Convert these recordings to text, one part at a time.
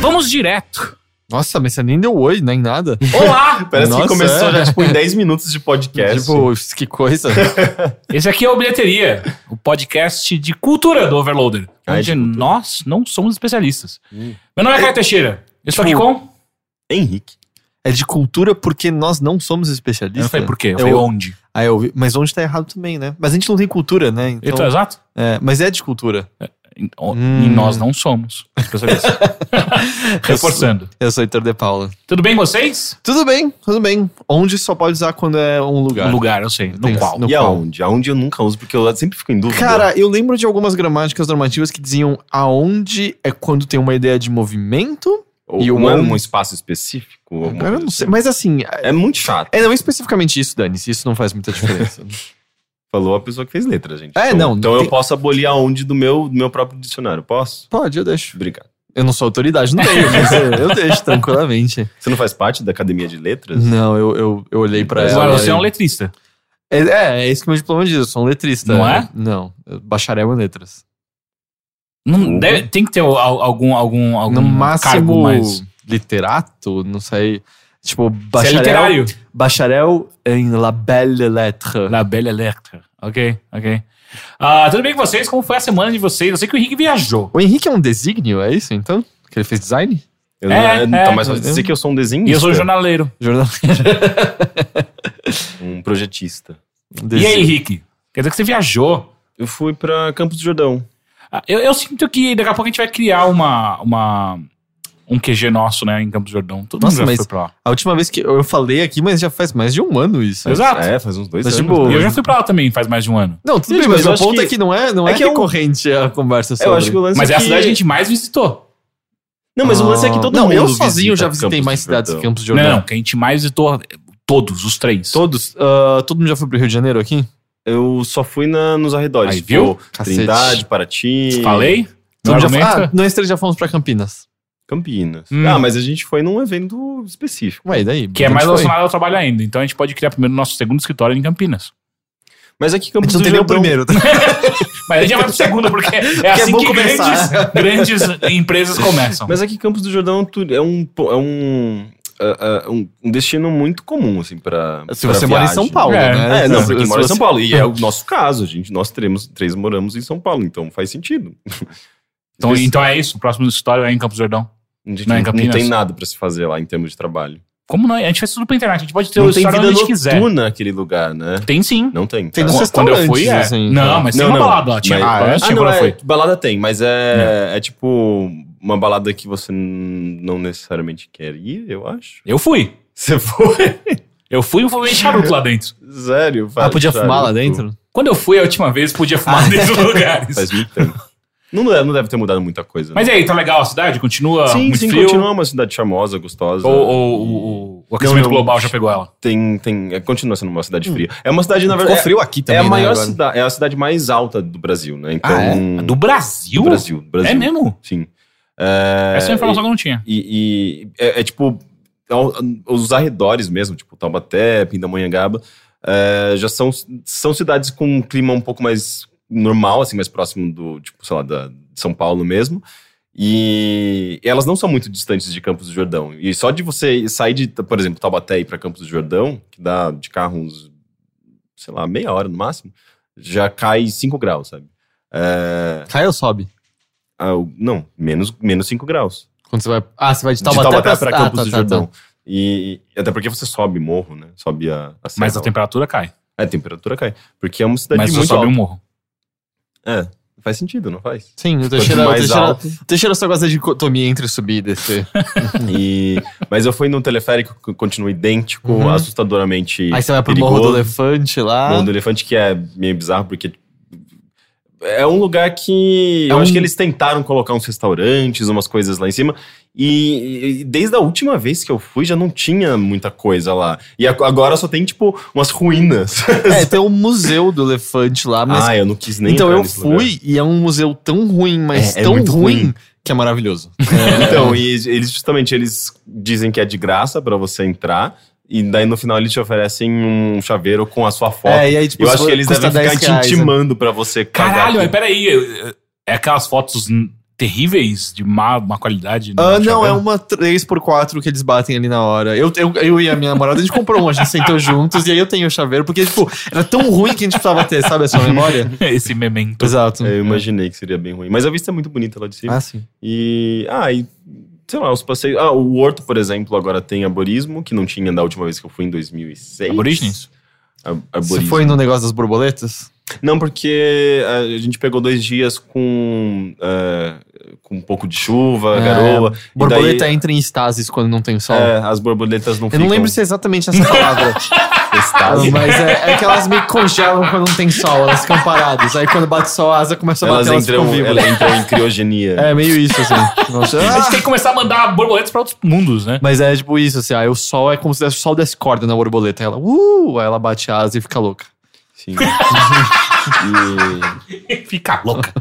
Vamos direto. Nossa, mas você nem deu oi, nem nada. Olá! Parece Nossa, que começou é. já, tipo, em 10 minutos de podcast. Tipo, que coisa. Esse aqui é o Bilheteria, o podcast de cultura do Overloader, Ah, é onde nós não somos especialistas. Hum. Meu nome é Caio Teixeira. Eu estou aqui Tipo, com. Henrique. É de cultura porque nós não somos especialistas. Eu não falei por quê, eu Eu- falei onde. Ah, eu ouvi. Mas onde tá errado também, né? Mas a gente não tem cultura, né? Então, Então, exato? é, mas é de cultura. E- Hum. E nós não somos. Reforçando. Eu sou Heitor de Paula. Tudo bem com vocês? Tudo bem, tudo bem. Onde só pode usar quando é um lugar. No lugar, eu sei. No Tem- qual? no e qual? aonde? Aonde eu nunca uso, porque eu sempre fico em dúvida. Cara, eu lembro de algumas gramáticas normativas que diziam aonde é quando tem uma ideia de movimento. Ou e o não é um espaço específico? Cara, eu não sei. assim? Mas assim, É muito chato. é não especificamente isso, Dani. Se isso não faz muita diferença. Falou a pessoa que fez letra, gente. É, então, não, Então tem- eu posso abolir aonde do meu, do meu próprio dicionário. Posso? Pode, eu deixo. Obrigado. Eu não sou autoridade no meio, mas eu, eu deixo tranquilamente. Você não faz parte da academia de letras? Não, eu, eu, eu olhei pra ela. Agora, você é um letrista. É, é, é isso que meu diploma diz, eu sou um letrista. Não é? Não, bacharel em letras. Não, Uhum. deve- tem que ter al- algum, algum, algum no máximo, cargo mais. literato, não sei. Tipo, Você é bacharel, literário. bacharel em La Belle Lettre. La Belle Lettre. Ok, ok. Ah, tudo bem com vocês? Como foi a semana de vocês? Eu sei que o Henrique viajou. O Henrique é um desígnio, é isso então? Que ele fez design? Eu É, não, é. tá mais fácil dizer que eu sou um desenhista. E eu sou jornaleiro. Jornal... Um projetista. E aí, Henrique? Quer dizer que você viajou. Eu fui pra Campos do Jordão. Ah, Eu, eu sinto que daqui a pouco a gente vai criar uma, uma, um QG nosso, né, em Campos do Jordão. Todo Nossa, mundo já mas- foi pra lá. A última vez que eu falei aqui, mas já faz mais de um ano isso. Exato. É, faz uns dois Mas, anos. tipo, E eu já fui pra lá também, faz mais de um ano. Não, tudo Gente, bem, mas o ponto que- é que não é, não é, é que é um- recorrente a conversa sobre. Eu acho que o lance Mas é é a que... cidade que a gente mais visitou. Não, mas o lance é que todo não, mundo eu sozinho já visitei Campos mais cidades que. Campos de Não, Jordão. não, que a gente mais visitou todos, os três. Todos? Ah, todo mundo já foi pro Rio de Janeiro aqui? Eu só fui na, nos arredores. Aí, tipo, viu? Cacete. Trindade, Paraty. Falei? Mundo já? Ah, nós três já fomos pra Campinas. Campinas. Hum. Ah, mas a gente foi num evento específico. Ué, e daí? Que é mais foi. relacionado ao trabalho ainda. Então a gente pode criar primeiro o nosso segundo escritório em Campinas. Mas aqui A Campos gente não do tem nem o Jordão... primeiro. Mas a gente já vai pro segundo, porque é assim bom que grandes, começar. grandes empresas começam. Mas aqui Campos do Jordão é um, é um, é, é um, um destino muito comum, assim, pra Se pra você mora em São viagem. Paulo, É. né? É, não, porque se mora em São Paulo. E é o nosso caso, a gente, nós três, três moramos em São Paulo, então faz sentido. Então, então é isso, o próximo escritório é em Campos do Jordão. Gente não é não, tem nada pra se fazer lá em termos de trabalho. Como não? A gente faz tudo pela internet, a gente pode ter o Não tem escritório vida onde a gente quiser. noturna aquele lugar, né? Tem sim. Não tem. Tem nos Quando eu fui, é. assim, não, mas tem Não, uma não. balada lá. Tinha, Mas- ah, Ah, tinha Ah, não, é, balada tem, mas é, é tipo uma balada que você não necessariamente quer ir, eu acho. Eu fui. Você foi? Eu fui e fumei charuto lá dentro. Sério? Ah, podia faz fumar lá charuto. dentro? Quando eu fui a última vez, podia fumar dentro dos lugares. Faz muito tempo. Não deve, não deve ter mudado muita coisa. Mas e aí, tá legal a cidade? Continua sim, muito sim, frio? continua uma cidade charmosa, gostosa. Ou, ou- ou- o aquecimento Não, não. global já pegou ela? Tem, tem, é, continua sendo uma cidade fria. É uma cidade, na Ficou verdade. frio aqui é, também, é a né, maior agora? cidade, é a cidade mais alta do Brasil, né? Então, Ah, é? Do Brasil? do Brasil, do Brasil. É mesmo? Sim. É, Essa é uma informação que eu não tinha. E, e é, é tipo, os arredores mesmo, tipo Taubaté, Pindamonhangaba, é, já são, são cidades com um clima um pouco mais normal, assim, mais próximo do, tipo, sei lá, da, de São Paulo mesmo. E elas não são muito distantes de Campos do Jordão. E só de você sair de, por exemplo, Taubaté e ir para Campos do Jordão, que dá de carro uns, sei lá, meia hora no máximo, já cai 5 graus, sabe? É, Cai ou sobe? ah, não, menos, menos 5 graus Quando você vai... Ah, você vai de de Taubaté, Taubaté pra... para ah, Campos tá, do tá, Jordão. tá. E, e até porque você sobe morro, né? Sobe a, a Mas a temperatura cai. É, a temperatura cai. Porque é uma cidade Mas você muito sobe alta. um morro. É, faz sentido, não faz? Sim, o Teixeira, o Teixeira, o Teixeira só gosta de dicotomia entre subir e descer. E, mas eu fui no teleférico que continua idêntico, Uhum. assustadoramente Aí você vai pro perigoso. Morro do Elefante lá. Morro do Elefante, que é meio bizarro, porque é um lugar que É eu um- acho que eles tentaram colocar uns restaurantes, umas coisas lá em cima. E, e desde a última vez que eu fui já não tinha muita coisa lá. E agora só tem, tipo, umas ruínas. É, tem um museu do elefante lá, mas. ah, eu não quis nem então eu fui lugar. e é um museu tão ruim, mas É, é tão muito ruim, ruim. que é maravilhoso. Então, e eles justamente eles dizem que é de graça pra você entrar. E daí no final eles te oferecem um chaveiro com a sua foto. É, e aí, tipo, eu acho que eles devem ficar 10 reais, te né? intimando pra você Caralho, mas peraí. É aquelas fotos terríveis, de má, má qualidade? Ah, não, é uma 3x4 que eles batem ali na hora. Eu, eu, eu e a minha namorada, a gente comprou um, a gente sentou juntos e aí eu tenho o chaveiro, porque, tipo, era tão ruim que a gente precisava ter, sabe, essa memória? Esse memento. Exato. Eu imaginei que seria bem ruim. Mas a vista é muito bonita lá de cima. Ah, sim. E. Ah, e. Sei lá, os passeios. Ah, o Horto, por exemplo, agora tem arborismo, que não tinha da última vez que eu fui em 2006. Aborígenes? Você foi no negócio das borboletas? Não, porque a gente pegou dois dias com. é, com um pouco de chuva, É, garoa. e Borboleta daí, entra em estasis quando não tem sol. é, as borboletas não Eu ficam não lembro se é exatamente essa palavra, testadas. mas é, é que elas meio que congelam quando não tem sol, elas ficam paradas. Aí quando bate sol, a asa começa a Elas bater, elas ficam entram, vivas. elas entram em criogenia. É meio isso, assim. Nossa, A gente tem que começar a mandar borboletas pra outros mundos, né? Mas é tipo isso, assim, aí o sol é como se o sol desse corda na borboleta. Aí ela, uh, aí ela bate a asa e fica louca. Sim. e Fica louca.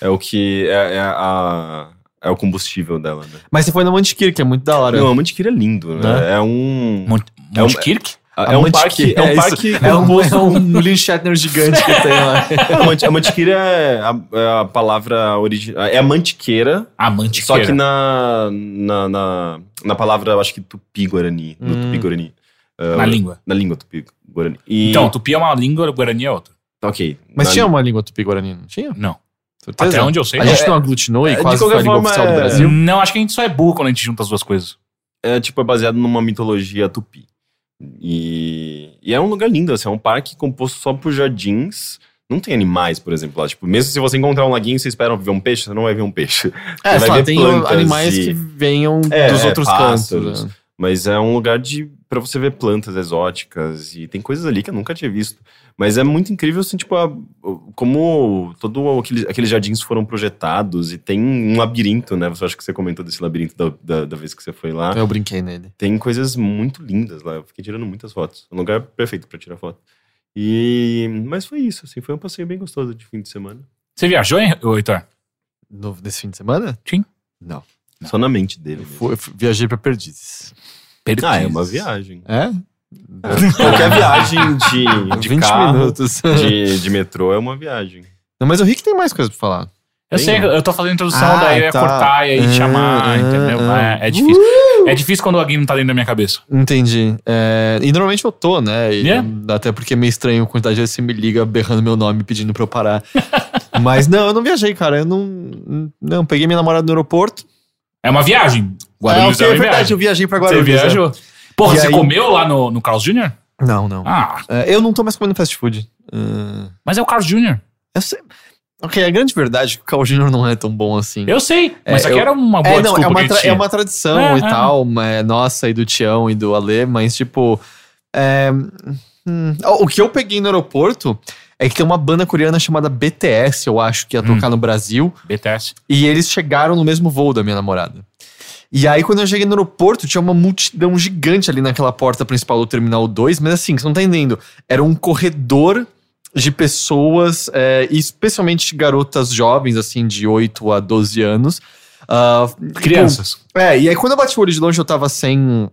é o que. É, é a. É o combustível dela, né? Mas você foi na Mantiqueira, que é muito da hora. Não, a Mantiqueira é lindo, né? Né? É um. Mont É um- Montekirk? É um parque. É um parque. É um, é um Lynn Shatner gigante que tem lá. A manti- a mantiqueira é a, é a palavra original. É a mantiqueira, só Mantiqueira. que na, na, na, na palavra, eu acho que tupi-guarani. No Hum. tupi-guarani. Uh, Na língua. Na língua tupi-guarani. E- Então, tupi é uma língua, guarani é outra. Ok. Mas Na tinha uma língua tupi-guarani, não tinha? Não. Certeza? Até onde eu sei, A gente não aglutinou e É, de quase foi a qualquer língua forma, oficial do é- Brasil. Não, acho que a gente só é burro quando a gente junta as duas coisas. É tipo, é baseado numa mitologia tupi. E, e é um lugar lindo, assim, é um parque composto só por jardins. Não tem animais, por exemplo, lá. Tipo, mesmo se você encontrar um laguinho e você espera ver um peixe, você não vai ver um peixe. É, Você vai só, ver tem animais e- que venham É, dos é, outros pássaros. cantos. né? Mas é um lugar de para você ver plantas exóticas e tem coisas ali que eu nunca tinha visto. Mas é muito incrível, assim, tipo, a- como todo aquele, aqueles jardins foram projetados e tem um labirinto, né? Você acha que você comentou desse labirinto da, da, da vez que você foi lá. Eu brinquei nele. Tem coisas muito lindas lá. Eu fiquei tirando muitas fotos. É um lugar perfeito para tirar foto. E mas foi isso, assim, foi um passeio bem gostoso de fim de semana. Você viajou, hein, Heitor? No, nesse fim de semana? Sim. Não. Só na mente dele. mesmo. Fui- fui- viajei pra Perdizes. Ah, é uma viagem. É? Qualquer viagem de, de 20 carro, minutos. de, de metrô é uma viagem. Não, mas o Rick tem mais coisa pra falar. Eu Tem, sei, eu tô fazendo a introdução, Ah, daí eu ia tá. cortar e aí Ah, chamar, ah, entendeu? ah. É, é difícil. É difícil quando alguém não tá dentro da minha cabeça. Entendi. É, e normalmente eu tô, né? E- Yeah. Até porque é meio estranho a quantidade de vezes você me liga berrando meu nome pedindo pra eu parar. Mas não, eu não viajei, cara. Eu não. Não, peguei minha namorada no aeroporto. É uma viagem. É, Guarulhos é é uma verdade, eu viajei pra Você Guarulhos. é. viajou? Porra, E você aí- comeu lá no, no Carl's Jr.? Não, não. Ah, É, eu não tô mais comendo fast food. Ah, mas é o Carl's Jr. eu sei. Ok, a grande verdade é que o Carl Jr. não é tão bom assim. Eu sei, É, mas isso aqui eu- era uma boa é, não, é uma, tra- é uma tradição É, e é. tal, é, nossa, e do Tião e do Alê, mas tipo. é, hum, o que eu peguei no aeroporto é que tem uma banda coreana chamada BTS, eu acho, que ia Hum. tocar no Brasil, BTS. e eles chegaram no mesmo voo da minha namorada. E aí, quando eu cheguei no aeroporto, tinha uma multidão gigante ali naquela porta principal do Terminal 2, mas assim, você não tá entendendo. Era um corredor de pessoas, é, especialmente garotas jovens, assim, de 8 a 12 anos. ah, Crianças. é, e aí quando eu bati o olho de longe, eu tava sem,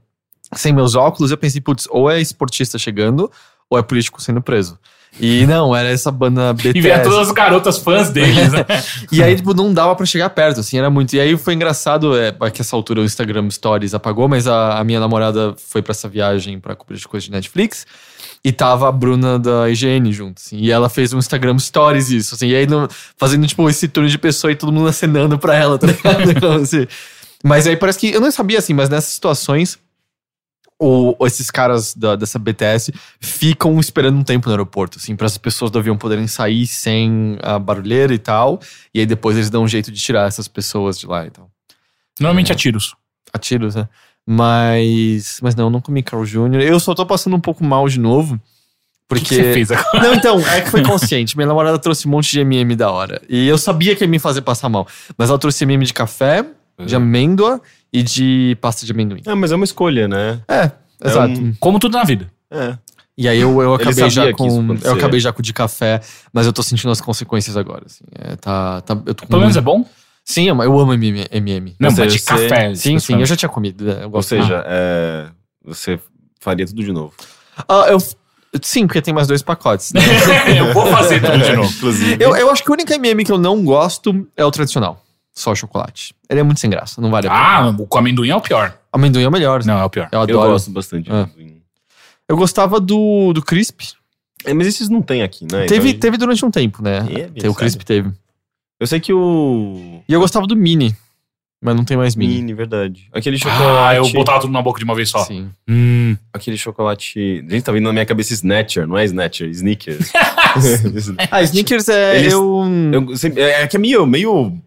sem meus óculos, eu pensei, putz, ou é esportista chegando, ou é político sendo preso. E não, era essa banda BTS. E ver todas as garotas fãs deles, né? E aí, tipo, não dava pra chegar perto, assim, era muito. E aí foi engraçado, é, que essa altura o Instagram Stories apagou, mas a, a minha namorada foi pra essa viagem pra cobrir de coisa de Netflix. E tava a Bruna da IGN junto, assim. E ela fez um Instagram Stories isso, assim. E aí, no- fazendo, tipo, esse turno de pessoa e todo mundo acenando pra ela, tá ligado? Então, assim, mas aí parece que... Eu não sabia, assim, mas nessas situações... O, esses caras da- dessa BTS ficam esperando um tempo no aeroporto, assim, para as pessoas do avião poderem sair sem a barulheira e tal. E aí depois eles dão um jeito de tirar essas pessoas de lá e tal. Normalmente é tiros. A tiros, né? Mas. Mas não, não comi Carl Jr. Eu só tô passando um pouco mal de novo. O que, que você fez agora? Não, então, é que foi consciente. Minha namorada trouxe um monte de MM da hora. E eu sabia que ia me fazer passar mal. Mas ela trouxe MM de café, de amêndoa e de pasta de amendoim. Ah, mas é uma escolha, né? É, exato. um- Como tudo na vida. É. E aí eu, eu acabei já com. Eu acabei já com o de café, mas eu tô sentindo as consequências agora. Assim. É, tá, tá, eu tô com Pelo menos é bom? Sim, eu eu amo MM. Não, Ou mas de seja, você- café. Sim, sim, eu já tinha comido. é, Ou seja, é, você faria tudo de novo. Ah, eu, sim, porque tem mais dois pacotes. né? eu vou fazer tudo de novo. Inclusive. eu, eu acho que o único MM que eu não gosto é o tradicional. Só o chocolate. Ele é muito sem graça, não vale a pena. Ah, o com amendoim é o pior. Amendoim é o melhor. Não, é o pior. Eu eu adoro. gosto bastante. de Ah. amendoim. Eu gostava do, do crisp. É, mas esses não tem aqui, né? teve, Então, teve durante um tempo, né? É, Tem- o crisp teve. Eu sei que o. E eu gostava do mini. Mas não tem mais mini. Mini, verdade. Aquele Ah, chocolate. eu botava tudo na boca de uma vez só. Sim. Hum. Aquele chocolate. Gente, tá vindo na minha cabeça Snatcher, não é Snatcher, Sneakers. Ah, Snickers é. Eles- eu, Eu sempre- é, é que é meio, meio.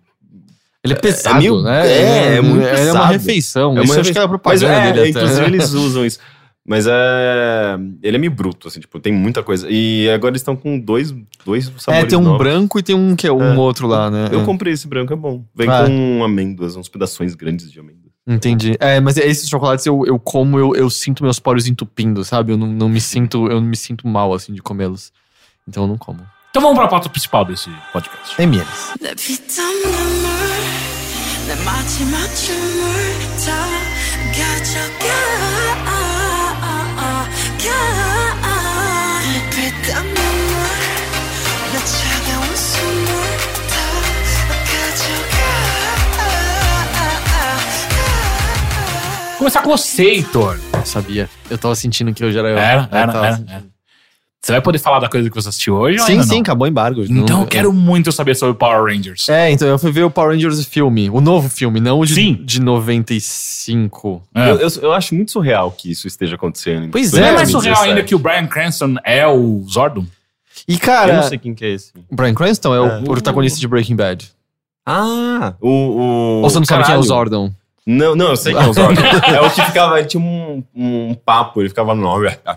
Ele é pesado, meio- né? é, é muito É uma pesado. refeição. É uma Isso eu acho que é a Mas propaganda é, dele até. inclusive eles usam isso. Mas é. Ele é meio bruto, assim, tipo, tem muita coisa. E agora eles estão com dois, dois sabores. É, tem um novos. branco e tem um, que é, um É. outro lá, né? Eu É. comprei esse branco, é bom. Vem Ah. com amêndoas, uns pedaços grandes de amêndoas. Entendi. É, mas esses chocolates eu, eu como, eu, eu sinto meus poros entupindo, sabe? Eu não, não me sinto, eu não me sinto mal, assim, de comê-los. Então eu não como. Então vamos pra pauta principal desse podcast. MLs. 내 피땀눈물 내 마지막 춤을 다 가져가 내 피땀눈물 내 차가운 숨을 다 가져가 Começar com você, Heitor. Eu sabia. Eu tava sentindo que hoje era eu. Era, Eu era, tava era, sentindo. era. Você vai poder falar da coisa que você assistiu hoje ou Sim, ainda sim, não? acabou o embargo. Então Não- eu quero muito saber sobre Power Rangers. É, então eu fui ver o Power Rangers filme, o novo filme, não o de, Sim. de 95. É. Eu, eu, eu acho muito surreal que isso esteja acontecendo. Pois Não é, é mais surreal 2017. ainda que o Brian Cranston é o Zordon? E Eu cara, não sei quem que é esse. o Bryan Cranston é o É. protagonista de Breaking Bad. Ah! O. o Ou você não sabe quem é o caralho. Zordon? Não, não, eu sei quem é o Zordon. é o que ficava. Ele tinha um, um papo, ele ficava. No...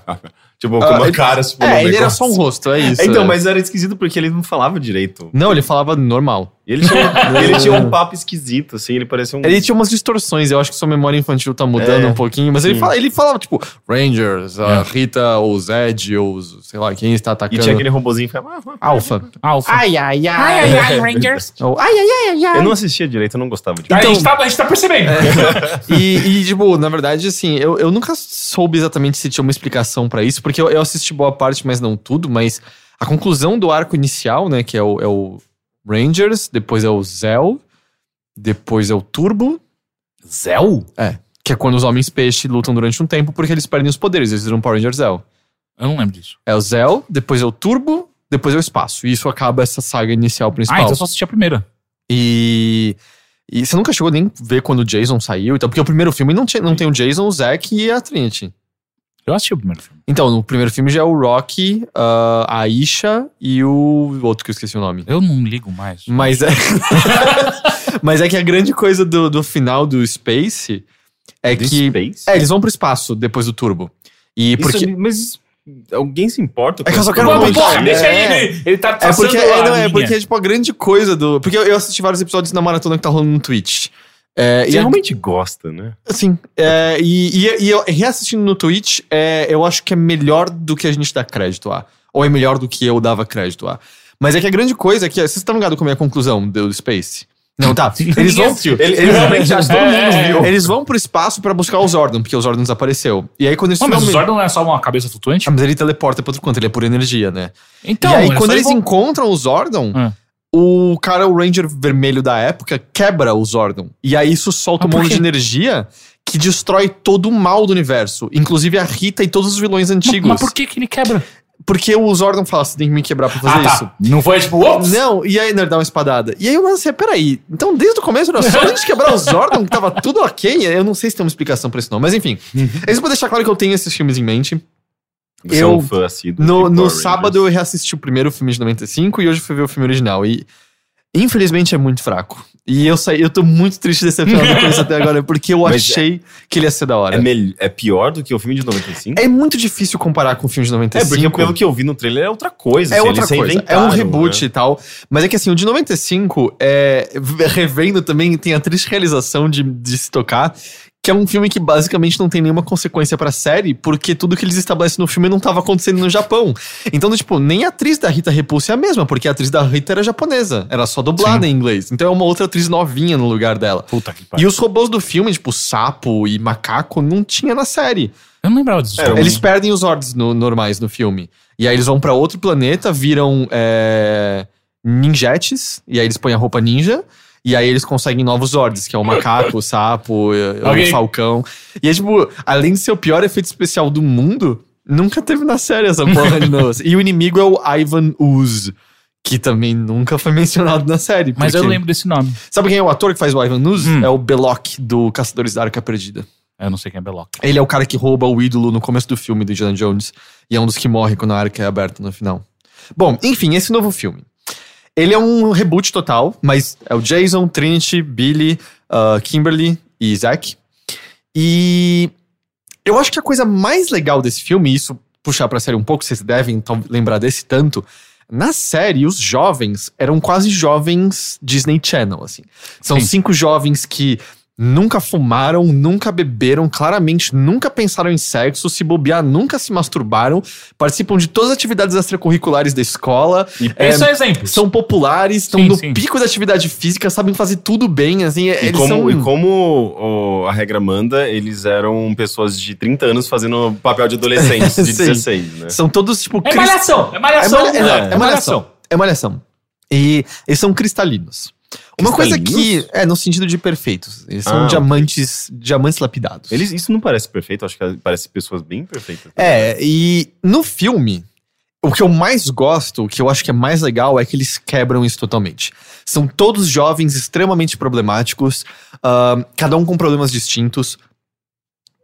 tipo, com Ah, uma ele- cara. Tipo, É, ele era só um rosto, é isso. Então, é. mas era esquisito porque ele não falava direito. Não, ele falava normal. E ele tinha, ele tinha um papo esquisito, assim, ele parecia um. Ele tinha umas distorções, eu acho que sua memória infantil tá mudando É. um pouquinho, mas ele, fala, ele falava, tipo, Rangers, a É. Rita, ou Zed, ou sei lá, quem está E atacando. tinha aquele robozinho que ficava. "Ah, ah". Alpha. Alpha. Ai, ai, ai. ai, ai, Rangers. Ou, ai, ai, ai, ai. Eu não assistia direito, eu não gostava de. a, Então- gente tá, a gente tá percebendo. E, e, tipo, na verdade, assim, eu, eu nunca soube exatamente se tinha uma explicação pra isso, porque eu, eu assisti boa parte, mas não tudo, mas a conclusão do arco inicial, né, que é o, é o Rangers, depois é o Zell, depois é o Turbo, Zell? que é quando os homens peixe lutam durante um tempo porque eles perdem os poderes, eles viram Power Ranger Zell. Eu não lembro disso. É o Zell, depois é o Turbo, depois é o Espaço. E isso acaba essa saga inicial principal. Ah, então eu só assisti a primeira. E. E você nunca chegou nem ver quando o Jason saiu, então, porque o primeiro filme não, tinha, não tem o Jason, o Zack e a Trinity. Eu assisti o primeiro filme. Então, no primeiro filme já é o Rocky, ah, a Isha e o outro que eu esqueci o nome. Eu não ligo mais. Mas é. Mas é que a grande coisa do, do final do Space é The que. Space? É, eles vão pro espaço depois do Turbo. E Isso- porque. mas alguém se importa? É que eu só com quero? Vamos, porra, deixa É. ele. Ele tá É porque, a é, não, é porque, tipo, a grande coisa do. Porque eu, eu assisti vários episódios na maratona que tá rolando no Twitch. É, Você e a- realmente gosta, né? Sim. É, e, e, e eu reassistindo no Twitch, é, eu acho que é melhor do que a gente dá crédito a. Ou é melhor do que eu dava crédito a. Mas é que a grande coisa é que. Vocês estão ligados com a minha conclusão do Space? Não, tá. Eles vão. assistiu. Ele, ele realmente que todo mundo É. viu. Eles vão pro espaço pra buscar o Zordon, porque o Zordon desapareceu. E aí quando eles Não, mas o Zordon não é só uma cabeça flutuante? Ah, mas ele teleporta pra outro canto, ele é por energia, né? Então, e aí, é quando eles ele- encontram o Zordon, Ah. O cara, o Ranger vermelho da época, quebra o Zordon. E aí isso solta Ah, um monte de energia que destrói todo o mal do universo. Inclusive a Rita e todos os vilões Mas, antigos. mas por que que ele quebra? Porque o Zordon fala, você tem que me quebrar pra fazer ah, isso. tá. Não foi tipo, ops. Não, e aí ele dá uma espadada. E aí eu pensei, peraí, então desde o começo era só a gente quebrar o Zordon, que tava tudo ok. Eu não sei se tem uma explicação pra isso não, mas enfim. Eles vão deixar claro que eu tenho esses filmes em mente. Você é Eu- um fã assíduo No, no sábado eu reassisti o primeiro filme de 95 e hoje fui ver o filme original. E infelizmente é muito fraco. E eu saí, eu tô muito triste decepcionado com isso até agora, porque eu Mas achei que ele ia ser da hora. É, É, mel- é pior do que o filme de 95? muito difícil comparar com o filme de É, 95. porque pelo que eu vi no trailer é outra coisa. É assim, outra coisa. É um reinventaram, reboot né? e tal. Mas é que assim, o de 95, é, revendo também, tem a triste realização de, de se tocar. Que é um filme que basicamente não tem nenhuma consequência pra série, porque tudo que eles estabelecem no filme não tava acontecendo no Japão. Então, tipo, nem a atriz da Rita Repulsa é a mesma, porque a atriz da Rita era japonesa. Era só dublada em inglês. Então é uma outra atriz novinha no lugar dela. Puta que E pariu. os robôs do filme, tipo, sapo e macaco, não tinha na série. Eu não lembrava disso. Um- Eles perdem os Zords no- normais no filme. E aí eles vão pra outro planeta, viram é, ninjetes, e aí eles põem a roupa ninja. E aí eles conseguem novos Zords, que é o macaco, o sapo, eh, Ok. o falcão. E é tipo, além de ser o pior efeito especial do mundo, nunca teve na série essa porra de novo. E o inimigo é o Ivan Ooze, que também nunca foi mencionado na série. Mas eu porque- lembro desse nome. Sabe quem é o ator que faz o Ivan Ooze? Hum. É o Belloc, do Caçadores da Arca Perdida. Eu não sei quem é Belloc. Ele é o cara que rouba o ídolo no começo do filme do Indiana Jones. E é um dos que morre quando a arca é aberta no final. Bom, enfim, esse novo filme. Ele é um reboot total, mas é o Jason, Trinity, Billy, uh, Kimberly e Zack. E eu acho que a coisa mais legal desse filme, e isso puxar pra série um pouco, vocês devem então, lembrar desse tanto. Na série, os jovens eram quase jovens Disney Channel, assim. São Sim. cinco jovens que nunca fumaram, nunca beberam, claramente nunca pensaram em sexo, se bobear, nunca se masturbaram, participam de todas as atividades extracurriculares da escola, E, É, Esses são exemplos. são populares, estão Sim, no sim. pico da atividade física, sabem fazer tudo bem, assim, e eles como, são... e como o- a regra manda, eles eram pessoas de 30 anos fazendo papel de adolescentes de Sim. 16, né? São todos, tipo... É malhação. É É, malhação. malha- exato, é. é malhação. É malhação. E eles são cristalinos. Uma coisa que. É, no sentido de perfeitos. Eles são Ah, diamantes, diamantes lapidados. Eles, isso não parece perfeito, acho que parece pessoas bem perfeitas. É, e no filme, o que eu mais gosto, o que eu acho que é mais legal, é que eles quebram isso totalmente. São todos jovens extremamente problemáticos, ah, cada um com problemas distintos.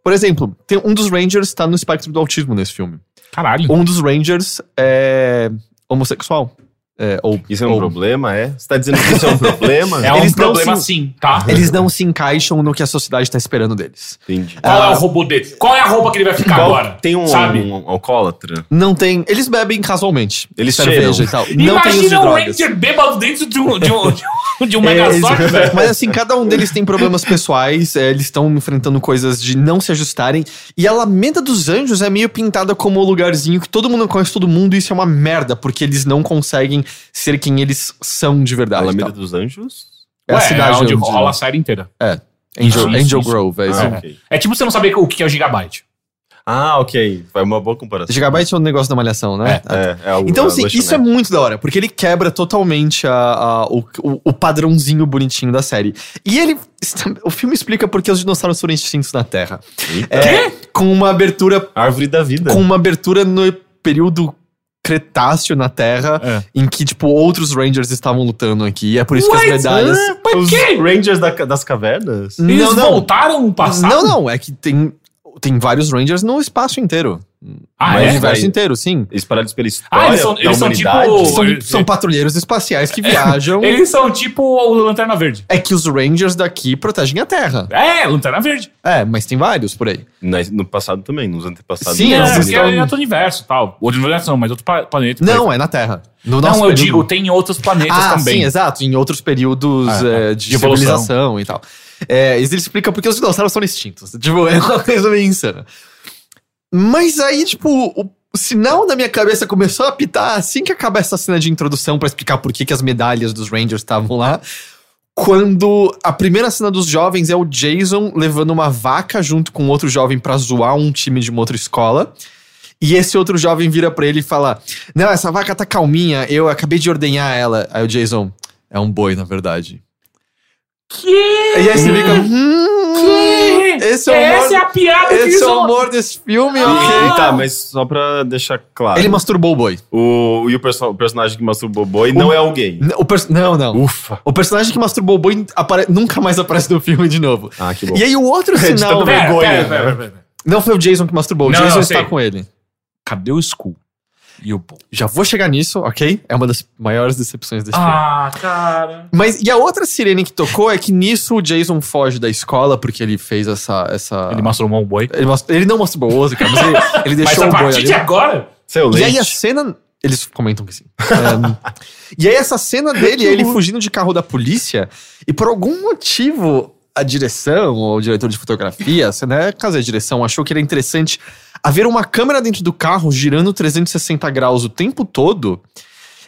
Por exemplo, tem um dos Rangers tá no espectro do autismo nesse filme. Caralho. Um dos Rangers é homossexual. É, ou, Isso é um ou- problema, é? Você tá dizendo que isso é um problema? É um Eles não problema se- sim, tá? Eles não se encaixam no que a sociedade tá esperando deles. Entendi. Qual é Ah. o robô dele? Qual é a roupa que ele vai ficar Qual- agora? Tem um, Sabe? um alcoólatra? Não tem. Eles bebem casualmente. Eles cerveja cheiram. e tal. Não tem uso de Imagina um drogas. Ranger bêbado dentro de um, de um, de um, um É, velho. Mas assim, cada um deles tem problemas pessoais, é, eles estão enfrentando coisas de não se ajustarem. E a Alameda dos Anjos é meio pintada como o lugarzinho que todo mundo conhece todo mundo, e isso é uma merda, porque eles não conseguem ser quem eles são de verdade. Alameda dos Anjos? É a Ué, cidade onde onde- rola a série inteira. Angel, Isso, Angel isso. Grove, é isso. Ah, É. ok. É tipo você não saber o que é o gigabyte. Ah, ok. Foi uma boa comparação. Gigabyte é um negócio da malhação, né? É, é o, Então, a assim, isso é muito da hora, porque ele quebra totalmente a, a- o, o- padrãozinho bonitinho da série. E ele. O filme explica por que os dinossauros foram extintos na Terra. Eita. É, com uma abertura. Árvore da vida. Com uma abertura no período Cretáceo na Terra, É. em que, tipo, outros Rangers estavam lutando aqui. E é por isso que as medalhas. Mas Os que? Rangers da- das cavernas? Eles Não, não. voltaram no passado? Não, não, é que tem, tem vários Rangers no espaço inteiro. Ah, no é? universo inteiro, sim. Espalhados pela história Ah, eles são- da eles são tipo- São, são patrulheiros espaciais que viajam. Eles são tipo o Lanterna Verde. É que os Rangers daqui protegem a Terra. É, Lanterna Verde. É, mas tem vários por aí. No passado também, nos antepassados. Sim, é, eles porque estão- é outro universo e tal. Outro universo não, mas outro planeta. Não, é na Terra. No Não, eu período- digo, tem outros planetas ah, também. sim, exato. Em outros períodos Ah, é, ah, de, de evolução. civilização e tal. É, ele explica porque os dinossauros são extintos. Tipo, é uma coisa meio insana. Mas aí, tipo, o, o sinal da minha cabeça começou a apitar assim que acaba essa cena de introdução pra explicar por que, que as medalhas dos Rangers estavam lá. Quando a primeira cena dos jovens é o Jason levando uma vaca junto com outro jovem pra zoar um time de uma outra escola. E esse outro jovem vira pra ele e fala: Não, essa vaca tá calminha, eu acabei de ordenhar ela. Aí o Jason, é um boi, na verdade. Que? E aí você fica. Hum, Que? esse é o Essa humor, é a piada que esse é o humor desse filme, E, ok. e tá, mas só pra deixar claro. Ele masturbou o boi. O, e o, perso- o personagem que masturbou o boi não é o gay. N- O não, não. Ufa. O personagem que masturbou o boi nunca mais aparece no filme de novo. Ah, que bom. E aí o outro De sinal. Pera, vergonha, pera, pera, pera, pera. Não foi o Jason que masturbou, o Não, Jason não, está sei. com ele. Cadê o Skull? E o Paul. Já vou chegar nisso, ok? É uma das maiores decepções desse filme. Ah, cara. Mas e a outra sirene que tocou é que nisso o Jason foge da escola porque ele fez essa. essa... Ele masturbou um boi. Ele, ele não mostrou o cara, mas ele, ele Mas deixou a o boi partir ali. de agora... Seu E aí leite. a cena. Eles comentam que sim. É, e aí essa cena dele, ele fugindo de carro da polícia, e por algum motivo a direção, ou o diretor de fotografia, se não é caso é a direção, achou que era interessante haver uma câmera dentro do carro girando 360 graus o tempo todo.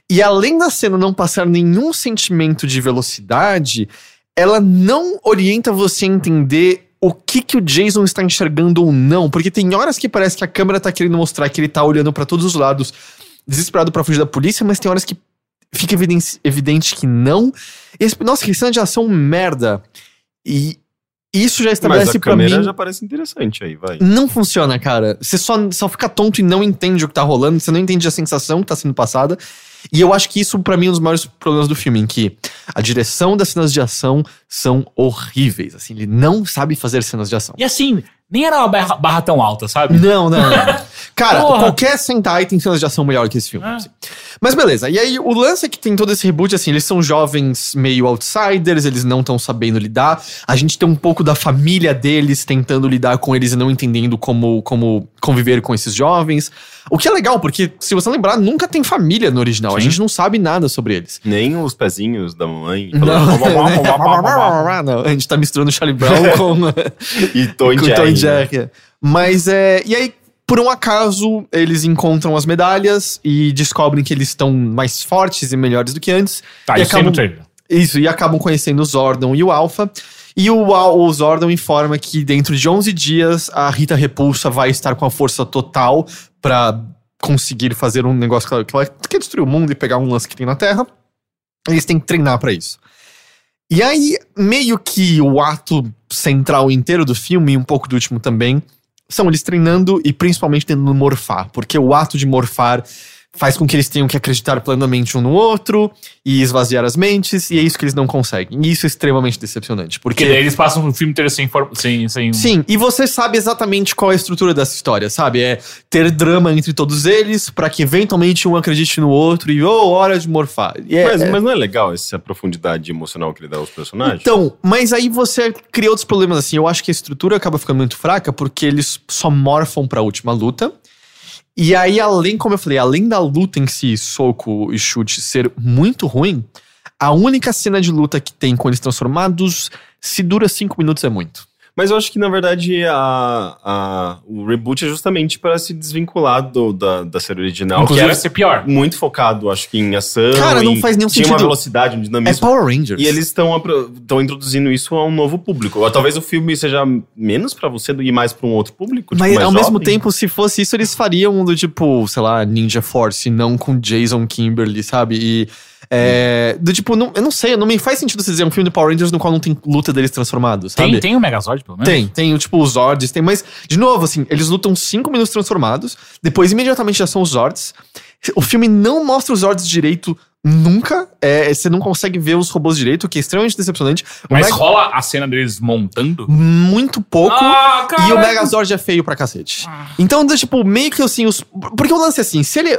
E além da cena não passar nenhum sentimento de velocidade, ela não orienta você a entender o que, que o Jason está enxergando ou não. Porque tem horas que parece que a câmera tá querendo mostrar que ele tá olhando para todos os lados, desesperado para fugir da polícia, mas tem horas que fica evidente, evidente que não. Esse- nossa, que cena de ação merda. E isso já estabelece a pra câmera mim. já parece interessante aí, vai. Não funciona, cara. Você só, só fica tonto e não entende o que tá rolando, você não entende a sensação que tá sendo passada. E eu acho que isso, pra mim, é um dos maiores problemas do filme, em que a direção das cenas de ação são horríveis. Assim, ele não sabe fazer cenas de ação. E assim, nem era uma barra, barra tão alta, sabe? Não, não, não. Cara, Porra. qualquer Sentai tem cenas de ação melhor que esse filme. É. assim. Mas beleza, e aí o lance é que tem todo esse reboot, assim, eles são jovens meio outsiders, eles não estão sabendo lidar. A gente tem um pouco da família deles tentando lidar com eles e não entendendo como, como conviver com esses jovens. O que é legal, porque se você lembrar, nunca tem família no original. A Sim. gente não sabe nada sobre eles. Nem os pezinhos da mamãe. Não, falando- não, a gente tá misturando Charlie Brown com, E Tom e Jerry. Tom e né? É. Mas é. E aí, por um acaso, eles encontram as medalhas e descobrem que eles estão mais fortes e melhores do que antes. Tá, e isso aí acabam, no trailer. isso, e acabam conhecendo o Zordon e o Alpha. E o, o Zordon informa que dentro de 11 dias a Rita Repulsa vai estar com a força total pra conseguir fazer um negócio que ela, que ela quer destruir o mundo e pegar um lance que tem na Terra. Eles têm que treinar pra isso. E aí, meio que o ato central inteiro do filme, e um pouco do último também, são eles treinando e principalmente tentando morfar. Porque o ato de morfar faz com que eles tenham que acreditar plenamente um no outro e esvaziar as mentes, e é isso que eles não conseguem. E isso é extremamente decepcionante. Porque Porque. daí eles passam o filme inteiro sem... for- sem, sem... Sim, e você sabe exatamente qual é a estrutura dessa história, sabe? É ter drama entre todos eles pra que eventualmente um acredite no outro e, oh, hora de morfar. E é- Mas, é- mas não é legal essa profundidade emocional que ele dá aos personagens? Então, mas aí você cria outros problemas assim. Eu acho que a estrutura acaba ficando muito fraca porque eles só morfam pra última luta. E aí, além, como eu falei, além da luta em si, soco e chute, ser muito ruim, a única cena de luta que tem com eles transformados, se dura cinco minutos, é muito. Mas eu acho que, na verdade, a, a- o reboot é justamente para se desvincular do- da, da série original, que Inclusive, era ser pior. muito focado, acho que em ação. Cara, não em- faz nenhum Tinha uma sentido. velocidade, um É dinamismo. Power Rangers. E eles estão introduzindo isso a um novo público. Ou talvez o filme seja menos pra você e mais pra um outro público. tipo, Mas mais ao mesmo jovem. tempo, se fosse isso, eles fariam do tipo, sei lá, Ninja Force, não com Jason Kimberly, sabe? E. É, do tipo, não, eu não sei, não me faz sentido você dizer um filme de Power Rangers no qual não tem luta deles transformados, sabe? Tem, tem o Megazord, pelo menos? Tem, tem, tipo, os Zords, tem, mas, de novo, assim, eles lutam cinco minutos transformados, depois imediatamente já são os Zords. O filme não mostra os Zords direito nunca, é, você não consegue ver os robôs direito, o que é extremamente decepcionante. O Mas Meg- rola a cena deles montando? muito pouco. Ah! E o Megazord é feio pra cacete. Então, do tipo, meio que assim, os. Porque o lance é assim, se ele.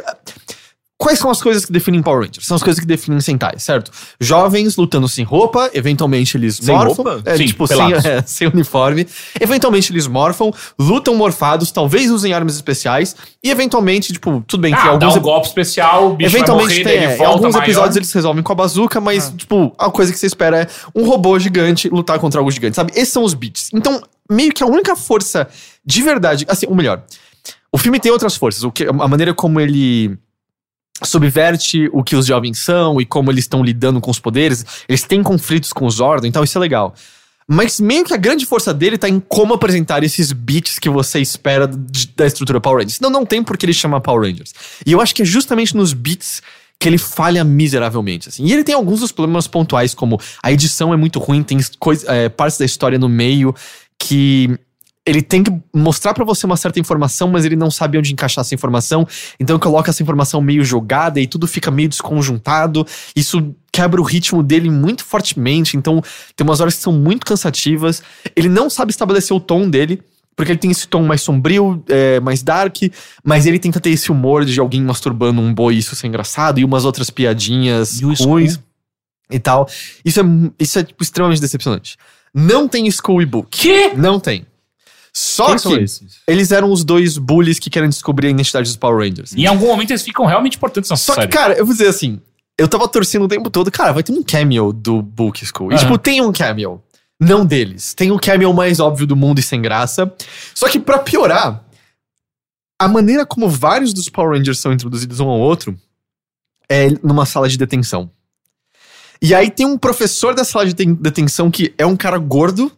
Quais são as coisas que definem Power Rangers? São as coisas que definem Sentai, certo? Jovens lutando sem roupa, eventualmente eles Sem morfam. roupa? É, Sim, tipo, sem, é, sem uniforme. Eventualmente eles morfam, lutam morfados, talvez usem armas especiais. E eventualmente, tipo, tudo bem que Ah, dá alguns. um golpe especial, o bicho vai Eventualmente morrer, tem, é, volta alguns maior. episódios eles resolvem com a bazuca, mas, tipo, a coisa que você espera é um robô gigante lutar contra algo gigante, sabe? Esses são os beats. Então, meio que a única força de verdade, assim, ou melhor, o filme tem outras forças, o que, a maneira como ele subverte o que os jovens são e como eles estão lidando com os poderes, eles têm conflitos com os Zordon, então isso é legal. Mas meio que a grande força dele tá em como apresentar esses beats que você espera de- da estrutura Power Rangers. Senão não tem por que ele chama Power Rangers. E eu acho que é justamente nos beats que ele falha miseravelmente. Assim. E ele tem alguns dos problemas pontuais, como a edição é muito ruim, tem coisa, é, partes da história no meio que ele tem que mostrar pra você uma certa informação, mas ele não sabe onde encaixar essa informação. Então coloca essa informação meio jogada e tudo fica meio desconjuntado. Isso quebra o ritmo dele muito fortemente. Então tem umas horas que são muito cansativas. Ele não sabe estabelecer o tom dele. Porque ele tem esse tom mais sombrio, é, mais dark, mas ele tenta ter esse humor de alguém masturbando um boi, isso ser engraçado, e umas outras piadinhas E ruins e tal. Isso é, isso é tipo, extremamente decepcionante. Não tem Skull e Book. Que? Não tem. Só Quem que eles eram os dois bullies que querem descobrir a identidade dos Power Rangers. Em algum momento eles ficam realmente importantes nessa Só que, série. cara, eu vou dizer assim, eu tava torcendo o tempo todo, cara, vai ter um cameo do Book School. E, tipo, tem um cameo. Não deles. Tem o cameo mais óbvio do mundo e sem graça. Só que, pra piorar, a maneira como vários dos Power Rangers são introduzidos um ao outro é numa sala de detenção. E aí tem um professor da sala de ten- detenção que é um cara gordo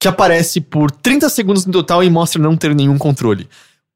que aparece por 30 segundos no total e mostra não ter nenhum controle.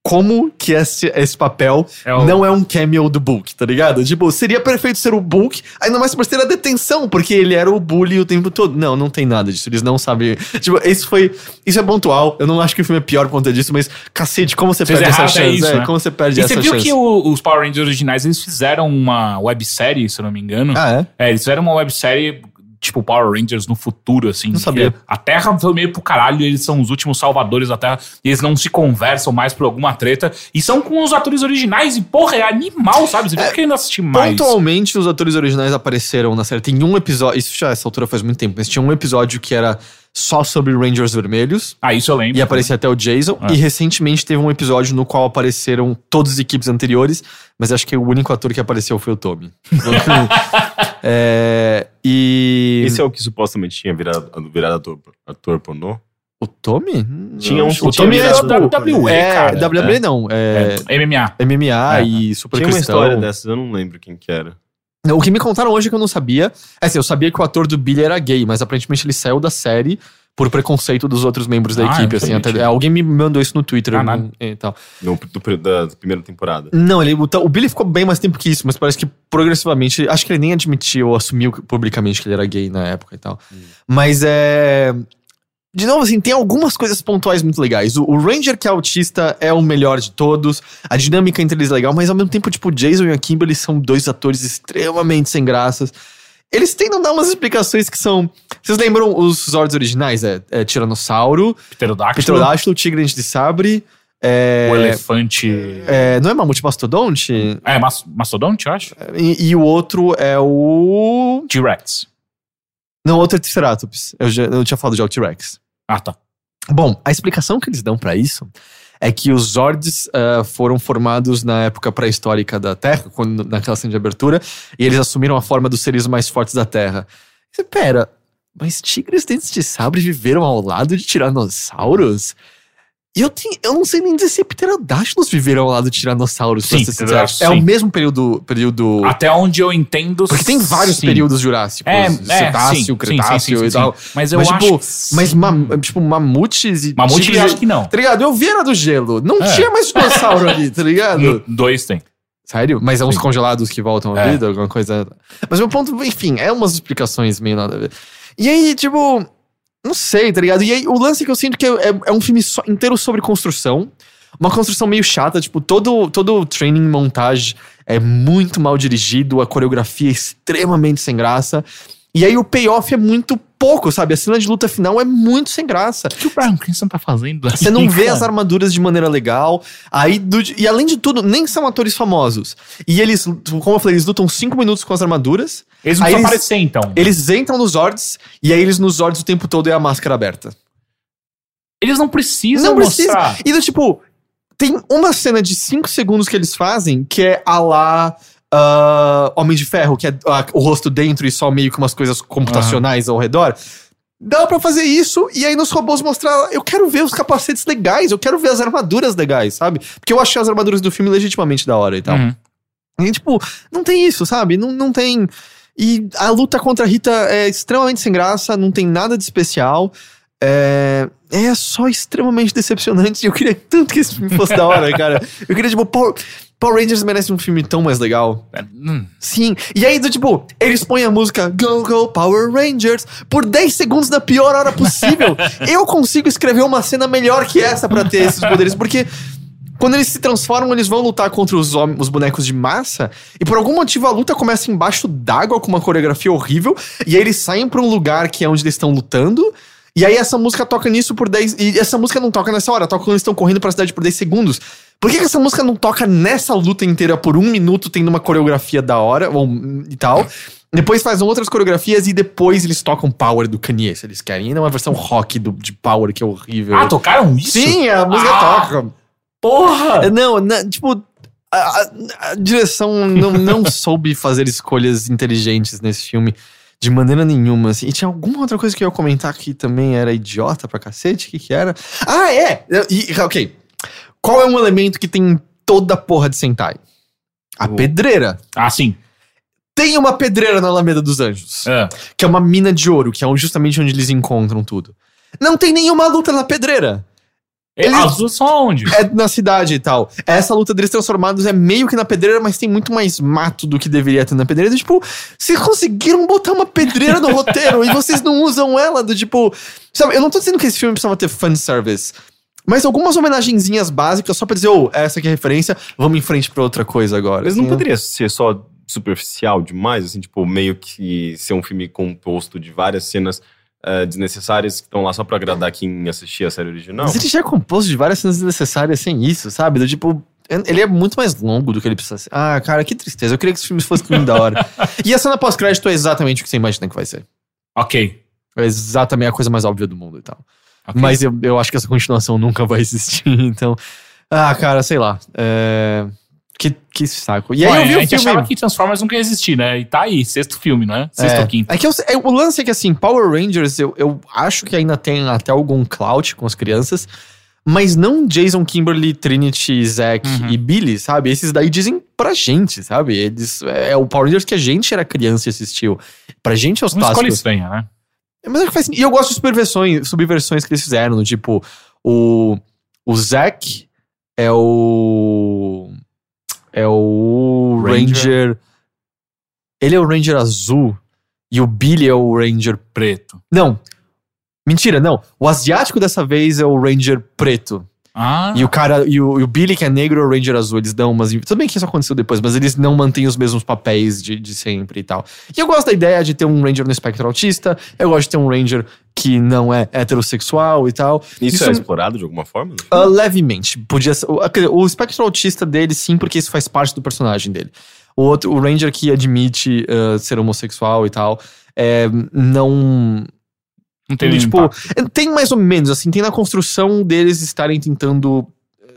Como que esse, esse papel É o- não é um cameo do Book, tá ligado? Tipo, seria perfeito ser o Book, ainda mais por ter a detenção, porque ele era o bully o tempo todo. Não, não tem nada disso, eles não sabem. Tipo, esse foi. Isso é pontual, eu não acho que o filme é pior por conta disso, mas cacete, como você Vocês perde essa é chance? isso, é, né? como você perde E essa você viu chance? que o- os Power Rangers originais, eles fizeram uma websérie, se eu não me engano. Ah, é? É, eles fizeram uma websérie tipo Power Rangers no futuro, assim. Não sabia. A Terra foi meio pro caralho, e eles são os últimos salvadores da Terra, e eles não se conversam mais por alguma treta, e são com os atores originais, e porra, é animal, sabe? Você fica querendo assistir mais. Pontualmente, os atores originais apareceram na série. Tem um episódio. Isso já essa altura faz muito tempo, mas tinha um episódio que era só sobre Rangers Vermelhos. Ah, isso eu lembro. E aparecia até o Jason. É. E recentemente teve um episódio no qual apareceram todas as equipes anteriores, mas acho que o único ator que apareceu foi o Tommy. é, e. Esse é o que supostamente tinha virado, virado ator, ator pornô? O Tommy? Tinha um o Tommy é virado tipo, WWE, é, cara. WWE não. É, É, MMA. MMA É. e Super Tinha uma Cristão. história dessas, eu não lembro quem que era. O que me contaram hoje é que eu não sabia. É assim, eu sabia que o ator do Billy era gay, mas aparentemente ele saiu da série por preconceito dos outros membros da Ah, equipe. Assim, não até- alguém me mandou isso no Twitter Ah, não- e tal. No, do, da primeira temporada. Não, ele, o, o Billy ficou bem mais tempo que isso, mas parece que progressivamente. Acho que ele nem admitiu ou assumiu publicamente que ele era gay na época e tal. Mas é. De novo, assim, tem algumas coisas pontuais muito legais. O, o Ranger, que é autista, é o melhor de todos. A dinâmica entre eles é legal, mas ao mesmo tempo, tipo, o Jason e a Kimberly são dois atores extremamente sem graças. Eles tentam dar umas explicações que são. Vocês lembram os Zords originais? É, é Tiranossauro, Pterodáctilo. Pterodáctilo, Tigre de Sabre. É, O elefante. é, não é Mamute Mastodonte? É, mas- mastodonte, eu acho? E, e o outro é o. T-Rex. Não, outro é Triceratops. Eu, já, eu tinha falado já o T-Rex. Ah, tá. Bom, a explicação que eles dão pra isso é que os Zords ah, foram formados na época pré-histórica da Terra, quando, naquela cena de abertura, e eles assumiram a forma dos seres mais fortes da Terra. Pera, mas tigres dentes de sabre viveram ao lado de tiranossauros? E eu, tenho, eu não sei nem dizer se pterodáctilos viveram ao lado de tiranossauros. Sim, É o mesmo período. período Até onde eu entendo. porque tem vários sim. períodos jurássicos. É, é, Cetáceo, sim, Cretáceo sim, e tal. Mas eu Mas, acho. tipo, que Mas, tipo, mamutes e. Mamute tigres acho que não. Tá ligado? Eu vi era do gelo. Não É. tinha mais dinossauro ali, tá ligado? Dois tem. Sério? Mas é uns congelados que voltam à É. vida, alguma coisa. Mas meu ponto, enfim, é umas explicações meio nada a ver. E aí, tipo. Não sei, tá ligado? E aí, o lance que eu sinto que é, é- um filme inteiro sobre construção. Uma construção meio chata, tipo, todo, todo o training montagem é muito mal dirigido, a coreografia é extremamente sem graça. E aí o payoff é muito pouco, sabe? A cena de luta final é muito sem graça. O que o Brian Cranston tá fazendo? Você não vê as armaduras de maneira legal. Aí, do- e além de tudo, nem são atores famosos. E eles, como eu falei, eles lutam cinco minutos com as armaduras. Eles não precisam eles- aparecer, então. Eles entram nos Zords, e aí eles nos Zords o tempo todo é a máscara aberta. Eles não precisam Não precisa. mostrar. E do tipo, tem uma cena de 5 segundos que eles fazem que é a lá ah, Homem de Ferro, que é ah, o rosto dentro e só meio que umas coisas computacionais ao redor. Dá pra fazer isso e aí nos robôs mostrar. Eu quero ver os capacetes legais, eu quero ver as armaduras legais, sabe? Porque eu achei as armaduras do filme legitimamente da hora e tal. Uhum. E, tipo, não tem isso, sabe? Não, não tem. E a luta contra a Rita é extremamente sem graça, não tem nada de especial. É, é só extremamente decepcionante. Eu queria tanto que esse filme fosse da hora, cara. Eu queria, tipo, Power, Power Rangers merece um filme tão mais legal. É, hum. Sim. E aí, do tipo, eles põem a música Go Go Power Rangers por 10 segundos na pior hora possível. Eu consigo escrever uma cena melhor que essa pra ter esses poderes, porque quando eles se transformam, eles vão lutar contra os, os bonecos de massa, e por algum motivo a luta começa embaixo d'água com uma coreografia horrível, e aí eles saem pra um lugar que é onde eles estão lutando. E aí essa música toca nisso por 10. E essa música não toca nessa hora, toca quando eles estão correndo pra cidade por 10 segundos. Por que, que essa música não toca nessa luta inteira por um minuto, tendo uma coreografia da hora ou, e tal? Depois fazem outras coreografias e depois eles tocam Power do Kanye, se eles querem. E não é uma versão rock do, de Power que é horrível. Ah, tocaram isso? Sim, a música Ah! toca. Porra! É, Não, tipo, a, a- a direção não, não soube fazer escolhas inteligentes nesse filme de maneira nenhuma. Assim. E tinha alguma outra coisa que eu ia comentar que também era idiota pra cacete? O que, que era? Ah, é! E, ok. Qual é um elemento que tem em toda a porra de Sentai? A pedreira. Ah, sim. Tem uma pedreira na Alameda dos Anjos, É. que é uma mina de ouro, que é justamente onde eles encontram tudo. Não tem nenhuma luta na pedreira. Eles- As duas são onde? É na cidade e tal. Essa luta deles transformados é meio que na pedreira, mas tem muito mais mato do que deveria ter na pedreira. Tipo, vocês conseguiram botar uma pedreira no roteiro e vocês não usam ela. Do tipo. Sabe, eu não tô dizendo que esse filme precisava ter fanservice. Mas algumas homenagenzinhas básicas só pra dizer, ô, essa aqui é a referência, vamos em frente pra outra coisa agora. Mas não assim, poderia ser só superficial demais, assim, tipo, meio que ser um filme composto de várias cenas eh, desnecessárias que estão lá só pra agradar quem assistia a série original? Mas ele já é composto de várias cenas desnecessárias sem isso, sabe? Do tipo. Ele é muito mais longo do que ele precisa ser. Ah, cara, que tristeza. Eu queria que esse filme fosse muito da hora. E a cena pós-crédito é exatamente o que você imagina que vai ser. Ok. É exatamente a coisa mais óbvia do mundo e tal. Ok. Mas eu, eu acho que essa continuação nunca vai existir, então. Ah, cara, sei lá. É, Que, que saco. E aí eu vi a o gente filme. achava que Transformers nunca ia existir, né? E tá aí, sexto filme, né? Sexto é, ou quinto. É que eu- é, o lance é que assim, Power Rangers, eu, eu acho que ainda tem até algum clout com as crianças, mas não Jason, Kimberly, Trinity, Zack Uhum. e Billy, sabe? Esses daí dizem pra gente, sabe? Eles, é o Power Rangers que a gente era criança e assistiu. Pra gente é os Uma escolha clássicos. estranha, né? Mas é que faz. E eu gosto de subversões, subversões que eles fizeram, do tipo, o, o Zack é o. É o Ranger. Ranger. Ele é o Ranger azul e o Billy é o Ranger. Preto. Não. Mentira, não. O asiático dessa vez é o Ranger preto. Ah, E o cara, e o, e o Billy, que é negro, é o Ranger azul. Eles dão umas. Tudo bem que isso aconteceu depois, mas eles não mantêm os mesmos papéis de, de sempre e tal. E eu gosto da ideia de ter um Ranger no espectro autista. Eu gosto de ter um Ranger que não é heterossexual e tal. Isso, Isso- é explorado de alguma forma? Ah, levemente. Podia ser. O, o espectro autista dele, sim, porque isso faz parte do personagem dele. O outro, o Ranger que admite ah, ser homossexual e tal, é, não. Não tem tipo, impacto. tem mais ou menos, assim, tem na construção deles estarem tentando eh,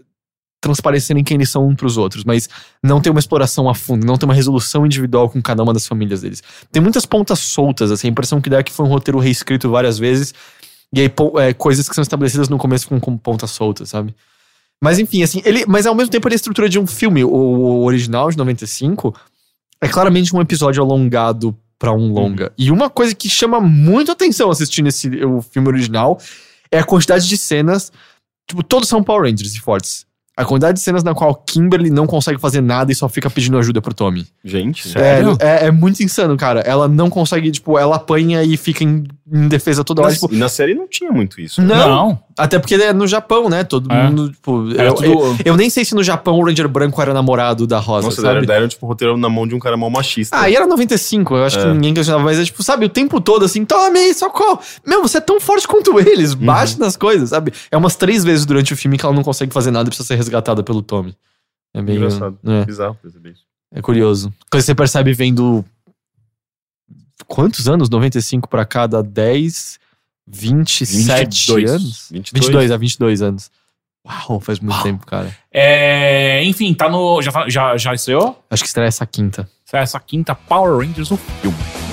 transparecerem quem eles são um pros outros, mas não tem uma exploração a fundo, não tem uma resolução individual com cada uma das famílias deles. Tem muitas pontas soltas, assim, a impressão que dá é que foi um roteiro reescrito várias vezes, e aí é, coisas que são estabelecidas no começo com, com pontas soltas, sabe? Mas enfim, assim, ele, mas ao mesmo tempo ele é a estrutura de um filme. O, o original de 95 é claramente um episódio alongado pra um longa. E uma coisa que chama muito atenção assistindo esse, o filme original é a quantidade de cenas. Tipo, todos são Power Rangers e fortes. A quantidade de cenas na qual Kimberly não consegue fazer nada e só fica pedindo ajuda pro Tommy. Gente, Sério? É, é, é muito insano, cara. Ela não consegue, tipo, ela apanha e fica em, em defesa toda hora. Tipo, e na série não tinha muito isso. não. Não. Até porque é no Japão, né? Todo É. mundo, tipo. Eu, tudo- eu, eu nem sei se no Japão o Ranger branco era namorado da Rosa, Nossa, sabe? deram, tipo roteiro na mão de um cara mal machista. Ah, e era 95, eu acho que É. ninguém questionava, mas é tipo, sabe, o tempo todo assim, tome, socorro. Meu, você é tão forte quanto eles, Uhum. bate nas coisas, sabe? É umas três vezes durante o filme que ela não consegue fazer nada e precisa ser resgatada pelo Tommy. É meio. Engraçado. É, Bizarro perceber isso. é curioso. Que você percebe vendo. Quantos anos? 95 pra cada 10, 27 22. anos? 22. 22, a 22 anos. Uau, faz muito tempo, cara. É, enfim, tá no. Já, já, já estreou? Acho que estreia essa quinta. Essa quinta Power Rangers, o filme.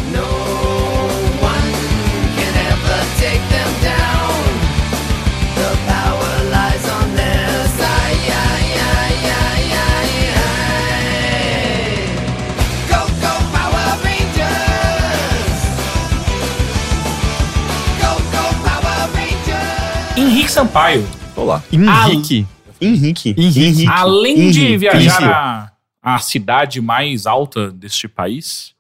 Sampaio, Olá. Henrique. Henrique. Henrique. além de Henrique. viajar à, à cidade mais alta deste país,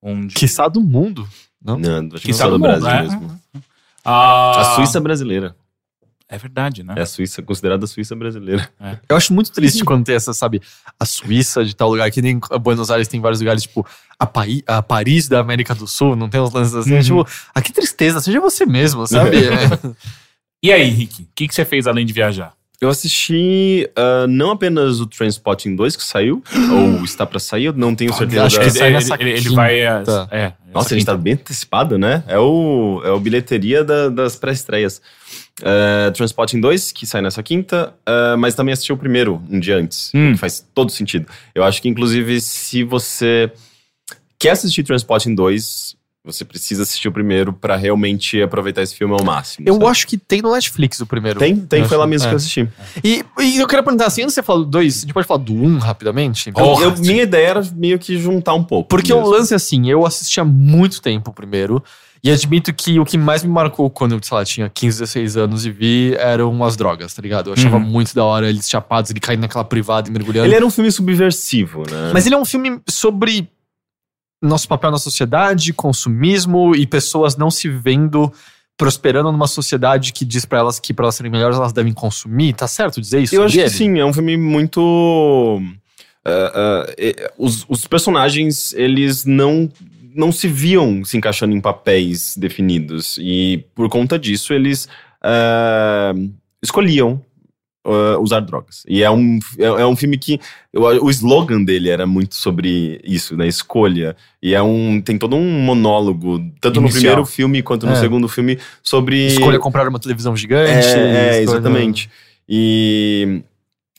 onde. Quiçá do mundo. Não? Não, acho que Quiçá só do do mundo, Brasil é. mesmo. Ah, A Suíça brasileira. É verdade, né? É a Suíça, considerada a Suíça brasileira. Eu acho muito triste quando tem essa, sabe, a Suíça de tal lugar, que nem Buenos Aires tem vários lugares, tipo, a, Paí- a Paris da América do Sul, não tem uns lances assim, é tipo, ah, que tristeza, seja você mesmo, sabe? É. E aí, Rick, o que, que você fez além de viajar? Eu assisti ah, não apenas o Transpotting 2 que saiu, ou está pra sair, eu não tenho certeza. acho da- que sai nessa ele, ele vai. É, é, Nossa, a gente tá quinta. bem antecipado, né? É o, é o bilheteria da- das pré-estreias. É, Transpotting 2, que sai nessa quinta, é, mas também assisti o primeiro, um dia antes. Hum. Que faz todo sentido. Eu acho que, inclusive, se você quer assistir Transpotting 2, você precisa assistir o primeiro pra realmente aproveitar esse filme ao máximo. Eu sabe? acho que tem no Netflix o primeiro. Tem, tem, Eu foi lá mesmo é. que eu assisti. E, e eu queria perguntar assim, antes de você falar do 2, a gente pode falar do 1 um, rapidamente? Eu- minha ideia era meio que juntar um pouco. Porque mesmo. o lance, assim, eu assisti há muito tempo o primeiro. E admito que o que mais me marcou quando eu, sei lá, tinha 15, 16 anos e vi eram as drogas, tá ligado? Eu achava Uhum. muito da hora eles chapados, ele caindo naquela privada e mergulhando. Ele era um filme subversivo, né? Mas ele é um filme sobre nosso papel na sociedade, consumismo e pessoas não se vendo prosperando numa sociedade que diz pra elas que pra elas serem melhores elas devem consumir. Tá certo dizer isso? Eu acho que sim, é um filme muito. ah, eh, os, os personagens, eles não, não se viam se encaixando em papéis definidos. E por conta disso, eles ah, escolhiam ah, usar drogas. E é um, é, é um filme que. eu- o slogan dele era muito sobre isso, né? Escolha. E é um. Tem todo um monólogo, tanto no Inicial. primeiro filme quanto no É. segundo filme, sobre. Escolha comprar uma televisão gigante. É, é, exatamente. E,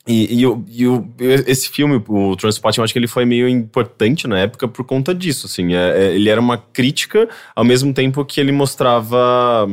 e, e, o- e o- esse filme, o Transporting, eu acho que ele foi meio importante na época por conta disso, assim. É, é, ele era uma crítica, ao mesmo tempo que ele mostrava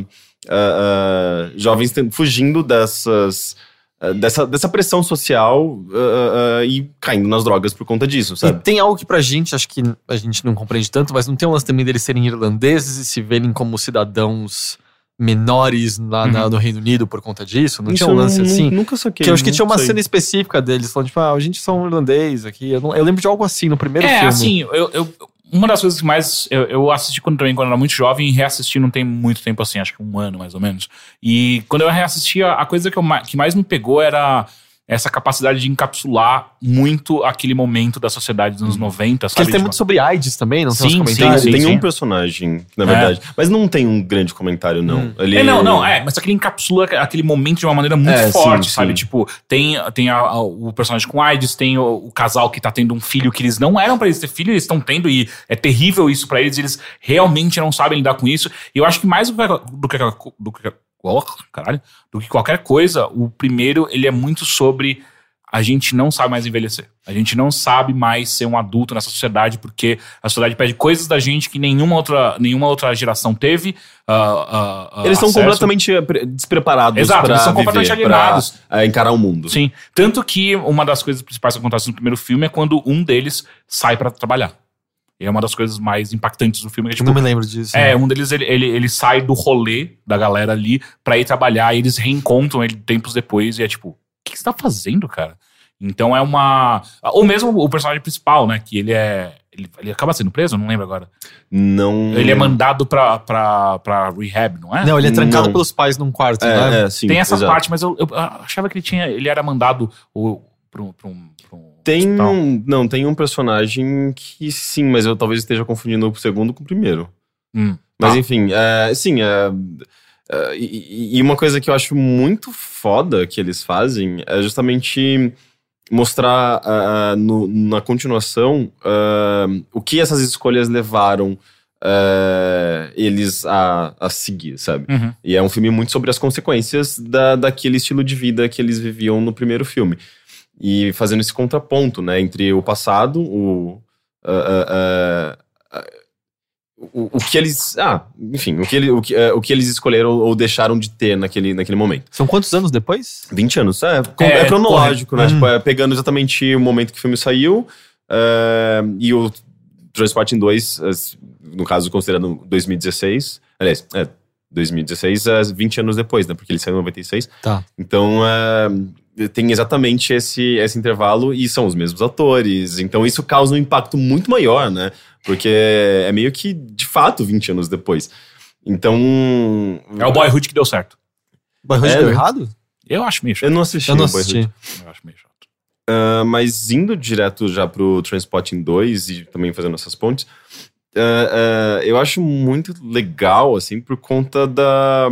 ah, ah, jovens fugindo dessas... ah, Dessa, dessa pressão social ah, ah, e caindo nas drogas por conta disso, E sabe? tem algo que pra gente, acho que a gente não compreende tanto, mas não tem um lance também deles serem irlandeses e se verem como cidadãos menores lá na- no Reino Unido por conta disso? Não Isso tinha um lance assim? Nunca saquei. Que eu acho que tinha uma sei. cena específica deles, falando, tipo, ah, a gente são irlandês aqui. Eu, não- eu lembro de algo assim no primeiro É, filme. assim, eu, eu- uma das coisas que mais. Eu, eu assisti quando, também quando eu era muito jovem e reassisti não tem muito tempo assim, acho que um ano mais ou menos. E quando eu reassisti, a, coisa que, eu, que mais me pegou era essa capacidade de encapsular muito aquele momento da sociedade dos anos 90, Porque sabe? ele tem Tipo, muito sobre AIDS também, não tem uns Sim, sim, Tem sim. um personagem, na É. verdade. Mas não tem um grande comentário, não. Hum. Ele... É, não, não, é, mas aquele encapsula aquele momento de uma maneira muito É, forte, sim, sabe? sim. Tipo, tem, tem a- a- o personagem com AIDS, tem o, o casal que tá tendo um filho que eles não eram pra eles ter filho, eles estão tendo, e é terrível isso pra eles, eles realmente não sabem lidar com isso. E eu acho que mais do que, do que, do que, caralho, do que qualquer coisa, o primeiro, ele é muito sobre a gente não sabe mais envelhecer. A gente não sabe mais ser um adulto nessa sociedade, porque a sociedade pede coisas da gente que nenhuma outra, nenhuma outra geração teve. ah, ah, Eles estão acesso. completamente pre- despreparados Exato, pra eles são completamente pra, alienados. eh, encarar o mundo. Sim. Tanto que uma das coisas principais que acontece no primeiro filme é quando um deles sai pra trabalhar. E é uma das coisas mais impactantes do filme. Que, é, Eu tipo, não me lembro disso. é, um deles ele, ele, ele sai do rolê da galera ali pra ir trabalhar e eles reencontram ele tempos depois e é tipo, o que, que você tá fazendo, cara? Então é uma. Ou mesmo o personagem principal, né? Que ele é. Ele, ele acaba sendo preso, não lembro agora. Não. Ele é mandado pra, pra, pra rehab, não é? Não, ele é trancado Não. pelos pais num quarto, né? É, é, sim. Tem essa exato. parte, mas eu, eu achava que ele tinha. Ele era mandado o, pra. Pra pra um Tem hospital. um, não, tem um personagem que sim, mas eu talvez esteja confundindo o segundo com o primeiro. Hum. Mas Tá. enfim, é, sim, é, é, e, e uma coisa que eu acho muito foda que eles fazem é justamente mostrar ah, no- na continuação ah, o que essas escolhas levaram ah, eles a, a seguir, sabe? Uhum. E é um filme muito sobre as consequências da, daquele estilo de vida que eles viviam no primeiro filme. E fazendo esse contraponto, né, entre o passado, o. ah, ah, ah, o, o que eles. Ah, enfim, o que, ele, o, que, eh, o que eles escolheram ou deixaram de ter naquele, naquele momento. São quantos anos depois? 20 anos, é, É, é cronológico, né? correto. Tipo, é pegando exatamente o momento que o filme saiu eh, e o Transporting 2, eh, no caso, considerando 2016. Aliás, é, 2016, é 20 anos depois, né? Porque ele saiu em 96. Tá. Então, é, tem exatamente esse, esse intervalo e são os mesmos atores. Então, isso causa um impacto muito maior, né? Porque é meio que, de fato, 20 anos depois. Então. É o boyhood que deu certo. Boyhood É, deu né? errado? Eu acho meio Eu chato. não assisti. Eu não o Boyhood. assisti. Eu acho meio chato. Ah, mas indo direto já pro Transpotting 2 e também fazendo essas pontes, ah, ah, eu acho muito legal, assim, por conta da-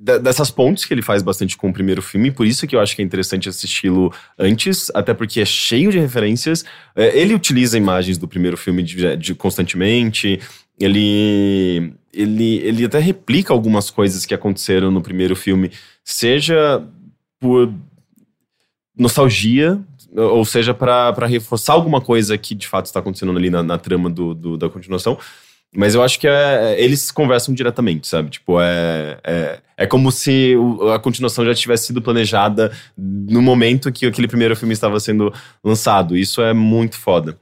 dessas pontes que ele faz bastante com o primeiro filme, por isso que eu acho que é interessante assisti-lo antes, até porque é cheio de referências. Eh, ele utiliza imagens do primeiro filme de, de- constantemente, ele, ele, ele até replica algumas coisas que aconteceram no primeiro filme, seja por nostalgia, ou seja, pra reforçar alguma coisa que de fato está acontecendo ali na, na trama do, do- da continuação. Mas eu acho que é, eles conversam diretamente, sabe? Tipo, é, é, é como se o- a continuação já tivesse sido planejada no momento que aquele primeiro filme estava sendo lançado. Isso é muito foda.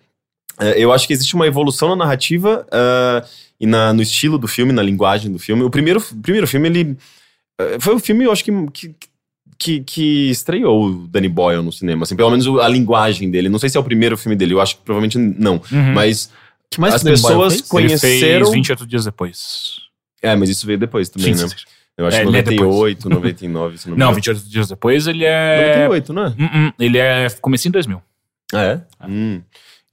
É, eu acho que existe uma evolução na narrativa ah, e na- no estilo do filme, na linguagem do filme. O primeiro, primeiro filme, ele. eh, Foi o filme, eu acho que, que, que, que estreou o Danny Boyle no cinema. Assim, pelo menos a linguagem dele. Não sei se é o primeiro filme dele, eu acho que provavelmente não. Uhum. Mas que mais as o pessoas conheceram. Ele fez 28 dias depois. É, mas isso veio depois também, Sim, né? sim, sim. Eu acho É, que é depois. 98, 99, se não me Não, engano. 28 dias depois ele é. 98, não é? Hum, hum, ele é comecinho em 2000. Ah, é? Hum.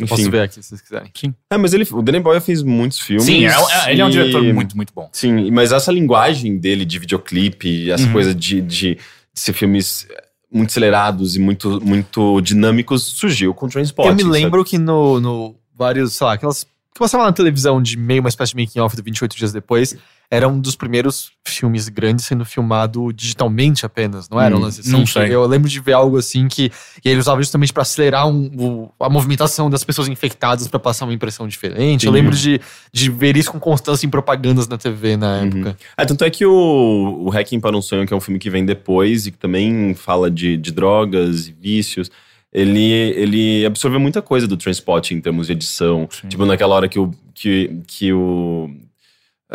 Posso Enfim. ver aqui se vocês quiserem. É, mas ele, o Danny Boyle fez muitos filmes. Sim, é, é- ele é um e- diretor muito, muito bom. Sim, mas essa linguagem dele de videoclipe, essa Uhum. coisa de, de ser filmes muito acelerados e muito, muito dinâmicos, surgiu com Transport. eu me lembro que no, no vários, sei lá, aquelas que passava na televisão de meio, uma espécie de making off do 28 dias depois, era um dos primeiros filmes grandes sendo filmado digitalmente apenas, não era? Hum, um assim? não sei. Eu lembro de ver algo assim que e ele usava justamente pra acelerar um- o- a movimentação das pessoas infectadas pra passar uma impressão diferente. Eu Sim. lembro de, de ver isso com constância em propagandas na TV na Uhum. época. É, tanto é que o, o Hacking para um Sonho, que é um filme que vem depois e que também fala de, de drogas e vícios, ele, ele absorveu muita coisa do Transport em termos de edição. Sim. Tipo, naquela hora que o, que, que o,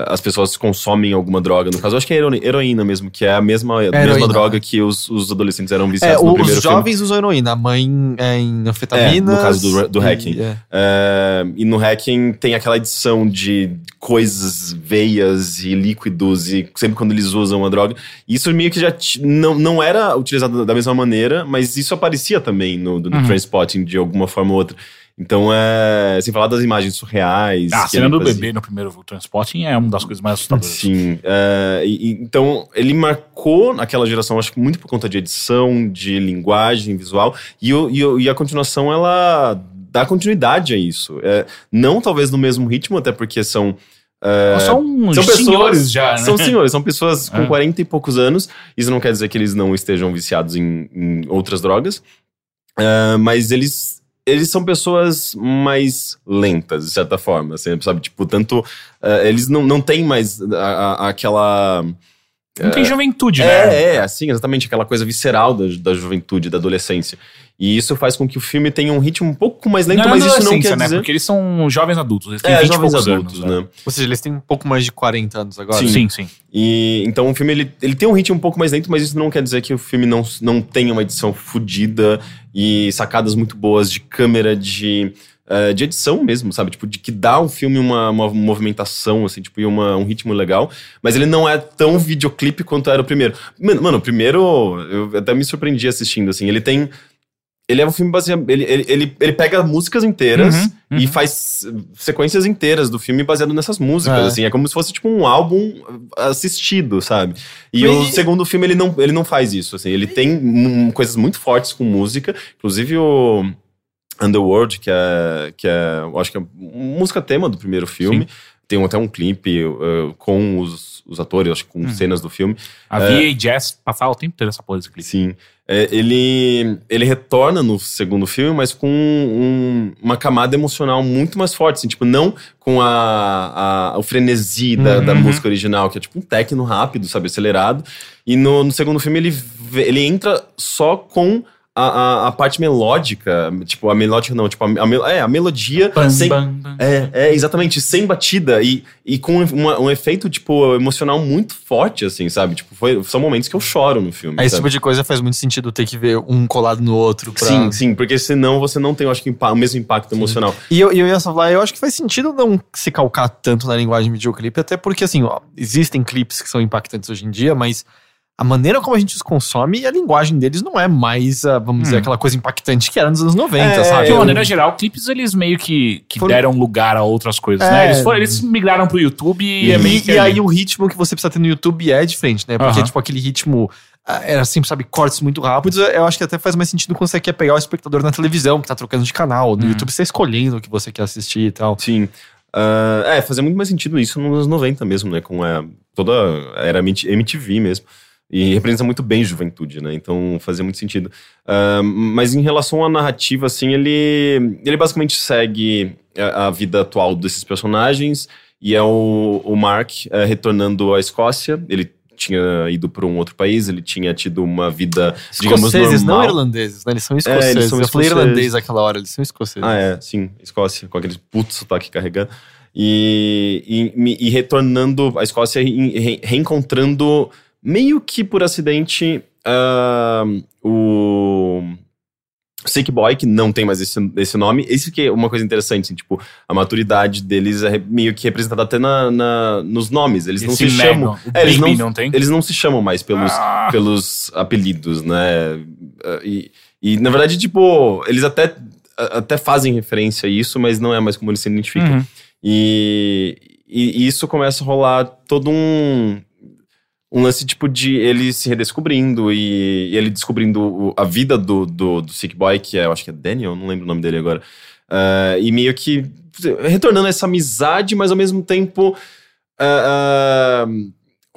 as pessoas consomem alguma droga. No caso, eu acho que é heroína, mesmo, que é a mesma, a mesma droga que os, os adolescentes eram É, viciados no os primeiro filme. jovens usam heroína, a mãe é em anfetaminas. É, no caso do- do e- Hacking. é. É, e no Hacking tem aquela edição de coisas, veias e líquidos, e sempre quando eles usam a droga. Isso meio que já não, não era utilizado da mesma maneira, mas isso aparecia também no, no Uhum. Trainspotting de alguma forma ou outra. Então, é, sem falar das imagens surreais. Ah, a cena do fazia. bebê no primeiro Transporting é uma das coisas mais assustadoras. Sim. é, e- então, ele marcou naquela geração, acho que muito por conta de edição, de linguagem visual, e, e e a continuação, ela dá continuidade a isso. É, não talvez no mesmo ritmo, até porque são. é, São são pessoas senhores já, né? São senhores, são pessoas com É. 40 e poucos anos. Isso não quer dizer que eles não estejam viciados em, em outras drogas. É, mas eles, eles são pessoas mais lentas, de certa forma. Assim, sabe? Tipo, tanto. é, eles não, não têm mais a- a- aquela. Não tem juventude, né? É, é, assim, exatamente, aquela coisa visceral da, da juventude, da adolescência. E isso faz com que o filme tenha um ritmo um pouco mais lento, Não é mas isso não quer né? dizer. Porque eles são jovens adultos. Eles têm É, 20 e jovens adultos, anos, né? Ou seja, eles têm um pouco mais de 40 anos agora. Sim, sim. E então o filme ele, ele tem um ritmo um pouco mais lento, mas isso não quer dizer que o filme não, não tenha uma edição fodida e sacadas muito boas de câmera, de, eh, de edição mesmo, sabe? Tipo, de que dá ao filme uma, uma movimentação, assim, tipo, e uma, um ritmo legal. Mas ele não é tão videoclipe quanto era o primeiro. Mano, mano, o primeiro, eu até me surpreendi assistindo, assim. Ele tem. Ele é um filme baseado. Ele, ele, ele, ele pega músicas inteiras Uhum, e uhum. faz sequências inteiras do filme baseado nessas músicas, É. assim. É como se fosse, tipo, um álbum assistido, sabe? E Mas o e- segundo filme, ele não, ele não faz isso, assim. Ele tem hum, coisas muito fortes com música. Inclusive o Underworld, que é, que é eu acho que é música tema do primeiro filme. Tem até um clipe uh, com os, os atores, acho que com Hum. cenas do filme. A VA Jazz passava o tempo inteiro essa porra desse clipe. Sim. É, ele, ele retorna no segundo filme, mas com um- uma camada emocional muito mais forte. Assim, tipo, não com a, a- o frenesi da, Uhum. da música original, que é tipo um techno rápido, sabe, acelerado. E no, no segundo filme ele, ele entra só com a, a, a parte melódica. Tipo, a melódica não, tipo, a, mel- é, a melodia Bam, sem, bam, bam. é, é, exatamente, sem batida e, e com uma- um efeito, tipo, emocional muito forte, assim, sabe? Tipo, foi, são momentos que eu choro no filme. Esse sabe? tipo de coisa faz muito sentido ter que ver um colado no outro pra... Sim, sim, porque senão você não tem, eu acho que, o mesmo impacto emocional. E eu, eu ia falar, eu acho que faz sentido não se calcar tanto na linguagem videoclipe, até porque, assim, ó, existem clipes que são impactantes hoje em dia, mas a maneira como a gente os consome e a linguagem deles não é mais, ah, vamos dizer, Hum. aquela coisa impactante que era nos anos 90, É, sabe? De uma maneira geral, clipes eles meio que, que Foram- deram lugar a outras coisas, É. né? Eles, foram, eles migraram pro YouTube e, E, é meio que e aí o ritmo que você precisa ter no YouTube é diferente, né? Porque, Aham. tipo, aquele ritmo ah, era sempre, sabe, cortes muito rápidos. Eu acho que até faz mais sentido quando você quer pegar o espectador na televisão, que tá trocando de canal. No Uhum. YouTube você tá escolhendo o que você quer assistir e tal. Sim. Ah, é, fazia muito mais sentido isso nos anos 90 mesmo, né? Com a, toda a era MTV mesmo. E representa muito bem juventude, né? Então fazia muito sentido. Ah, mas em relação à narrativa, assim, ele, ele basicamente segue a, a vida atual desses personagens. E é o, o Mark eh, retornando à Escócia. Ele tinha ido para um outro país, ele tinha tido uma vida, digamos, Escoceses, não normal. irlandeses, né? Eles são eles escoceses. são Eu falei irlandês aquela hora, eles são escoceses. Ah, é, sim, Escócia, com aquele puto sotaque carregando. E, e, e retornando à Escócia e re- reencontrando, meio que por acidente, ah, o Sick Boy, que não tem mais esse, esse nome. Isso que é uma coisa interessante, assim, tipo, a maturidade deles é meio que representada até na, na- nos nomes. Eles não Esse se Megan, chamam. É, eles não, não eles não se chamam mais pelos, Ah. pelos apelidos, né? Uh, E, e, na verdade, tipo, eles até, até fazem referência a isso, mas não é mais como eles se identificam. Uhum. E, e- e isso começa a rolar todo um, um lance, tipo, de ele se redescobrindo e, e ele descobrindo o- a vida do, do, do Sick Boy, que é, eu acho que é Daniel, não lembro o nome dele agora. Ah, e meio que retornando essa amizade, mas ao mesmo tempo ah, ah,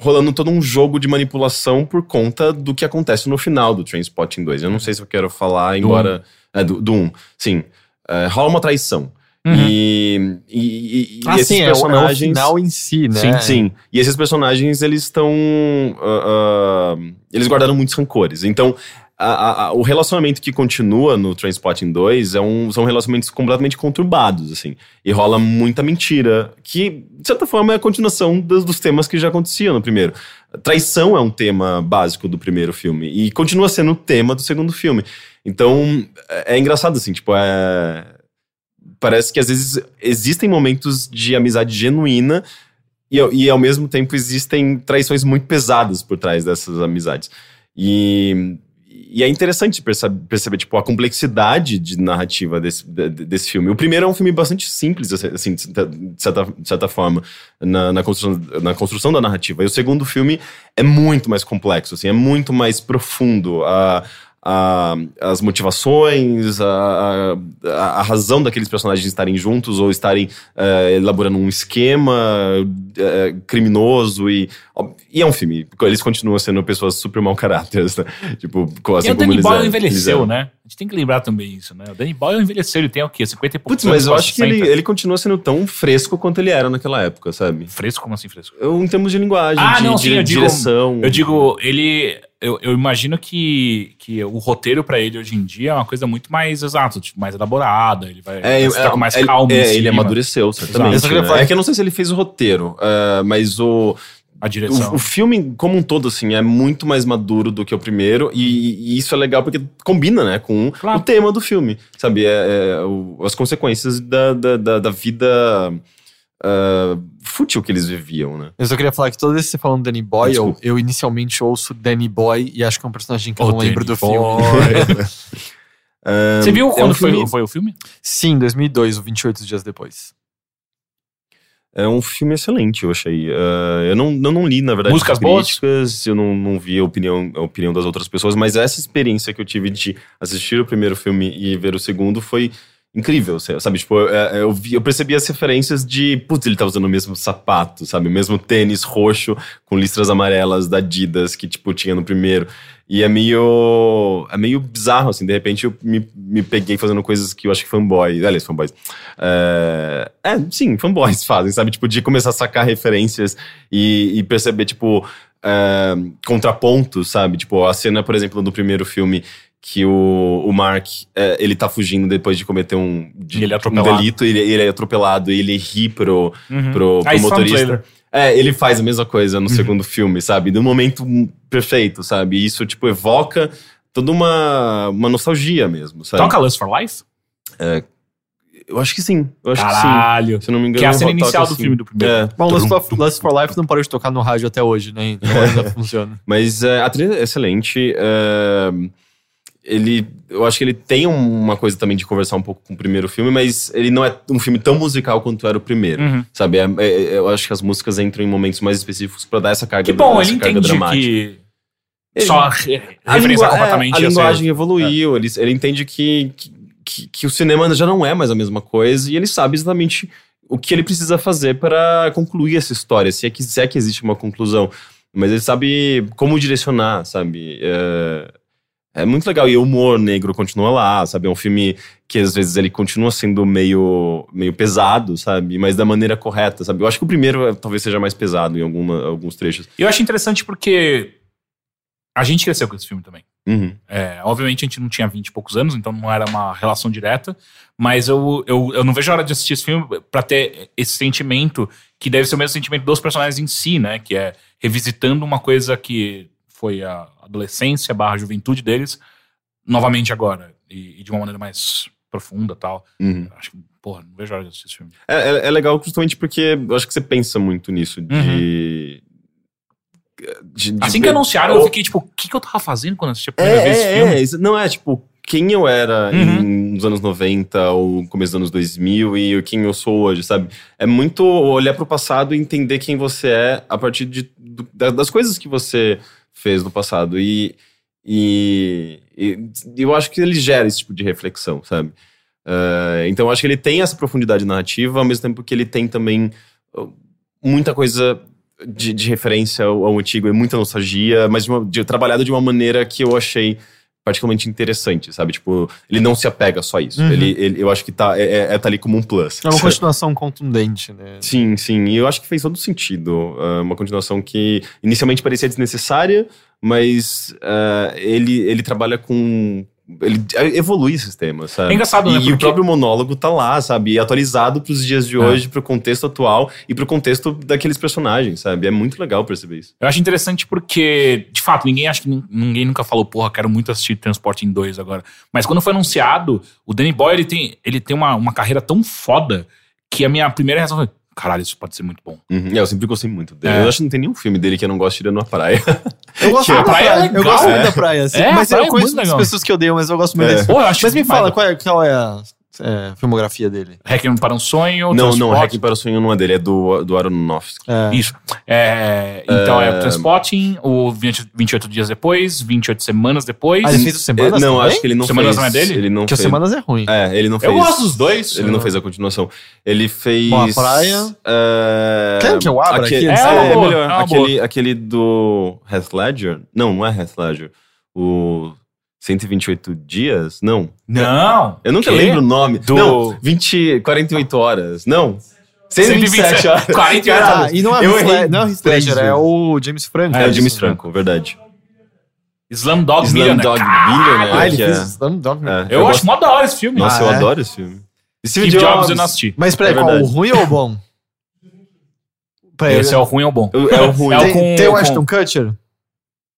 rolando todo um jogo de manipulação por conta do que acontece no final do Trainspotting 2. Eu não sei se eu quero falar, embora... É, do, do 1, sim. Rola uma traição. Uhum. E, e, e- Ah, esses sim, é o, é o personagens... final em si, né? Sim, sim. E esses personagens, eles estão. ah, ah, eles guardaram muitos rancores. Então, a- a- o relacionamento que continua no Trainspotting 2 é um, são relacionamentos completamente conturbados, assim. E rola muita mentira, que, de certa forma, é a continuação dos, dos temas que já aconteciam no primeiro. Traição é um tema básico do primeiro filme. E continua sendo o tema do segundo filme. Então, é, é engraçado, assim, tipo, é parece que às vezes existem momentos de amizade genuína e, e ao mesmo tempo existem traições muito pesadas por trás dessas amizades. E, e é interessante perceber, perceber tipo, a complexidade de narrativa desse, de- de- desse filme. O primeiro é um filme bastante simples, assim, certa, de certa, de certa forma, na, na, construção, na construção da narrativa. E o segundo filme é muito mais complexo, assim, é muito mais profundo. A, a- as motivações, a, a, a razão daqueles personagens estarem juntos ou estarem eh, elaborando um esquema eh, criminoso e, e é um filme. Eles continuam sendo pessoas super mau caráter, né? tipo, assim e o como eles Boyle eles envelheceu, eram. né? Gente tem que lembrar também isso, né? O Danny Boyle envelheceu, ele tem o quê? 50 e poucos Putz, mas eu acho que ele, 60? ele continua sendo tão fresco quanto ele era naquela época, sabe? Fresco? Como assim fresco? Eu, em termos de linguagem, Ah, de, não, de sim, eu digo- direção. Eu digo, ele. Eu, eu imagino que, que o roteiro pra ele hoje em dia é uma coisa muito mais exato, tipo, mais elaborada. Ele vai É, vai estar com mais ele, calma. em é, ele amadureceu, certamente. Né? É que eu não sei se ele fez o roteiro, ah, mas o, A direção. O, o filme, como um todo, assim, é muito mais maduro do que o primeiro, e, e isso é legal porque combina, né, com Claro. o tema do filme, sabe? É, é o- as consequências da, da, da, da vida ah, fútil que eles viviam, né? Eu só queria falar que toda vez que você falando Danny Boyle, Desculpa. eu inicialmente ouço Danny Boy e acho que é um personagem que eu não lembro Danny do filme. Boy. Você viu é quando um foi, filme- foi o filme? Sim, 2002, o 28 dias depois. É um filme excelente, eu achei. Ah, eu, não, eu não li, na verdade, Músicas as boas? críticas, eu não, não vi a opinião, a opinião das outras pessoas, mas essa experiência que eu tive de assistir o primeiro filme e ver o segundo foi incrível, sabe? Tipo, eu, eu, vi- eu percebi as referências de, putz, ele tá usando o mesmo sapato, sabe? O mesmo tênis roxo com listras amarelas da Adidas que, tipo, tinha no primeiro. E é meio. É meio bizarro, assim. De repente eu me, me peguei fazendo coisas que eu acho que fanboys. Aliás, fanboys. É, é, sim, fanboys fazem, sabe? Tipo, de começar a sacar referências e, e perceber, tipo, é, contrapontos, sabe? Tipo, a cena, por exemplo, do primeiro filme que o, o Mark, é, ele tá fugindo depois de cometer um, de- ele é um delito, ele, ele é atropelado e ele ri pro, Uhum. pro, pro motorista. É, ele faz a mesma coisa Uhum. no segundo filme, sabe? No momento perfeito, sabe? E Isso, tipo, evoca toda uma, uma nostalgia mesmo, sabe? Toca Lust for Life? Eu acho que sim. Eu acho que Caralho. sim. Se eu não me engano. Que é a cena inicial do assim. filme do primeiro. É. Bom, Lust for, Lust for Life não parou de tocar no rádio até hoje, né? Então ainda funciona. Mas é, a trilha é excelente. é, ele, eu acho que ele tem uma coisa também de conversar um pouco com o primeiro filme, mas ele não é um filme tão musical quanto era o primeiro. Uhum. Sabe? É- é- eu acho que as músicas entram em momentos mais específicos pra dar essa carga, Que bom, ele entende dramática. que Ele- só referenciar língua- completamente é, a linguagem evoluiu, ele, ele entende que, que, que, que o cinema já não é mais a mesma coisa e ele sabe exatamente o que ele precisa fazer para concluir essa história, se é, que, se é que existe uma conclusão. Mas ele sabe como direcionar, sabe? É, é muito legal. E o humor negro continua lá, sabe? É um filme que às vezes ele continua sendo meio, meio pesado, sabe? Mas da maneira correta, sabe? Eu acho que o primeiro eh, talvez seja mais pesado em alguma, alguns trechos. Eu acho interessante porque a gente cresceu com esse filme também. Uhum. É, obviamente a gente não tinha 20 e poucos anos, então não era uma relação direta, mas eu, eu, eu não vejo a hora de assistir esse filme pra ter esse sentimento que deve ser o mesmo sentimento dos personagens em si, né? Que é revisitando uma coisa que foi a adolescência barra juventude deles, novamente agora, e, e de uma maneira mais profunda tal. Uhum. Acho que, porra, não vejo a hora de assistir esse filme. É, é, é legal justamente porque eu acho que você pensa muito nisso de. de- de Assim que ver- anunciaram, eu fiquei tipo, o que, que eu tava fazendo quando assisti a primeira É, vez esse é, filme? é, isso- não é tipo quem eu era Uhum. em, nos anos 90 ou começo dos anos 2000 e quem eu sou hoje, sabe? É muito olhar pro passado e entender quem você é a partir de, do- da- das coisas que você fez no passado. E, e, e eu acho que ele gera esse tipo de reflexão, sabe? Eh, então eu acho que ele tem essa profundidade narrativa, ao mesmo tempo que ele tem também uh, muita coisa de, de referência ao, ao antigo e muita nostalgia, mas de uma, de, trabalhado de uma maneira que eu achei particularmente interessante, sabe? Tipo, ele não se apega só a isso. Uhum. Ele, ele- eu acho que tá, é, é- é tá ali como um plus. É uma continuação contundente, né? Sim, sim. E eu acho que fez todo sentido. Ah, uma continuação que inicialmente parecia desnecessária, mas ah, ele, ele trabalha com. Ele evolui esses temas, sabe? É engraçado, né? E, o Porque- próprio monólogo tá lá, sabe? E atualizado pros dias de hoje, pro contexto atual e pro contexto daqueles personagens, sabe? É muito legal perceber isso. Eu acho interessante porque, de fato, ninguém acha que nin- ninguém nunca falou, porra, quero muito assistir Transporte em 2 agora. Mas quando foi anunciado, o Danny Boyle ele tem, ele tem uma, uma carreira tão foda que a minha primeira reação foi: caralho, isso pode ser muito bom. Uhum. É, eu sempre gostei muito dele. É. Eu acho que não tem nenhum filme dele que eu não gosto tirando a praia. Eu gosto Que muito da praia é praia. Eu legal, gosto muito é. da praia, assim. É, mas praia eu é conheço legal. pessoas que odeiam, mas eu gosto muito É. desse. Pô, eu acho Mas me fala, qual é, qual é a é, filmografia dele? Requiem para um sonho, não, não, Hacking para o Sonho não é dele, é do, do Aronofsky. É. Isso. É, então é, o Transporting, o 20 28 dias depois, 28 semanas depois. Ah, ele fez o Semanas não, também? acho que ele não Semanas fez. não é dele? Ele não Porque o fez. Semanas é ruim. É, ele não fez. Eu gosto dos dois. Ele não fez a continuação. Ele fez. Bom, a praia. é, Quer que eu abra aquele, aqui? É É, é boa, melhor. é aquele, aquele do Heath Ledger. Não, não é Heath Ledger. O 128 dias? Não. Não. Eu nunca Quê? lembro o nome. Do- Não, 20, 48 horas. Não. 127 horas. 48 Caralho, Ah, e não é, eu o Heath errei não é Heath Ledger, é o James Franco. É, o James isso, Franco, verdade. Slumdog Slumdog Millionaire. Millionaire. Ah, ele que fez é- Slumdog, né? é, Eu, eu acho mó da hora esse filme. Nossa, Ah, eu é? adoro esse filme. Steve Jobs eu não assisti. Mas peraí, É qual? O ruim ou o bom? Peraí, Esse é o ruim ou o bom? É o ruim. É o tem, com- tem o Ashton Kutcher?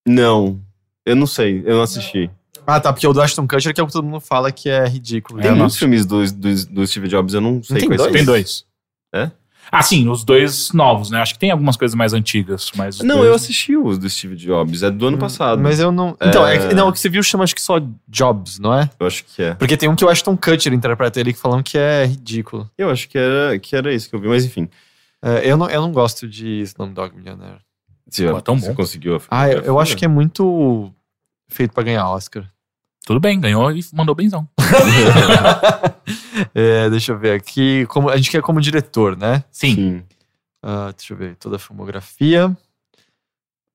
Não. Eu não sei, eu não assisti. Ah, tá, porque o do Ashton Kutcher que é o que todo mundo fala que é ridículo. Tem eu não muitos filmes do, do, do Steve Jobs, eu não sei tem quais dois? Tem dois. É? Ah, sim, os dois novos, né? Acho que tem algumas coisas mais antigas, mas. Não, dois- eu assisti os do Steve Jobs, é do ano passado. Mas eu não. Então, é... É. que- não, o que você viu chama acho que só Jobs, não é? Eu acho que é. Porque tem um que o Ashton Kutcher interpreta ele que falam que é ridículo. Eu acho que era, que era isso que eu vi, mas enfim. É, eu, não, eu não gosto de Slumdog Millionaire. Você, Pô, tão você bom. conseguiu a Ah, eu, eu acho que é muito feito pra ganhar Oscar. Tudo bem, ganhou e mandou benzão. É, deixa eu ver aqui. Como, a gente quer como diretor, né? Sim. Sim. Ah, deixa eu ver. Toda a filmografia.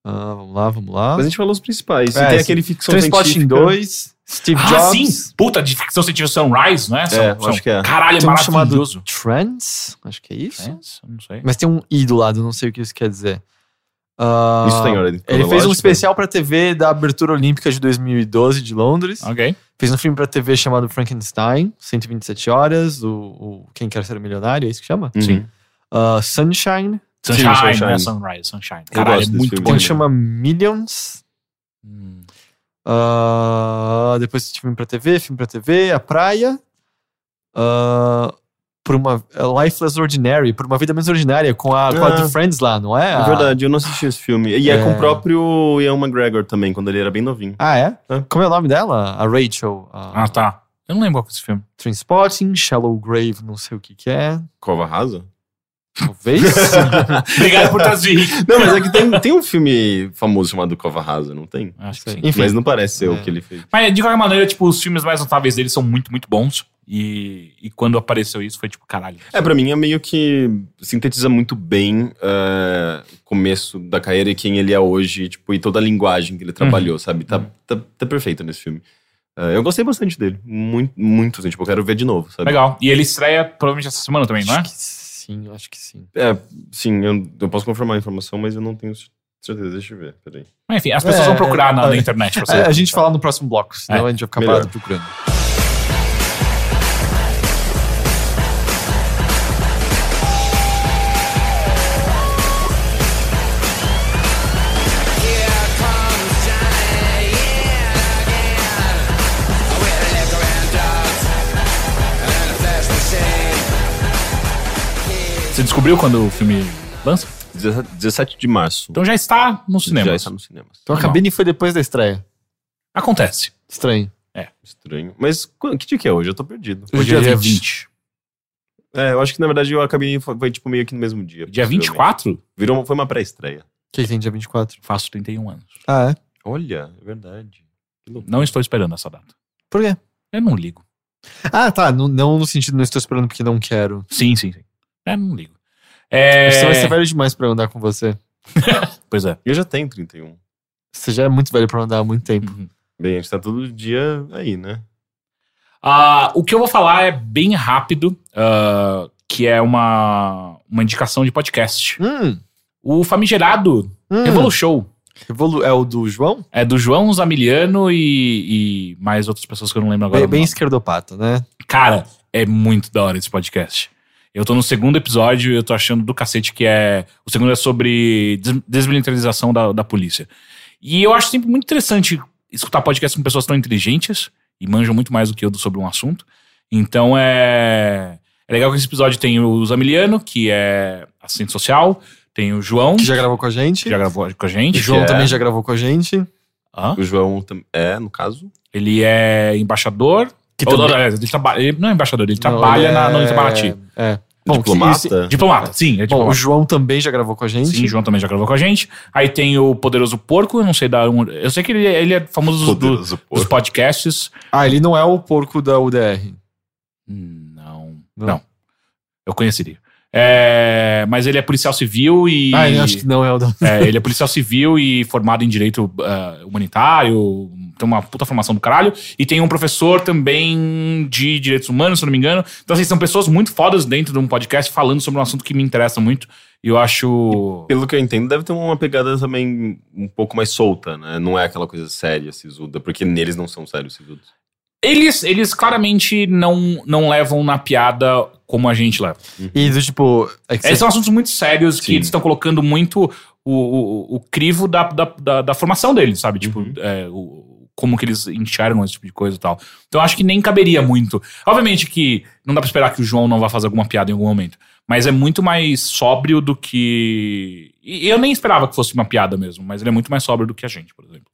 Ah, vamos lá, vamos lá. Mas a gente falou os principais. É, e tem esse- aquele ficção científica. 2, Steve Ah, Jobs. sim! Puta, de ficção científica Sunrise, não é? São- É, eu são- acho que é. Caralho, é Tem um chamado maravilhoso. Trends, acho que é isso. Trans? Não sei. Mas tem um I do lado, não sei o que isso quer dizer. Ah, Isso tem ordem Ele fez um especial pra TV da abertura olímpica de 2012 de Londres. Ok. Fez um filme pra TV chamado Frankenstein, 127 horas. O, o Quem Quer Ser Milionário, é isso que chama? Uhum. Sim. Ah, Sunshine, Sunshine, Sunshine. é Sunrise, Sunshine. Caralho, é muito filme. bom. Sim. chama Millions. Hum. Ah, depois filme pra TV, filme pra TV, A Praia. ah, por uma é Lifeless Ordinary, por uma vida menos ordinária, com a, com a Ah. do Friends lá, não é? É verdade, eu não assisti esse filme. E é, É. com o próprio Ian McGregor também, quando ele era bem novinho. Ah, é? É. Como é o nome dela? A Rachel. A Ah, tá. Eu não lembro qual é esse filme. Trainspotting, Shallow Grave, não sei o que que é. Cova Rasa? Talvez. Obrigado por trazer. Não, mas é que tem, tem um filme famoso chamado Cova Rasa, não tem? Acho que sim. Enfim. Mas não parece ser É. o que ele fez. Mas de qualquer maneira, tipo, os filmes mais notáveis dele são muito, muito bons. E, e quando apareceu isso, foi tipo, caralho. É, pra mim é meio que sintetiza muito bem é, o começo da carreira e quem ele é hoje, tipo, e toda a linguagem que ele trabalhou, sabe? Tá, tá, tá perfeito nesse filme. É, eu gostei bastante dele. Muito, muito, assim, tipo, eu quero ver de novo, sabe? Legal. E ele estreia provavelmente essa semana também, não é? Acho que sim, acho que sim. É, sim, eu, eu posso confirmar a informação, mas eu não tenho certeza. Deixa eu ver, peraí. Mas, enfim, as pessoas É, vão procurar na, é, na internet pra É, a gente fala no próximo bloco, senão É, a gente vai ficar parado procurando. Você descobriu quando o filme lança? 17 de março. Então já está no cinema. Já está no cinema. Então a Normal. cabine foi depois da estreia. Acontece. Estranho. Estranho. Mas qu- que dia que é hoje? Eu tô perdido. Hoje é dia dia 20. 20. É, eu acho que na verdade eu acabei foi, foi, tipo meio que no mesmo dia. Dia possivelmente. 24? Virou, foi uma pré-estreia. O que, que tem dia 24? Faço 31 anos. Ah, é? Olha, é verdade. Não estou esperando essa data. Por quê? Eu não ligo. Ah, tá. Não, não no sentido não estou esperando porque não quero. Sim, sim, sim. É, não ligo. É... Você vai ser velho demais pra andar com você. Pois é. Eu já tenho 31. Você já é muito velho pra andar há muito tempo. Bem, a gente tá todo dia aí, né? Ah, o que eu vou falar é bem rápido, ah, que é uma, uma indicação de podcast. Hum. O famigerado hum. Revolution Revolu- é o do João? é do João Zamiliano e, e mais outras pessoas que eu não lembro agora. Bem, bem esquerdopata, né? Cara, é muito da hora esse podcast. Eu tô no segundo episódio e eu tô achando do cacete que é. O segundo é sobre des- desmilitarização da, da polícia. E eu acho sempre muito interessante escutar podcast com pessoas tão inteligentes e manjam muito mais do que eu sobre um assunto. Então é. É legal que esse episódio tem o Zamiliano, que é assistente social, tem o João, Que já gravou com a gente. que já gravou com a O gente. João que é- também já gravou com a gente. Hã? O João é, no caso. Ele é embaixador. Que Ou, também- ele, trabalha, ele não é embaixador, ele Não, trabalha ele na, no é- Itamaraty. É. Bom, diplomata. isso- Diplomata, sim, é Bom, o. João também já gravou com a gente. Sim, o João também já gravou com a gente. Aí tem o Poderoso Porco, eu não sei dar um. Eu sei que ele, ele é famoso dos, Poderoso dos podcasts. Ah, ele não é o porco da UDR. Não. Não? Não. Eu conheceria. É, mas ele é policial civil e. Ah, eu acho que não é o da. é, ele é policial civil e formado em direito ah, humanitário, tem uma puta formação do caralho. E tem um professor também de direitos humanos, se não me engano. Então, assim, são pessoas muito fodas dentro de um podcast falando sobre um assunto que me interessa muito. E eu acho. Pelo que eu entendo, deve ter uma pegada também um pouco mais solta, né? Não é aquela coisa séria, sisuda, porque neles não são sérios sisudos. Eles, eles claramente não, não levam na piada como a gente leva. E do tipo. É que Eles você- são assuntos muito sérios que Sim. eles estão colocando muito o, o, o crivo da, da, da, da formação deles, sabe? Tipo, Uhum. é, o, como que eles enxergam esse tipo de coisa e tal. Então eu acho que nem caberia muito. Obviamente que não dá pra esperar que o João não vá fazer alguma piada em algum momento. Mas é muito mais sóbrio do que. E eu nem esperava que fosse uma piada mesmo, mas ele é muito mais sóbrio do que a gente, por exemplo.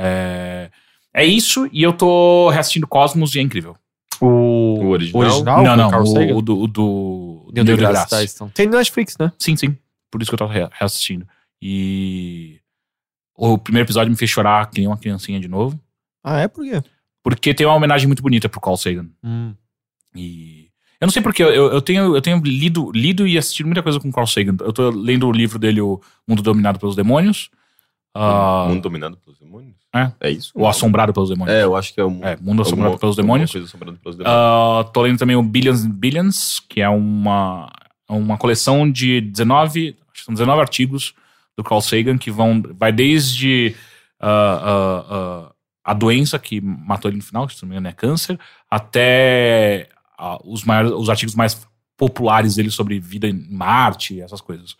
É, é isso, e eu tô reassistindo Cosmos e é incrível. O, O original? não, não, não, o, o do, o do Neil deGrasse. Tyson. Tem no Netflix, né? Sim, sim. Por isso que eu tava re- reassistindo. E o primeiro episódio me fez chorar que nem uma criancinha de novo. Ah, é? Por quê? Porque tem uma homenagem muito bonita pro Carl Sagan. Hum. E. Eu não sei porque, eu, eu, tenho, eu tenho lido, lido e assistido muita coisa com o Carl Sagan. Eu tô lendo o livro dele, O Mundo Dominado pelos Demônios. ah, Mundo dominado pelos demônios? É. É isso? ou Assombrado pelos Demônios. É, eu acho que é o mundo. É, Mundo Assombrado alguma- pelos Demônios. coisa assombrado pelos demônios. Ah, tô lendo também o Billions and Billions, que é uma, uma coleção de 19, acho que são 19 artigos do Carl Sagan que vão vai desde ah, ah, ah, a doença que matou ele no final, que engano é câncer, até os, maiores, os artigos mais populares dele sobre vida em Marte, essas coisas.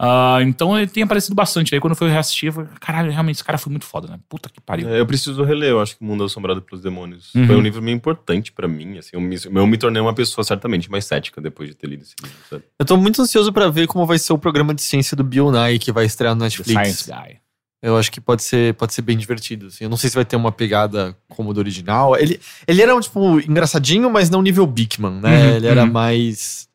Ah, então ele tem aparecido bastante. Aí quando eu fui reassistir, eu falei, caralho, realmente esse cara foi muito foda, né? Puta que pariu. É, eu preciso reler, eu acho que O Mundo Assombrado pelos Demônios. Uhum. Foi um livro meio importante pra mim, assim. Eu me, eu me tornei uma pessoa certamente mais cética depois de ter lido esse livro, sabe? Eu tô muito ansioso pra ver como vai ser o programa de ciência do Bill Nye que vai estrear no The Netflix. Science Guy. Eu acho que pode ser, pode ser bem divertido. assim. Eu não sei se vai ter uma pegada como do original. Ele, ele era, um, tipo, engraçadinho, mas não nível Bickman, né? Uhum, ele era uhum. mais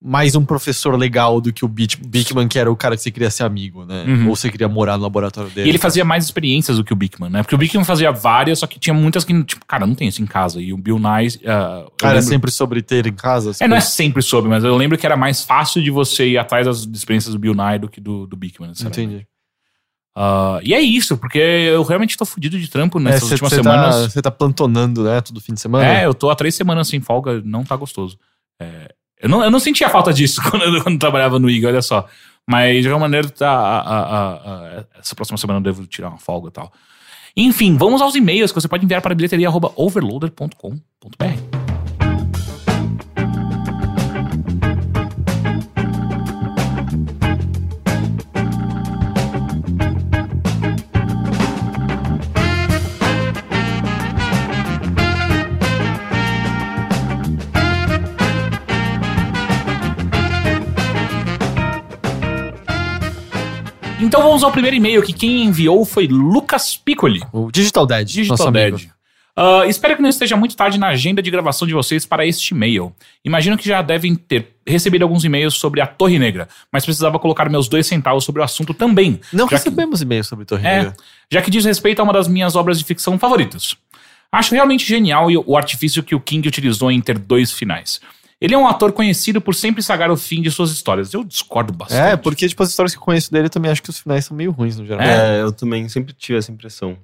mais um professor legal do que o Bick- Bickman, que era o cara que você queria ser amigo, né? Uhum. Ou você queria morar no laboratório dele. E ele fazia mais experiências do que o Bickman, né? Porque o Bickman fazia várias, só que tinha muitas que, tipo, cara, não tem isso em casa. E o Bill Nye. eu Cara, lembro- sempre sobre ter em casa. as É, não é sempre sobre, mas eu lembro que era mais fácil de você ir atrás das experiências do Bill Nye do que do, do Bickman. Entendi. Ah, e é isso, porque eu realmente tô fudido de trampo É, nessas Você últimas tá, semanas. você tá plantonando, né? Todo fim de semana. É, eu tô há três semanas sem folga, não tá gostoso. É, eu, não, eu não sentia falta disso quando quando trabalhava no IG, olha só. Mas de alguma maneira, tá, a- a- a- essa próxima semana eu devo tirar uma folga e tal. Enfim, vamos aos e-mails que você pode enviar para bilheteria.overloader.com.br. Então vamos ao primeiro e-mail, que quem enviou foi Lucas Piccoli. O Digital Dead. nosso Digital amigo. Dead. Ah, espero que não esteja muito tarde na agenda de gravação de vocês para este e-mail. Imagino que já devem ter recebido alguns e-mails sobre a Torre Negra, mas precisava colocar meus dois centavos sobre o assunto também. Não já que- recebemos e-mail sobre Torre é, Negra. já que diz respeito a uma das minhas obras de ficção favoritas. Acho realmente genial o artifício que o King utilizou em ter dois finais. Ele é um ator conhecido por sempre sagar o fim de suas histórias. Eu discordo bastante. É, porque, tipo, as histórias que eu conheço dele, eu também acho que os finais são meio ruins, no geral. É, eu também sempre tive essa impressão.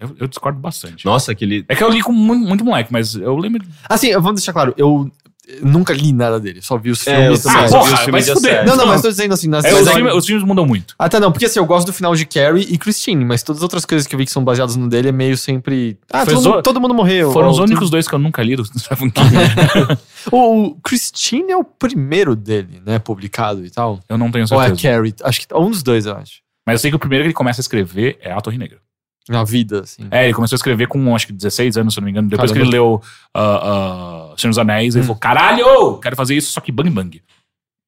Eu, eu discordo bastante. Nossa, aquele. É que eu li com muito, muito moleque, mas eu lembro. Assim, vamos deixar claro, eu nunca li nada dele, só vi os É, eu filmes. também Ah, só vi porra, os filmes de fuder. Não, não, mas tô dizendo assim, nas É, os, filmes, os filmes mudam muito. Até não, porque assim, eu gosto do final de Carrie e Christine, mas todas as outras coisas que eu vi que são baseadas no dele é meio sempre. Ah, todo, os mundo, o- todo mundo morreu. Foram Ou os únicos dois que eu nunca li do Stephen King. O, o Christine é o primeiro dele, né? Publicado e tal. eu não tenho Ou é certeza. Carrie? Acho que um dos dois, eu acho. Mas eu sei que o primeiro que ele começa a escrever é A Torre Negra. Na vida, assim. É, ele começou a escrever com acho que 16 anos, se não me engano. Depois Caramba. que ele leu ah, ah, Senhor dos Anéis, ele Hum. falou: caralho, quero fazer isso, só que bang bang.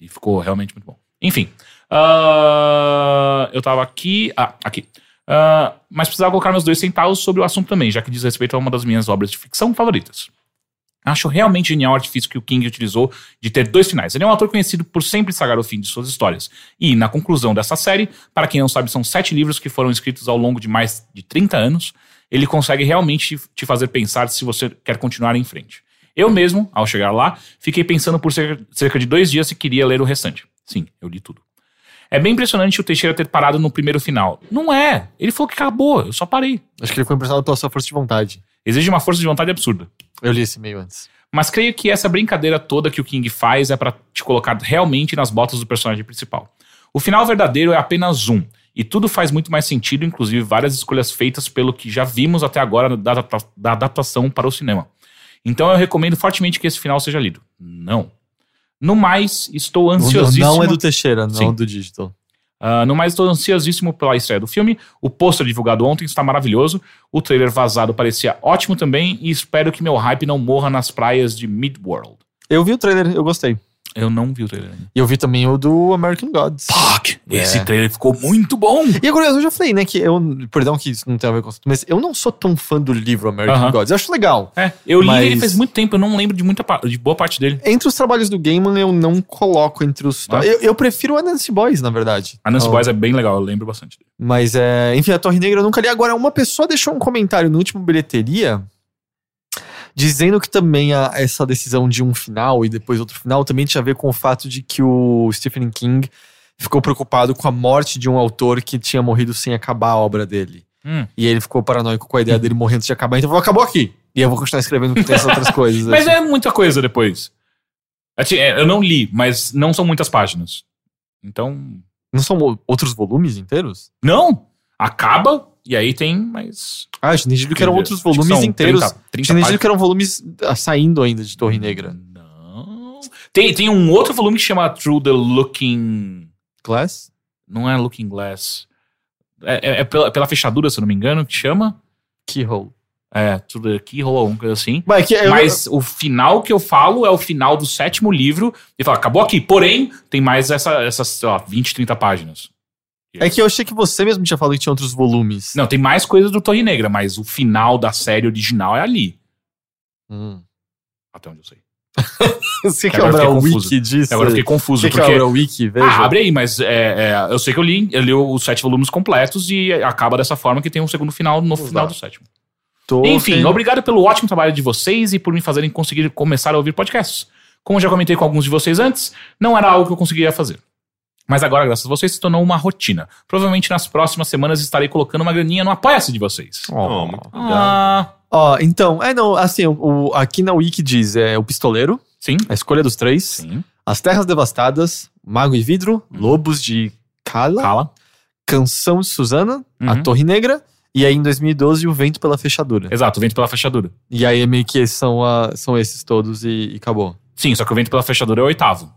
E ficou realmente muito bom. Enfim. ah, eu tava aqui. Ah, aqui. Ah, mas precisava colocar meus dois centavos sobre o assunto também, já que diz respeito a uma das minhas obras de ficção favoritas. Acho realmente genial o artifício que o King utilizou de ter dois finais. Ele é um autor conhecido por sempre sagar o fim de suas histórias. E, na conclusão dessa série, para quem não sabe, são sete livros que foram escritos ao longo de mais de 30 anos, ele consegue realmente te fazer pensar se você quer continuar em frente. Eu mesmo, ao chegar lá, fiquei pensando por cerca de dois dias se queria ler o restante. Sim, eu li tudo. É bem impressionante o Teixeira ter parado no primeiro final. Não é. Ele falou que acabou, eu só parei. Acho que ele foi impressionado pela sua força de vontade. Exige uma força de vontade absurda. Eu li esse e-mail antes. Mas creio que essa brincadeira toda que o King faz é pra te colocar realmente nas botas do personagem principal. O final verdadeiro é apenas um, e tudo faz muito mais sentido, inclusive várias escolhas feitas pelo que já vimos até agora da, da adaptação para o cinema. Então eu recomendo fortemente que esse final seja lido. Não. No mais, estou ansiosíssimo. não é do Teixeira, não Sim. do Digital. Ah, no mais, estou ansiosíssimo pela estreia do filme. O pôster divulgado ontem está maravilhoso. O trailer vazado parecia ótimo também. E espero que meu hype não morra nas praias de Midworld. Eu vi o trailer, eu gostei. Eu não vi o trailer ainda. E eu vi também o do American Gods. Fuck! Esse É. trailer ficou muito bom! E é curioso, eu já falei, né, que eu. Perdão que isso não tem a ver com isso, mas eu não sou tão fã do livro American Aham. Gods. Eu acho legal. É, eu li Mas- ele faz muito tempo, eu não lembro de muita de boa parte dele. Entre os trabalhos do Gaiman, eu não coloco entre os. Ah. Eu, eu prefiro a Nancy Boys, na verdade. A Nancy Então, Boys é bem legal, eu lembro bastante dele. Mas, é, enfim, a Torre Negra eu nunca li. Agora, uma pessoa deixou um comentário no último bilheteria dizendo que também a- essa decisão de um final e depois outro final também tinha a ver com o fato de que o Stephen King ficou preocupado com a morte de um autor que tinha morrido sem acabar a obra dele. Hum. E ele ficou paranoico com a ideia dele morrendo de acabar, então falou, acabou aqui. E eu vou continuar escrevendo com essas outras coisas. Mas assim. é muita coisa depois. Assim, é, Eu não li, mas não são muitas páginas. Então. Não são outros volumes inteiros? Não! Acaba, e aí tem mais. Ah, entendido que eram outros volumes inteiros. 30, 30 tinha entendido páginas. que eram volumes ah, saindo ainda de Torre Negra. Não. Tem, tem um outro volume que chama Through the Looking. Glass? Não é Looking Glass. É, é- é pela, pela fechadura, se eu não me engano, que chama. Keyhole. É, To the Keyhole, alguma coisa assim. Mas, é eu- Mas o final que eu falo é o final do sétimo livro. E fala, acabou aqui. Porém, tem mais essa, essas, lá, 20, 30 páginas. É que eu achei que você mesmo tinha falado que tinha outros volumes. Não, tem mais coisas do Torre Negra, mas o final da série original é ali. Hum. Até onde eu sei. Você quer eu abrir o wiki disso? Agora eu fiquei confuso, Você quer porque. abrir o wiki, veja. Ah, abre aí, mas é, é, eu sei que eu li, eu li os sete volumes completos e acaba dessa forma que tem um segundo final no final do sétimo. Tô Enfim, obrigado pelo ótimo trabalho de vocês e por me fazerem conseguir começar a ouvir podcasts. Como já comentei com alguns de vocês antes, não era algo que eu conseguiria fazer. Mas agora, graças a vocês, se tornou uma rotina. Provavelmente nas próximas semanas estarei colocando uma graninha no Apoia-se de vocês. Oh, muito obrigado. Ah, Ó, então, é não, assim, o, o- aqui na Wiki diz é o pistoleiro, sim, a escolha dos três, sim. as terras devastadas, mago e vidro, lobos de Kala, Cala. canção de Susana, a Uhum. Torre Negra, e aí em 2012 o vento pela fechadura. Exato, o vento pela fechadura. E aí é meio que esses são, a- são esses todos e, e acabou. Sim, só que o vento pela fechadura é o oitavo.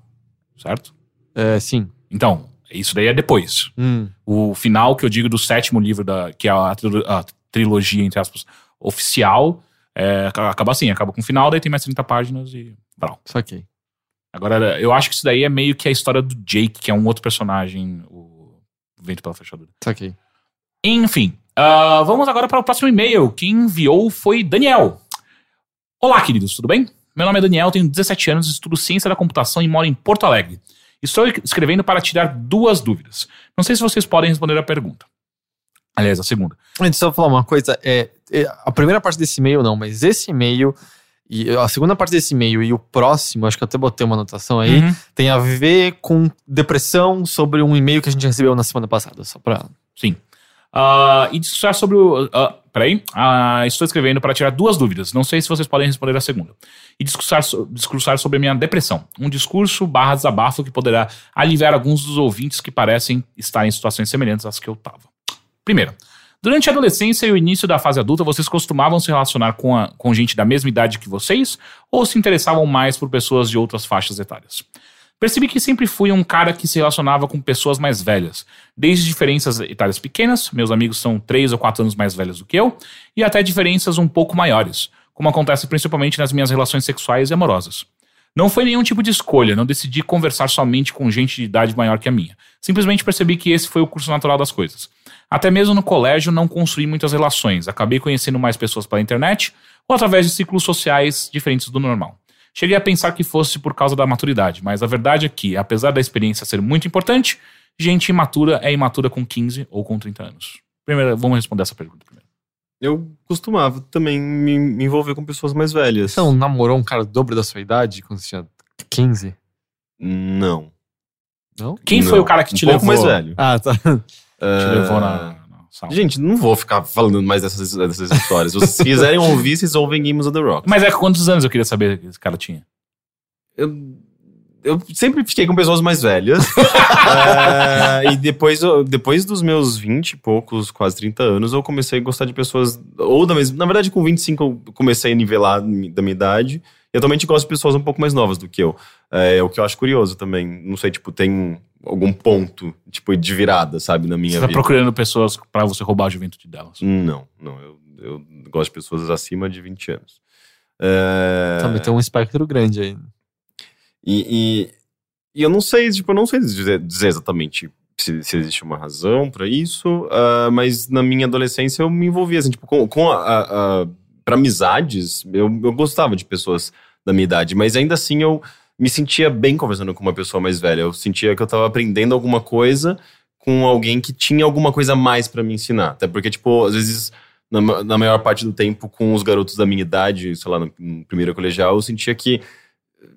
Certo? É, sim. Então, isso daí é depois. Hum, O final que eu digo do sétimo livro, da, que é a, a trilogia, entre aspas, oficial, é, acaba assim, acaba com o final, daí tem mais 30 páginas e. Brau. saquei. Agora, eu acho que isso daí é meio que a história do Jake, que é um outro personagem, o Vento pela Fechadura. Saquei. Enfim, ah, vamos agora para o próximo e-mail. Quem enviou foi Daniel. Olá, queridos, tudo bem? Meu nome é Daniel, tenho 17 anos, estudo ciência da computação e moro em Porto Alegre. Estou escrevendo para tirar duas dúvidas. Não sei se vocês podem responder a pergunta. Aliás, a segunda. Antes, só falar uma coisa, é, é, a primeira parte desse e-mail não, mas esse e-mail e a segunda parte desse e-mail e o próximo, acho que eu até botei uma anotação aí, Uhum. tem a ver com depressão sobre um e-mail que a gente recebeu na semana passada, só pra... Sim. Ah, e discursar sobre o. ah, peraí. Ah, estou escrevendo para tirar duas dúvidas. Não sei se vocês podem responder a segunda. E discursar, discursar sobre a minha depressão. Um discurso barra desabafo que poderá aliviar alguns dos ouvintes que parecem estar em situações semelhantes às que eu estava. Primeiro, durante a adolescência e o início da fase adulta, vocês costumavam se relacionar com, a- com gente da mesma idade que vocês ou se interessavam mais por pessoas de outras faixas etárias? Percebi que sempre fui um cara que se relacionava com pessoas mais velhas, desde diferenças etárias pequenas, meus amigos são três ou quatro anos mais velhos do que eu, e até diferenças um pouco maiores, como acontece principalmente nas minhas relações sexuais e amorosas. Não foi nenhum tipo de escolha, não decidi conversar somente com gente de idade maior que a minha. Simplesmente percebi que esse foi o curso natural das coisas. Até mesmo no colégio não construí muitas relações, acabei conhecendo mais pessoas pela internet ou através de ciclos sociais diferentes do normal. Cheguei a pensar que fosse por causa da maturidade, mas a verdade é que, apesar da experiência ser muito importante, gente imatura é imatura com 15 ou com 30 anos. Primeiro, vamos responder essa pergunta primeiro. Eu costumava também me, envolver com pessoas mais velhas. Você não namorou um cara dobro da sua idade quando você tinha 15? Não. Não? Quem Não. foi o cara que um te pouco levou? mais velho. Ah, tá. Te levou na, Gente, não vou ficar falando mais dessas, dessas histórias. Se vocês quiserem ouvir, vocês ouvem Games of the Rock. Mas é quantos anos eu queria saber que esse cara tinha? Eu, eu sempre fiquei com pessoas mais velhas. É, e depois, depois dos meus 20 e poucos, quase 30 anos, eu comecei a gostar de pessoas. Ou da mesma. Na verdade, com 25 eu comecei a nivelar da minha idade. E atualmente gosto de pessoas um pouco mais novas do que eu. É, o que eu acho curioso também. Não sei, tipo, tem algum ponto, tipo, de virada, sabe, na minha Você tá vida. procurando pessoas pra você roubar a juventude delas. Não, não. Eu, eu gosto de pessoas acima de 20 anos. É... Também tem um espectro grande aí. E, e, e eu não sei, tipo, eu não sei dizer, dizer exatamente se, se existe uma razão pra isso, ah, mas na minha adolescência eu me envolvia, assim, tipo, com, com a, a, a- pra amizades, eu, eu gostava de pessoas da minha idade, mas ainda assim eu me sentia bem conversando com uma pessoa mais velha, eu sentia que eu tava aprendendo alguma coisa com alguém que tinha alguma coisa mais pra me ensinar, até porque, tipo, às vezes... Na, na maior parte do tempo, com os garotos da minha idade, sei lá, no, no primeiro colegial, eu sentia que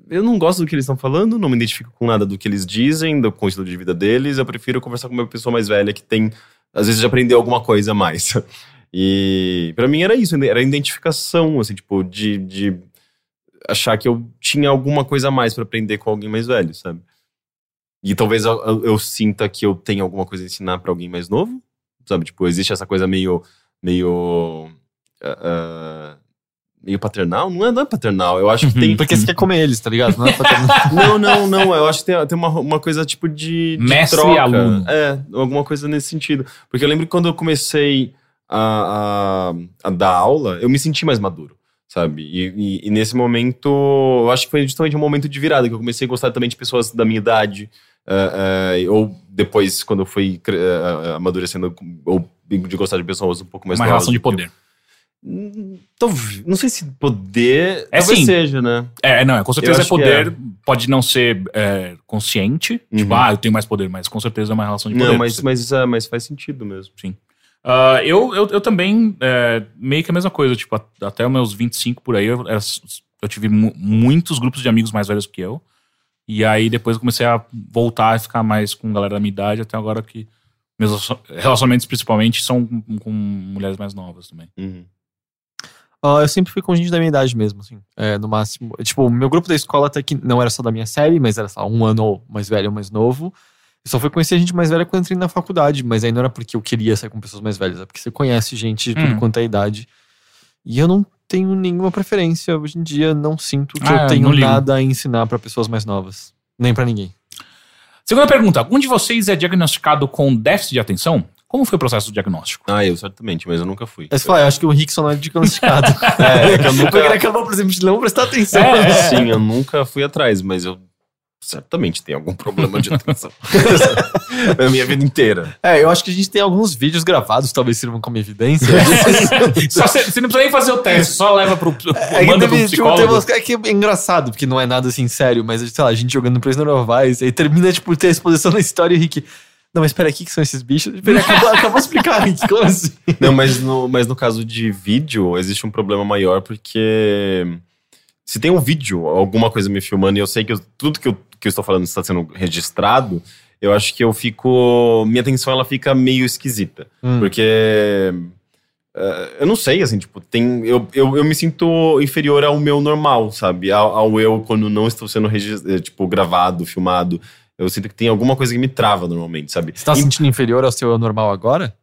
eu não gosto do que eles estão falando, não me identifico com nada do que eles dizem, do, com o estilo de vida deles. Eu prefiro conversar com uma pessoa mais velha que tem, às vezes, já aprendeu alguma coisa a mais. E pra mim era isso, era a identificação, assim, tipo, de, de achar que eu tinha alguma coisa a mais pra aprender com alguém mais velho, sabe? E talvez eu, eu- eu sinta que eu tenho alguma coisa a ensinar pra alguém mais novo, sabe? Tipo, existe essa coisa meio. meio. ah, meio paternal. Não é, não é paternal, eu acho que tem. Porque você quer comer eles, tá ligado? Não é pra ter- Não, não, não. Eu acho que tem, tem uma, uma coisa tipo de, de Mestre e troca. aluno. É, alguma coisa nesse sentido. Porque eu lembro que quando eu comecei a, a, a dar aula, eu me senti mais maduro, sabe? E, e- e nesse momento, eu acho que foi justamente um momento de virada, que eu comecei a gostar também de pessoas da minha idade. eh, eh, ou depois, quando eu fui eh, amadurecendo, ou de gostar de pessoas um pouco mais Uma novas relação de eu. poder. Hum, talvez- Não sei se poder. É talvez sim. seja, né? É, não, com certeza é que poder. Pode não ser é, consciente. Tipo, Uhum. ah, eu tenho mais poder, mas com certeza é uma relação de poder. Não, mas, mas, é, mas faz sentido mesmo. Ah, eu, eu, eu também, é, meio que a mesma coisa, tipo, até os meus 25 por aí, eu, era- eu tive mu- muitos grupos de amigos mais velhos que eu. E aí depois eu comecei a voltar a ficar mais com galera da minha idade, até agora que meus relacion- relacionamentos principalmente são com, com mulheres mais novas também. Uhum. Ah, eu sempre fui com gente da minha idade mesmo, assim. É, no máximo. Tipo, o meu grupo da escola até que não era só da minha série, mas era só um ano ou mais velho ou mais novo. Eu só fui conhecer gente mais velha quando entrei na faculdade, mas aí não era porque eu queria sair com pessoas mais velhas, é porque você conhece gente de tudo Hum. quanto é idade. E eu não tenho nenhuma preferência. Hoje em dia, não sinto que Ah, eu tenho nada a ensinar pra pessoas mais novas. Nem pra ninguém. Segunda pergunta: algum de vocês é diagnosticado com déficit de atenção? Como foi o processo do diagnóstico? Ah, eu certamente, mas eu nunca fui. Aí você fala, "Ah, eu acho que o Rickson não é diagnosticado. É, é que eu nunca- Porque ele acabou, por exemplo, de não prestar atenção. É. Sim, eu nunca fui atrás, mas eu certamente tenho algum problema de atenção. Na minha vida inteira. É, eu acho que a gente tem alguns vídeos gravados, talvez sirvam como evidência. Só você, você não precisa nem fazer o teste, só leva pro. É manda pro tipo, psicólogo. tem umas- é que é engraçado, porque não é nada assim sério, mas sei lá, a gente jogando Prisoner of Vice, aí termina, tipo, ter a exposição na história e o Rick. Não, mas peraí, o que que são esses bichos? Ele acabou, acabou de explicar, Rick, como assim? Não, mas no, mas no caso de vídeo, existe um problema maior, porque se tem um vídeo, alguma coisa me filmando, e eu sei que eu- tudo que eu, que eu estou falando está sendo registrado, eu acho que eu fico. Minha atenção ela fica meio esquisita. Hum. Porque. eh, eu não sei, assim, tipo, tem. Eu, eu, eu me sinto inferior ao meu normal, sabe? Ao, ao eu quando não estou sendo eh, tipo, gravado, filmado. Eu sinto que tem alguma coisa que me trava normalmente, sabe? Você tá se sentindo inferior ao seu normal agora?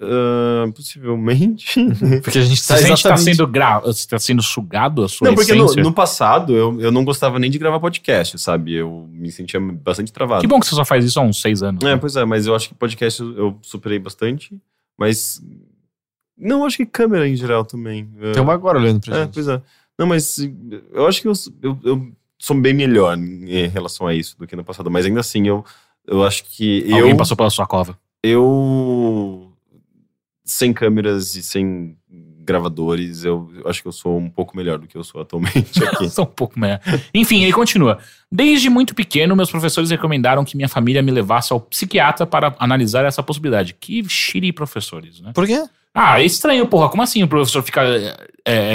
Ah, possivelmente. Porque a gente Você tá tá sendo, gra... tá sendo sugado a sua Não, porque no, no passado eu, eu não gostava nem de gravar podcast, sabe? Eu me sentia bastante travado. Que bom que você só faz isso há uns seis anos. É, né? pois é, mas eu acho que podcast eu, eu superei bastante. Mas. Não, acho que câmera em geral também. É, Tem uma agora olhando pra É, gente. pois é. Não, mas eu acho que eu, eu, eu sou bem melhor em relação a isso do que no passado. Mas ainda assim, eu, eu acho que Alguém eu. passou pela sua cova. Eu. Sem câmeras e sem gravadores, eu, eu acho que eu sou um pouco melhor do que eu sou atualmente aqui. Só um pouco, né? Enfim, ele continua. Desde muito pequeno, meus professores recomendaram que minha família me levasse ao psiquiatra para analisar essa possibilidade. Que xiri professores, né? Por quê? Ah, é estranho, porra. Como assim o professor fica é,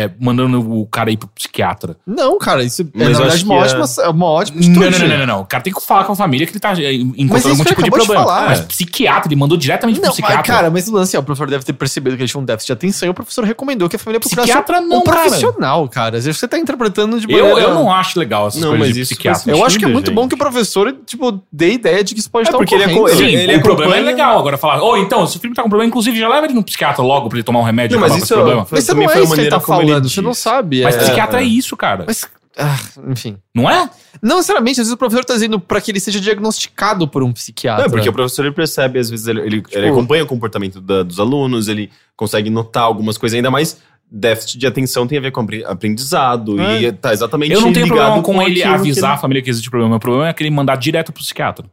é, mandando o cara ir pro psiquiatra? Não, cara, isso é, Mas na eu verdade, uma que ótima, uma ótima Não, não, não, não, não. O cara tem que falar com a família que ele tá é, encontrando algum tipo de acabou de problema. falar. Mas psiquiatra, ele mandou diretamente pro Não, mas, psiquiatra. cara, mas o lance é, o professor deve ter percebido que ele tinha um déficit de atenção e o professor recomendou que a família procurasse Psiquiatra um não, cara. profissional, cara. Às vezes Você tá interpretando de eu, maneira... eu não acho legal essas Não, coisas mas de isso psiquiatra. Eu acho que é muito bom gente. que o professor, tipo, dê ideia de que isso pode É, estar porque ele é ocorrendo. Sim, ele- ele o problema é legal. Agora falar, ô, então, se o filho tá com problema, inclusive já leva ele no psiquiatra logo pra ele tomar um remédio Não, e mas com isso esse problema. Mas você também não é isso que ele tá maneira como ele falando, você não sabe. Mas é... psiquiatra é é. isso, cara. Mas, ah, enfim. Não é? Não necessariamente, às vezes o professor tá dizendo pra que ele seja diagnosticado por um psiquiatra. Não, porque o professor ele percebe, às vezes, ele, ele, Tipo- ele acompanha o comportamento da- dos alunos, ele consegue notar algumas coisas, ainda mais déficit de atenção tem a ver com apre- aprendizado É. e tá exatamente Eu não tenho ligado problema com ele aquilo que avisar a família que existe problema. O problema é que ele mandar direto pro psiquiatra.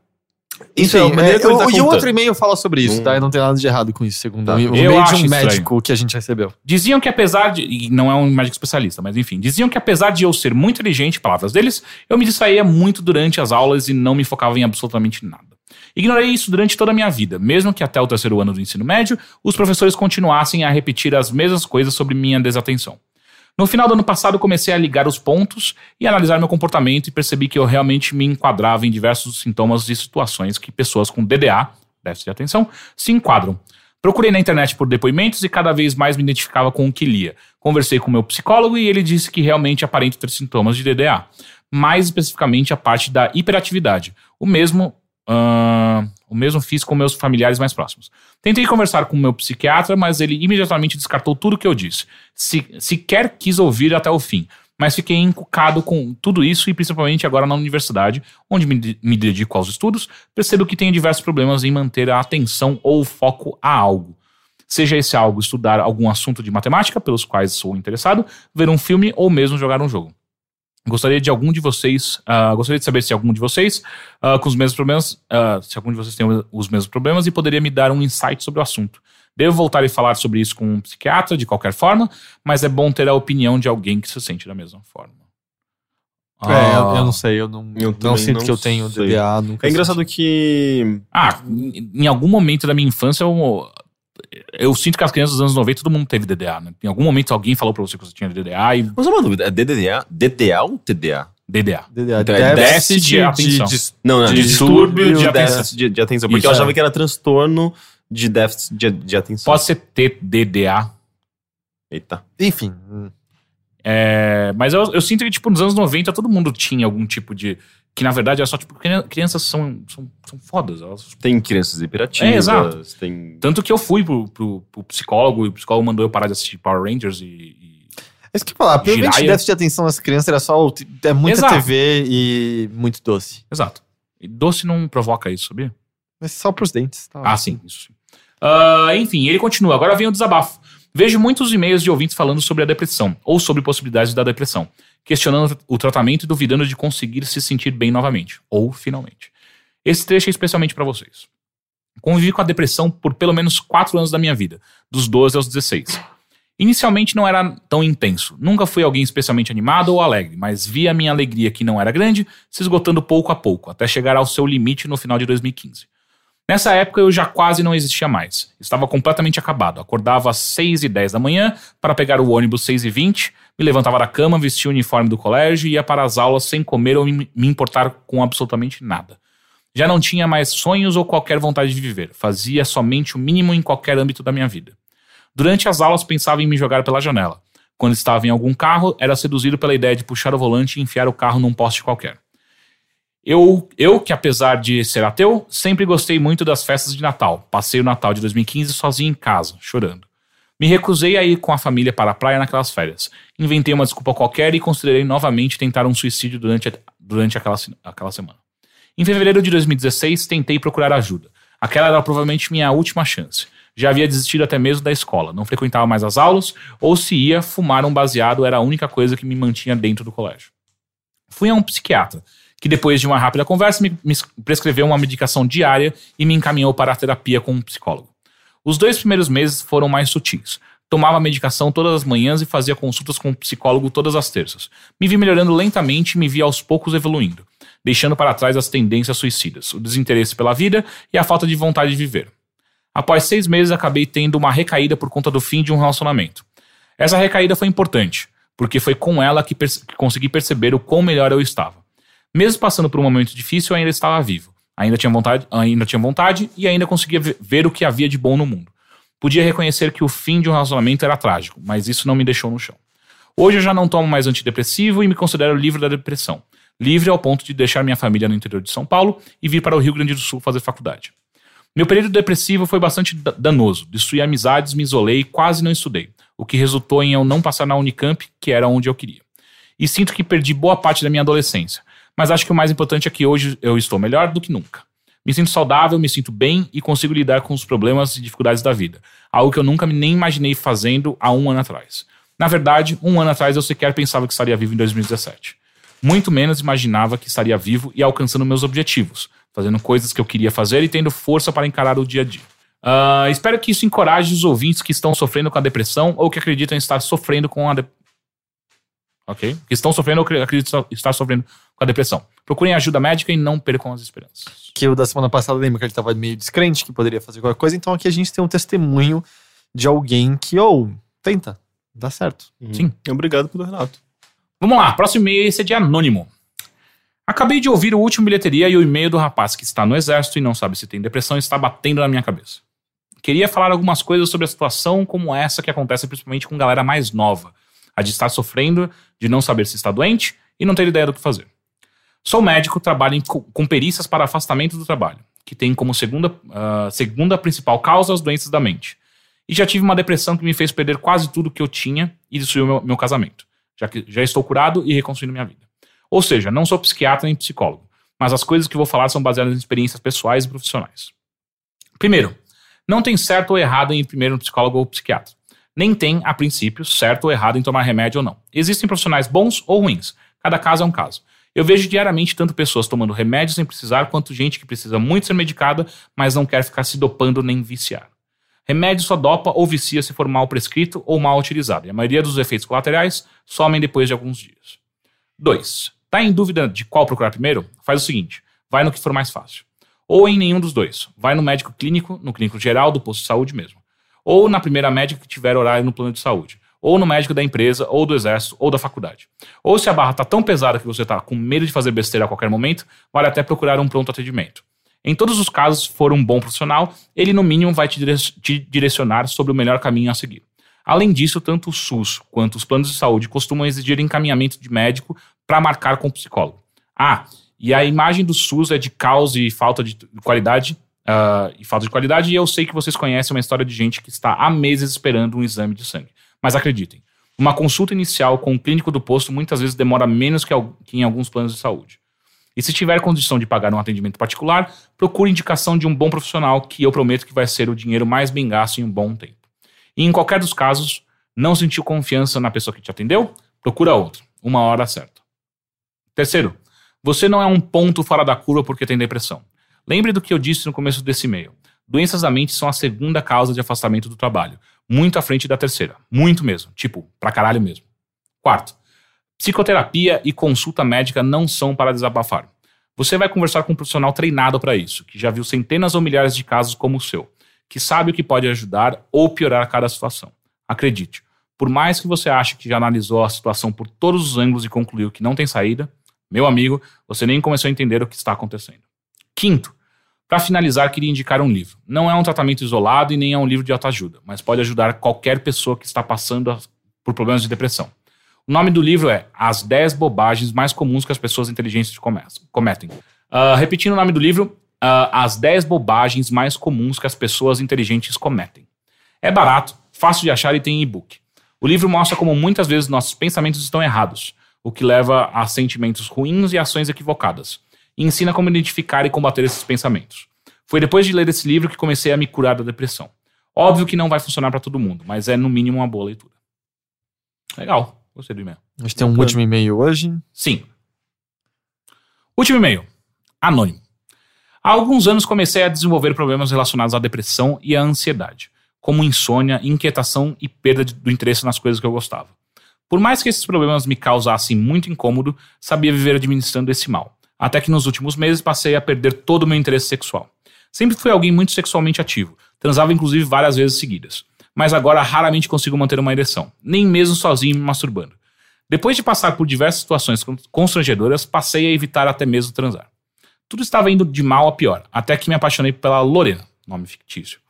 Isso é maneira é, que o- tá e o contando. outro e-mail fala sobre isso, Hum. tá? E não tem nada de errado com isso, segundo Tá. o Eu e-mail de acho um estranho. médico que a gente recebeu. Diziam que apesar de. e não é um médico especialista, mas enfim. Diziam que apesar de eu ser muito inteligente, palavras deles, eu me distraía muito durante as aulas e não me focava em absolutamente nada. Ignorei isso durante toda a minha vida, mesmo que até o terceiro ano do ensino médio, os professores continuassem a repetir as mesmas coisas sobre minha desatenção. No final do ano passado, comecei a ligar os pontos e analisar meu comportamento e percebi que eu realmente me enquadrava em diversos sintomas e situações que pessoas com DDA, déficit de atenção, se enquadram. Procurei na internet por depoimentos e cada vez mais me identificava com o que lia. Conversei com meu psicólogo e ele disse que realmente aparento ter sintomas de DDA. Mais especificamente a parte da hiperatividade. O mesmo Ah, o mesmo fiz com meus familiares mais próximos. Tentei conversar com meu psiquiatra, mas ele imediatamente descartou tudo que eu disse. Se, sequer quis ouvir até o fim. Mas fiquei encucado com tudo isso e principalmente agora na universidade, onde me, me dedico aos estudos, percebo que tenho diversos problemas em manter a atenção ou o foco a algo. Seja esse algo estudar algum assunto de matemática pelos quais sou interessado, ver um filme ou mesmo jogar um jogo. Gostaria de algum de vocês, ah, gostaria de saber se algum de vocês ah, com os mesmos problemas, ah, se algum de vocês tem os mesmos problemas e poderia me dar um insight sobre o assunto. Devo voltar e falar sobre isso com um psiquiatra de qualquer forma, mas é bom ter a opinião de alguém que se sente da mesma forma. É, Ah. eu, eu não sei, eu não, Eu não sinto não que eu tenho. Nunca É engraçado que. Ah, em em algum momento da minha infância eu, eu sinto que as crianças dos anos 90 todo mundo teve DDA, né? Em algum momento alguém falou pra você que você tinha DDA e Mas uma dúvida, é DDA? DDA ou TDA? DDA. DDA. Então é déficit de atenção. Não, não, Distúrbio distúrbio de de, atenção. de, de atenção. Porque Isso, eu achava é. que era transtorno de déficit de, de atenção. Pode ser TDDA, Eita. Enfim. É, mas eu, eu sinto que, tipo, nos anos 90 todo mundo tinha algum tipo de. Que na verdade era só, tipo, crian- crianças são, são, são fodas. Elas, Tem crianças hiperativas. É, exato. Tem. tanto que eu fui pro, pro, pro psicólogo e o psicólogo mandou eu parar de assistir Power Rangers e. e- É isso que eu ia falar. Provavelmente Jiraiya. déficit de atenção das crianças era só. É muita Exato. TV e muito doce. Exato. E doce não provoca isso, sabia? Mas só pros dentes. Tá Ah, sim, isso sim. Ah, enfim, ele continua. Agora vem o desabafo. Vejo muitos e-mails de ouvintes falando sobre a depressão, ou sobre possibilidades da depressão, questionando o tratamento e duvidando de conseguir se sentir bem novamente, ou finalmente. Esse trecho é especialmente para vocês. Convivi com a depressão por pelo menos 4 anos da minha vida, dos 12 aos 16. Inicialmente não era tão intenso, nunca fui alguém especialmente animado ou alegre, mas vi a minha alegria, que não era grande, se esgotando pouco a pouco, até chegar ao seu limite no final de 2015. Nessa época eu já quase não existia mais. Estava completamente acabado. Acordava às 6 e 10 da manhã para pegar o ônibus 6 e 20, me levantava da cama, vestia o uniforme do colégio e ia para as aulas sem comer ou me importar com absolutamente nada. Já não tinha mais sonhos ou qualquer vontade de viver. Fazia somente o mínimo em qualquer âmbito da minha vida. Durante as aulas pensava em me jogar pela janela. Quando estava em algum carro, era seduzido pela ideia de puxar o volante e enfiar o carro num poste qualquer. Eu, eu, que apesar de ser ateu, sempre gostei muito das festas de Natal. Passei o Natal de 2015 sozinho em casa, chorando. Me recusei a ir com a família para a praia naquelas férias. Inventei uma desculpa qualquer e considerei novamente tentar um suicídio durante, durante aquela, aquela semana. Em fevereiro de 2016, tentei procurar ajuda. Aquela era provavelmente minha última chance. Já havia desistido até mesmo da escola, não frequentava mais as aulas, ou se ia, fumar um baseado era a única coisa que me mantinha dentro do colégio. Fui a um psiquiatra, que depois de uma rápida conversa me prescreveu uma medicação diária e me encaminhou para a terapia com um psicólogo. Os dois primeiros meses foram mais sutis. Tomava medicação todas as manhãs e fazia consultas com o psicólogo todas as terças. Me vi melhorando lentamente e me vi aos poucos evoluindo, deixando para trás as tendências suicidas, o desinteresse pela vida e a falta de vontade de viver. Após seis meses, acabei tendo uma recaída por conta do fim de um relacionamento. Essa recaída foi importante, porque foi com ela que, perce- que consegui perceber o quão melhor eu estava. Mesmo passando por um momento difícil, eu ainda estava vivo. Ainda tinha vontade, ainda tinha vontade e ainda conseguia ve- ver o que havia de bom no mundo. Podia reconhecer que o fim de um relacionamento era trágico, mas isso não me deixou no chão. Hoje eu já não tomo mais antidepressivo e me considero livre da depressão. Livre ao ponto de deixar minha família no interior de São Paulo e vir para o Rio Grande do Sul fazer faculdade. Meu período depressivo foi bastante da- danoso. Destruí amizades, me isolei e quase não estudei, o que resultou em eu não passar na Unicamp, que era onde eu queria. E sinto que perdi boa parte da minha adolescência. Mas acho que o mais importante é que hoje eu estou melhor do que nunca. Me sinto saudável, me sinto bem e consigo lidar com os problemas e dificuldades da vida. Algo que eu nunca nem imaginei fazendo há um ano atrás. Na verdade, um ano atrás eu sequer pensava que estaria vivo em 2017. Muito menos imaginava que estaria vivo e alcançando meus objetivos, fazendo coisas que eu queria fazer e tendo força para encarar o dia a dia. Ah, espero que isso encoraje os ouvintes que estão sofrendo com a depressão ou que acreditam estar sofrendo com a depressão. Ok? Que estão sofrendo ou acreditam estar sofrendo com a depressão. Procurem ajuda médica e não percam as esperanças. Que o da semana passada lembra que ele tava meio descrente, que poderia fazer qualquer coisa. Então aqui a gente tem um testemunho de alguém que, ou, tenta, dá certo. Sim. Obrigado pelo relato. Vamos lá, próximo e-mail esse é de anônimo. Acabei de ouvir o último bilheteria e o e-mail do rapaz que está no exército e não sabe se tem depressão está batendo na minha cabeça. Queria falar algumas coisas sobre a situação como essa que acontece principalmente com galera mais nova, a de estar sofrendo, de não saber se está doente e não ter ideia do que fazer. Sou médico, trabalho em- com perícias para afastamento do trabalho, que tem como segunda, ah, segunda principal causa as doenças da mente. E já tive uma depressão que me fez perder quase tudo que eu tinha e destruiu meu, meu casamento, já que já estou curado e reconstruindo minha vida. Ou seja, não sou psiquiatra nem psicólogo, mas as coisas que vou falar são baseadas em experiências pessoais e profissionais. Primeiro, não tem certo ou errado em ir primeiro no psicólogo ou psiquiatra. Nem tem, a princípio, certo ou errado em tomar remédio ou não. Existem profissionais bons ou ruins. Cada caso é um caso. Eu vejo diariamente tanto pessoas tomando remédio sem precisar, quanto gente que precisa muito ser medicada, mas não quer ficar se dopando nem viciar. Remédio só dopa ou vicia se for mal prescrito ou mal utilizado, e a maioria dos efeitos colaterais somem depois de alguns dias. 2. Tá em dúvida de qual procurar primeiro? Faz o seguinte: vai no que for mais fácil. Ou em nenhum dos dois. Vai no médico clínico, no clínico geral do posto de saúde mesmo. Ou na primeira médica que tiver horário no plano de saúde. Ou no médico da empresa, ou do exército, ou da faculdade. Ou se a barra tá tão pesada que você tá com medo de fazer besteira a qualquer momento, vale até procurar um pronto atendimento. Em todos os casos, se for um bom profissional, ele no mínimo vai te dire- te direcionar sobre o melhor caminho a seguir. Além disso, tanto o SUS quanto os planos de saúde costumam exigir encaminhamento de médico para marcar com o psicólogo. Ah, e a imagem do SUS é de caos e falta de qualidade. ah, e falta de qualidade, e eu sei que vocês conhecem uma história de gente que está há meses esperando um exame de sangue. Mas acreditem, uma consulta inicial com o clínico do posto muitas vezes demora menos que em alguns planos de saúde. E se tiver condição de pagar um atendimento particular, procure indicação de um bom profissional que eu prometo que vai ser o dinheiro mais bem gasto em um bom tempo. E em qualquer dos casos, não sentiu confiança na pessoa que te atendeu? Procura outro. Uma hora certa. Terceiro, você não é um ponto fora da curva porque tem depressão. Lembre do que eu disse no começo desse e-mail. Doenças da mente são a segunda causa de afastamento do trabalho. Muito à frente da terceira. Muito mesmo. Tipo, pra caralho mesmo. Quarto, psicoterapia e consulta médica não são para desabafar. Você vai conversar com um profissional treinado para isso, que já viu centenas ou milhares de casos como o seu, que sabe o que pode ajudar ou piorar cada situação. Acredite, por mais que você ache que já analisou a situação por todos os ângulos e concluiu que não tem saída, meu amigo, você nem começou a entender o que está acontecendo. Quinto, para finalizar, queria indicar um livro. Não é um tratamento isolado e nem é um livro de autoajuda, mas pode ajudar qualquer pessoa que está passando por problemas de depressão. O nome do livro é As 10 Bobagens Mais Comuns que as Pessoas Inteligentes come- Cometem. Ah, repetindo o nome do livro, ah, As 10 Bobagens Mais Comuns que as Pessoas Inteligentes Cometem. É barato, fácil de achar e tem e-book. O livro mostra como muitas vezes nossos pensamentos estão errados, o que leva a sentimentos ruins e ações equivocadas, e ensina como identificar e combater esses pensamentos. Foi depois de ler esse livro que comecei a me curar da depressão. Óbvio que não vai funcionar para todo mundo, mas é no mínimo uma boa leitura. Legal, gostei do e-mail. A gente tem um último e-mail hoje. Sim. Último e-mail. Anônimo. Há alguns anos comecei a desenvolver problemas relacionados à depressão e à ansiedade, como insônia, inquietação e perda de- do interesse nas coisas que eu gostava. Por mais que esses problemas me causassem muito incômodo, sabia viver administrando esse mal. Até que nos últimos meses passei a perder todo o meu interesse sexual. Sempre fui alguém muito sexualmente ativo, transava inclusive várias vezes seguidas. Mas agora raramente consigo manter uma ereção, nem mesmo sozinho me masturbando. Depois de passar por diversas situações con- constrangedoras, passei a evitar até mesmo transar. Tudo estava indo de mal a pior, até que me apaixonei pela Lorena, nome fictício.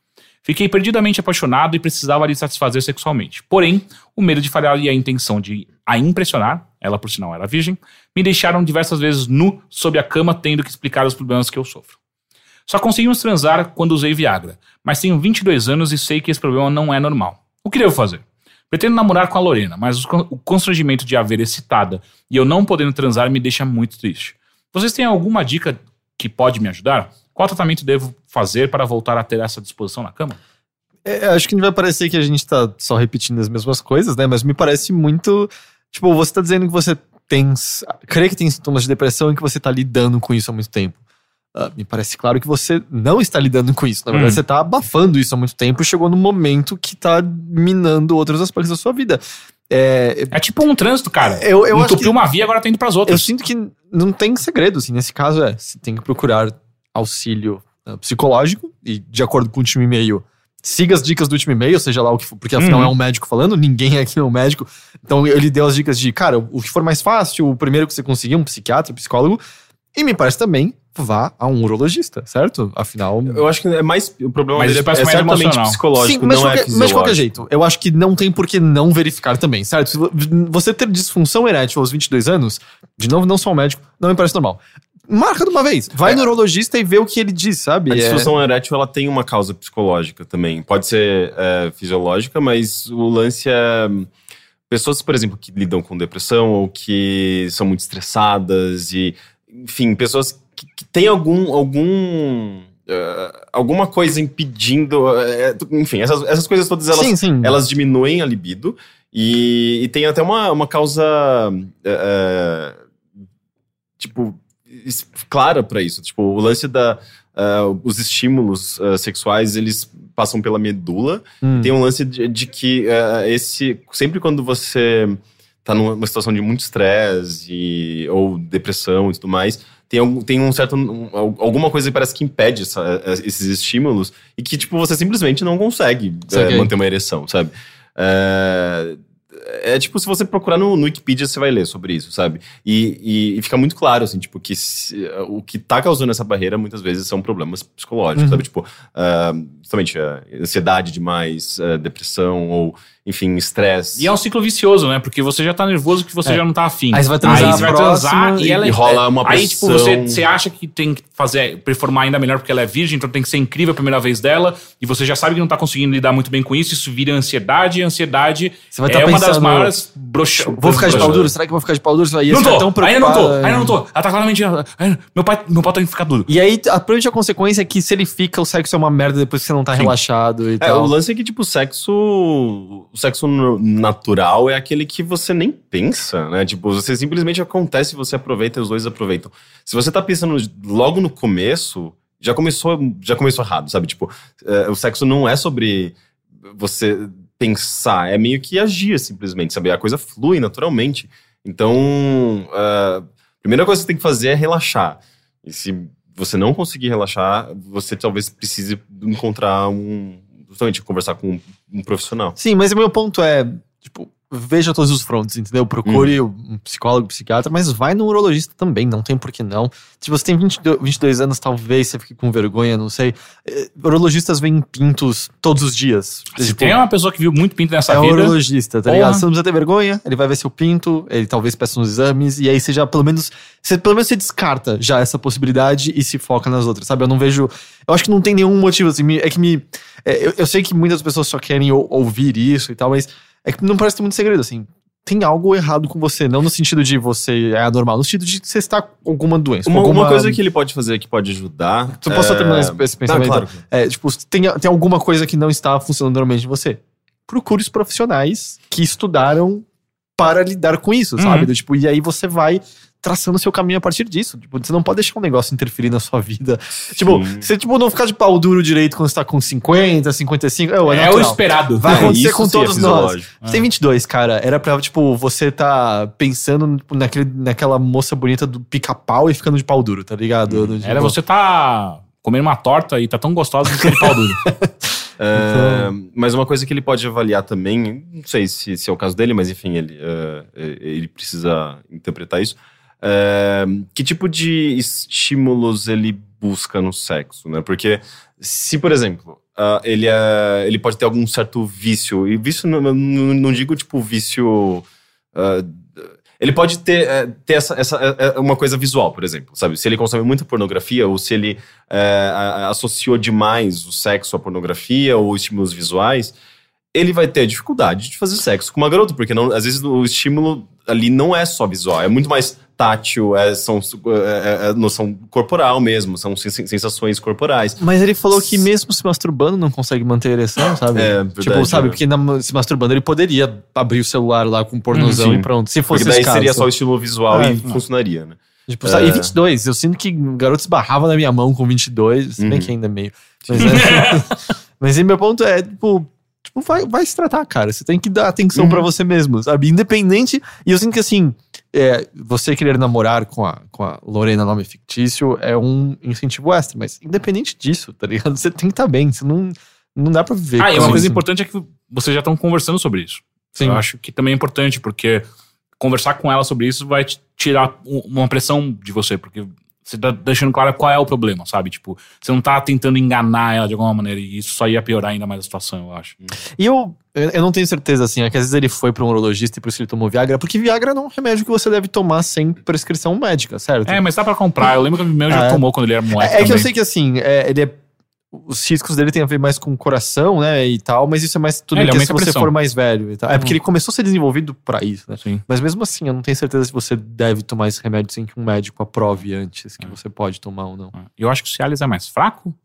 Fiquei perdidamente apaixonado e precisava lhe satisfazer sexualmente. Porém, o medo de falhar e a intenção de a impressionar, ela por sinal era virgem, me deixaram diversas vezes nu sob a cama tendo que explicar os problemas que eu sofro. Só conseguimos transar quando usei Viagra, mas tenho 22 anos e sei que esse problema não é normal. O que devo fazer? Pretendo namorar com a Lorena, mas o constrangimento de a ver excitada e eu não podendo transar me deixa muito triste. Vocês têm alguma dica que pode me ajudar? Qual tratamento devo fazer para voltar a ter essa disposição na cama? É, acho que não vai parecer que a gente tá só repetindo as mesmas coisas, né? Mas me parece muito. Tipo, você tá dizendo que você tem. crê que tem sintomas de depressão e que você tá lidando com isso há muito tempo. Ah, me parece claro que você não está lidando com isso. Na verdade, Hum. você tá abafando isso há muito tempo e chegou num momento que tá minando outros aspectos da sua vida. É, É tipo um trânsito, cara. Eu- eu acho Entupiu que- uma via, agora tá indo pras eu outras. sinto que não tem segredo, assim. Nesse caso, é. Você tem que procurar auxílio ah, psicológico e, de acordo com o último e-mail, siga as dicas do último e-mail, seja lá o que for, porque afinal Uhum. é um médico falando, ninguém aqui é um médico. Então ele deu as dicas de, cara, o que for mais fácil, o primeiro que você conseguir, um psiquiatra, um psicólogo. E me parece também vá a um urologista, certo? Afinal. Eu acho que é mais. O problema Mas dele é mais certamente emocional. psicológico, mas, não de é qualquer, mas de qualquer jeito, eu acho que não tem por que não verificar também, certo? Você ter disfunção erétil aos 22 anos, de novo, não sou um médico, não me parece normal. Marca de uma vez, vai É. no urologista e vê o que ele diz, sabe? A É- disfunção erétil ela tem uma causa psicológica também. Pode ser é, fisiológica, mas o lance é. Pessoas, por exemplo, que lidam com depressão ou que são muito estressadas e. Enfim, pessoas que, que têm algum. algum é, alguma coisa impedindo. é, enfim, essas, essas coisas todas elas, sim, sim. elas diminuem a libido e, e tem até uma, uma causa é, é, tipo clara pra isso. Tipo o lance da ah, os estímulos ah, sexuais eles passam pela medula. Hum. tem um lance de, de que ah, esse sempre quando você tá numa situação de muito estresse ou depressão e tudo mais tem, tem um certo um, al- alguma coisa que parece que impede essa- esses estímulos e que tipo você simplesmente não consegue eh, manter uma ereção sabe? É, é tipo, se você procurar no, no Wikipedia, você vai ler sobre isso, sabe? E, e- e fica muito claro, assim, tipo, que se- o que tá causando essa barreira muitas vezes são problemas psicológicos, Uhum. sabe? Tipo, ah, justamente, ah, ansiedade demais, ah, depressão, ou, enfim, estresse. E é um ciclo vicioso, né? Porque você já tá nervoso que você É. já não tá afim. Aí você vai transar você a vai transar e ela e é- rola uma Aí, tipo, pressão. você, você acha que tem que fazer, performar ainda melhor porque ela é virgem, então tem que ser incrível a primeira vez dela, e você já sabe que não tá conseguindo lidar muito bem com isso, isso vira ansiedade, e ansiedade Você vai é tá uma das maiores broxa... Vou ficar de pau duro? Será que eu vou ficar de pau duro? Você Não tô, tão ainda não tô, ainda não tô. Ela tá claramente. ai, Meu pai, meu pau tem que ficar duro. E aí, a, provavelmente a consequência é que se ele fica, o sexo é uma merda depois que você não tá Sim. relaxado e É, tal. o lance é que, tipo, o sexo. O sexo natural é aquele que você nem pensa, né? Tipo, você simplesmente acontece, você aproveita e os dois aproveitam. Se você tá pensando logo no começo, já começou, já começou errado, sabe? Tipo, é, o sexo não é sobre você pensar, é meio que agir simplesmente, sabe? A coisa flui naturalmente. Então, a primeira coisa que você tem que fazer é relaxar. E se você não conseguir relaxar, você talvez precise encontrar um. Justamente conversar com um, profissional. Sim, mas o meu ponto é, tipo, veja todos os frontes, entendeu? Procure um psicólogo, psiquiatra, mas vai no urologista também, não tem por que não. Se você tem 22, 22 anos, talvez você fique com vergonha, não sei. Eh, Urologistas veem pintos todos os dias. Se Tipo, tem uma pessoa que viu muito pinto nessa é um vida. urologista, tá Porra. ligado? Você não precisa ter vergonha, ele vai ver seu pinto, ele talvez peça uns exames, e aí você já, pelo menos, você, pelo menos você descarta já essa possibilidade e se foca nas outras, sabe? Eu não vejo. Eu acho que não tem nenhum motivo, assim, é que me. é, eu, eu sei que muitas pessoas só querem ou- ouvir isso e tal, mas é que não parece ter muito segredo, assim. Tem algo errado com você, não no sentido de você é anormal, no sentido de que você está com alguma doença. com Uma, alguma... uma coisa que ele pode fazer que pode ajudar. Tu posso só terminar esse, esse Ah, pensamento? claro. É, tipo, tem, tem alguma coisa que não está funcionando normalmente em você. Procure os profissionais que estudaram para lidar com isso, Uhum. sabe? Do tipo, e aí você vai traçando seu caminho a partir disso. Tipo, você não pode deixar um negócio interferir na sua vida. Tipo, Sim. você tipo, não ficar de pau duro direito quando você tá com 50, 55. É, é, É o esperado. Vai É, acontecer com é todos nós. fisiológico. Você tem 22, cara. Era pra, tipo, você tá pensando tipo, naquele, naquela moça bonita do pica-pau e ficando de pau duro, tá ligado? Do, tipo, Era você tá comendo uma torta e tá tão gostosa que tem pau duro. É, mas uma coisa que ele pode avaliar também, não sei se, se é o caso dele, mas enfim, ele, é, é, ele precisa interpretar isso. Que tipo de estímulos ele busca no sexo, né? Porque se, por exemplo, ah, ele, é, ele pode ter algum certo vício, e vício não, não, não digo tipo vício. ah, ele pode ter, é, ter essa, essa, é, é, uma coisa visual, por exemplo, sabe? Se ele consome muita pornografia ou se ele é, associou demais o sexo à pornografia ou estímulos visuais, ele vai ter dificuldade de fazer sexo com uma garota, porque não, às vezes o estímulo ali não é só visual, é muito mais tátil, é, são, é, é- é noção corporal mesmo, são sen- sensações corporais. Mas ele falou que mesmo se masturbando não consegue manter a ereção, sabe? É, tipo, verdade, sabe? né? Porque na- se masturbando ele poderia abrir o celular lá com um pornozão Hum, sim. e pronto. Se fosse Porque daí caso. seria só o estímulo visual Ah, e funcionaria, né? Tipo, sabe? E É. 22, eu sinto que o garoto esbarrava na minha mão com 22, se bem Uhum. que ainda é meio. Mas, é, mas meu ponto é, tipo, tipo vai, vai se tratar, cara. Você tem que dar atenção Uhum. pra você mesmo, sabe? Independente. E eu sinto que assim, é, você querer namorar com a, com a Lorena, nome fictício, é um incentivo extra, mas independente disso, tá ligado? Você tem que estar bem, você não, não dá pra viver. Ah, e uma coisa isso. importante é que vocês já estão conversando sobre isso. Sim. Eu acho que também é importante, porque conversar com ela sobre isso vai tirar um- uma pressão de você, porque Você tá deixando claro qual é o problema, sabe? Tipo, você não tá tentando enganar ela de alguma maneira e isso só ia piorar ainda mais a situação, eu acho. E eu, eu não tenho certeza, assim, é que às vezes ele foi pra um urologista e por isso ele tomou Viagra, porque Viagra não é um remédio que você deve tomar sem prescrição médica, certo? É, mas dá pra comprar. Eu lembro que o meu já É. tomou quando ele era moleque. É, é que eu sei que assim, é, ele é. Os riscos dele têm a ver mais com o coração, né? E tal, mas isso é mais tudo É, bem que se você pressão. for mais velho e tal. É porque ele começou a ser desenvolvido pra isso, né? Sim. Mas mesmo assim, eu não tenho certeza se você deve tomar esse remédio sem que um médico aprove antes que É. você pode tomar ou não. Eu acho que o Cialis é mais fraco.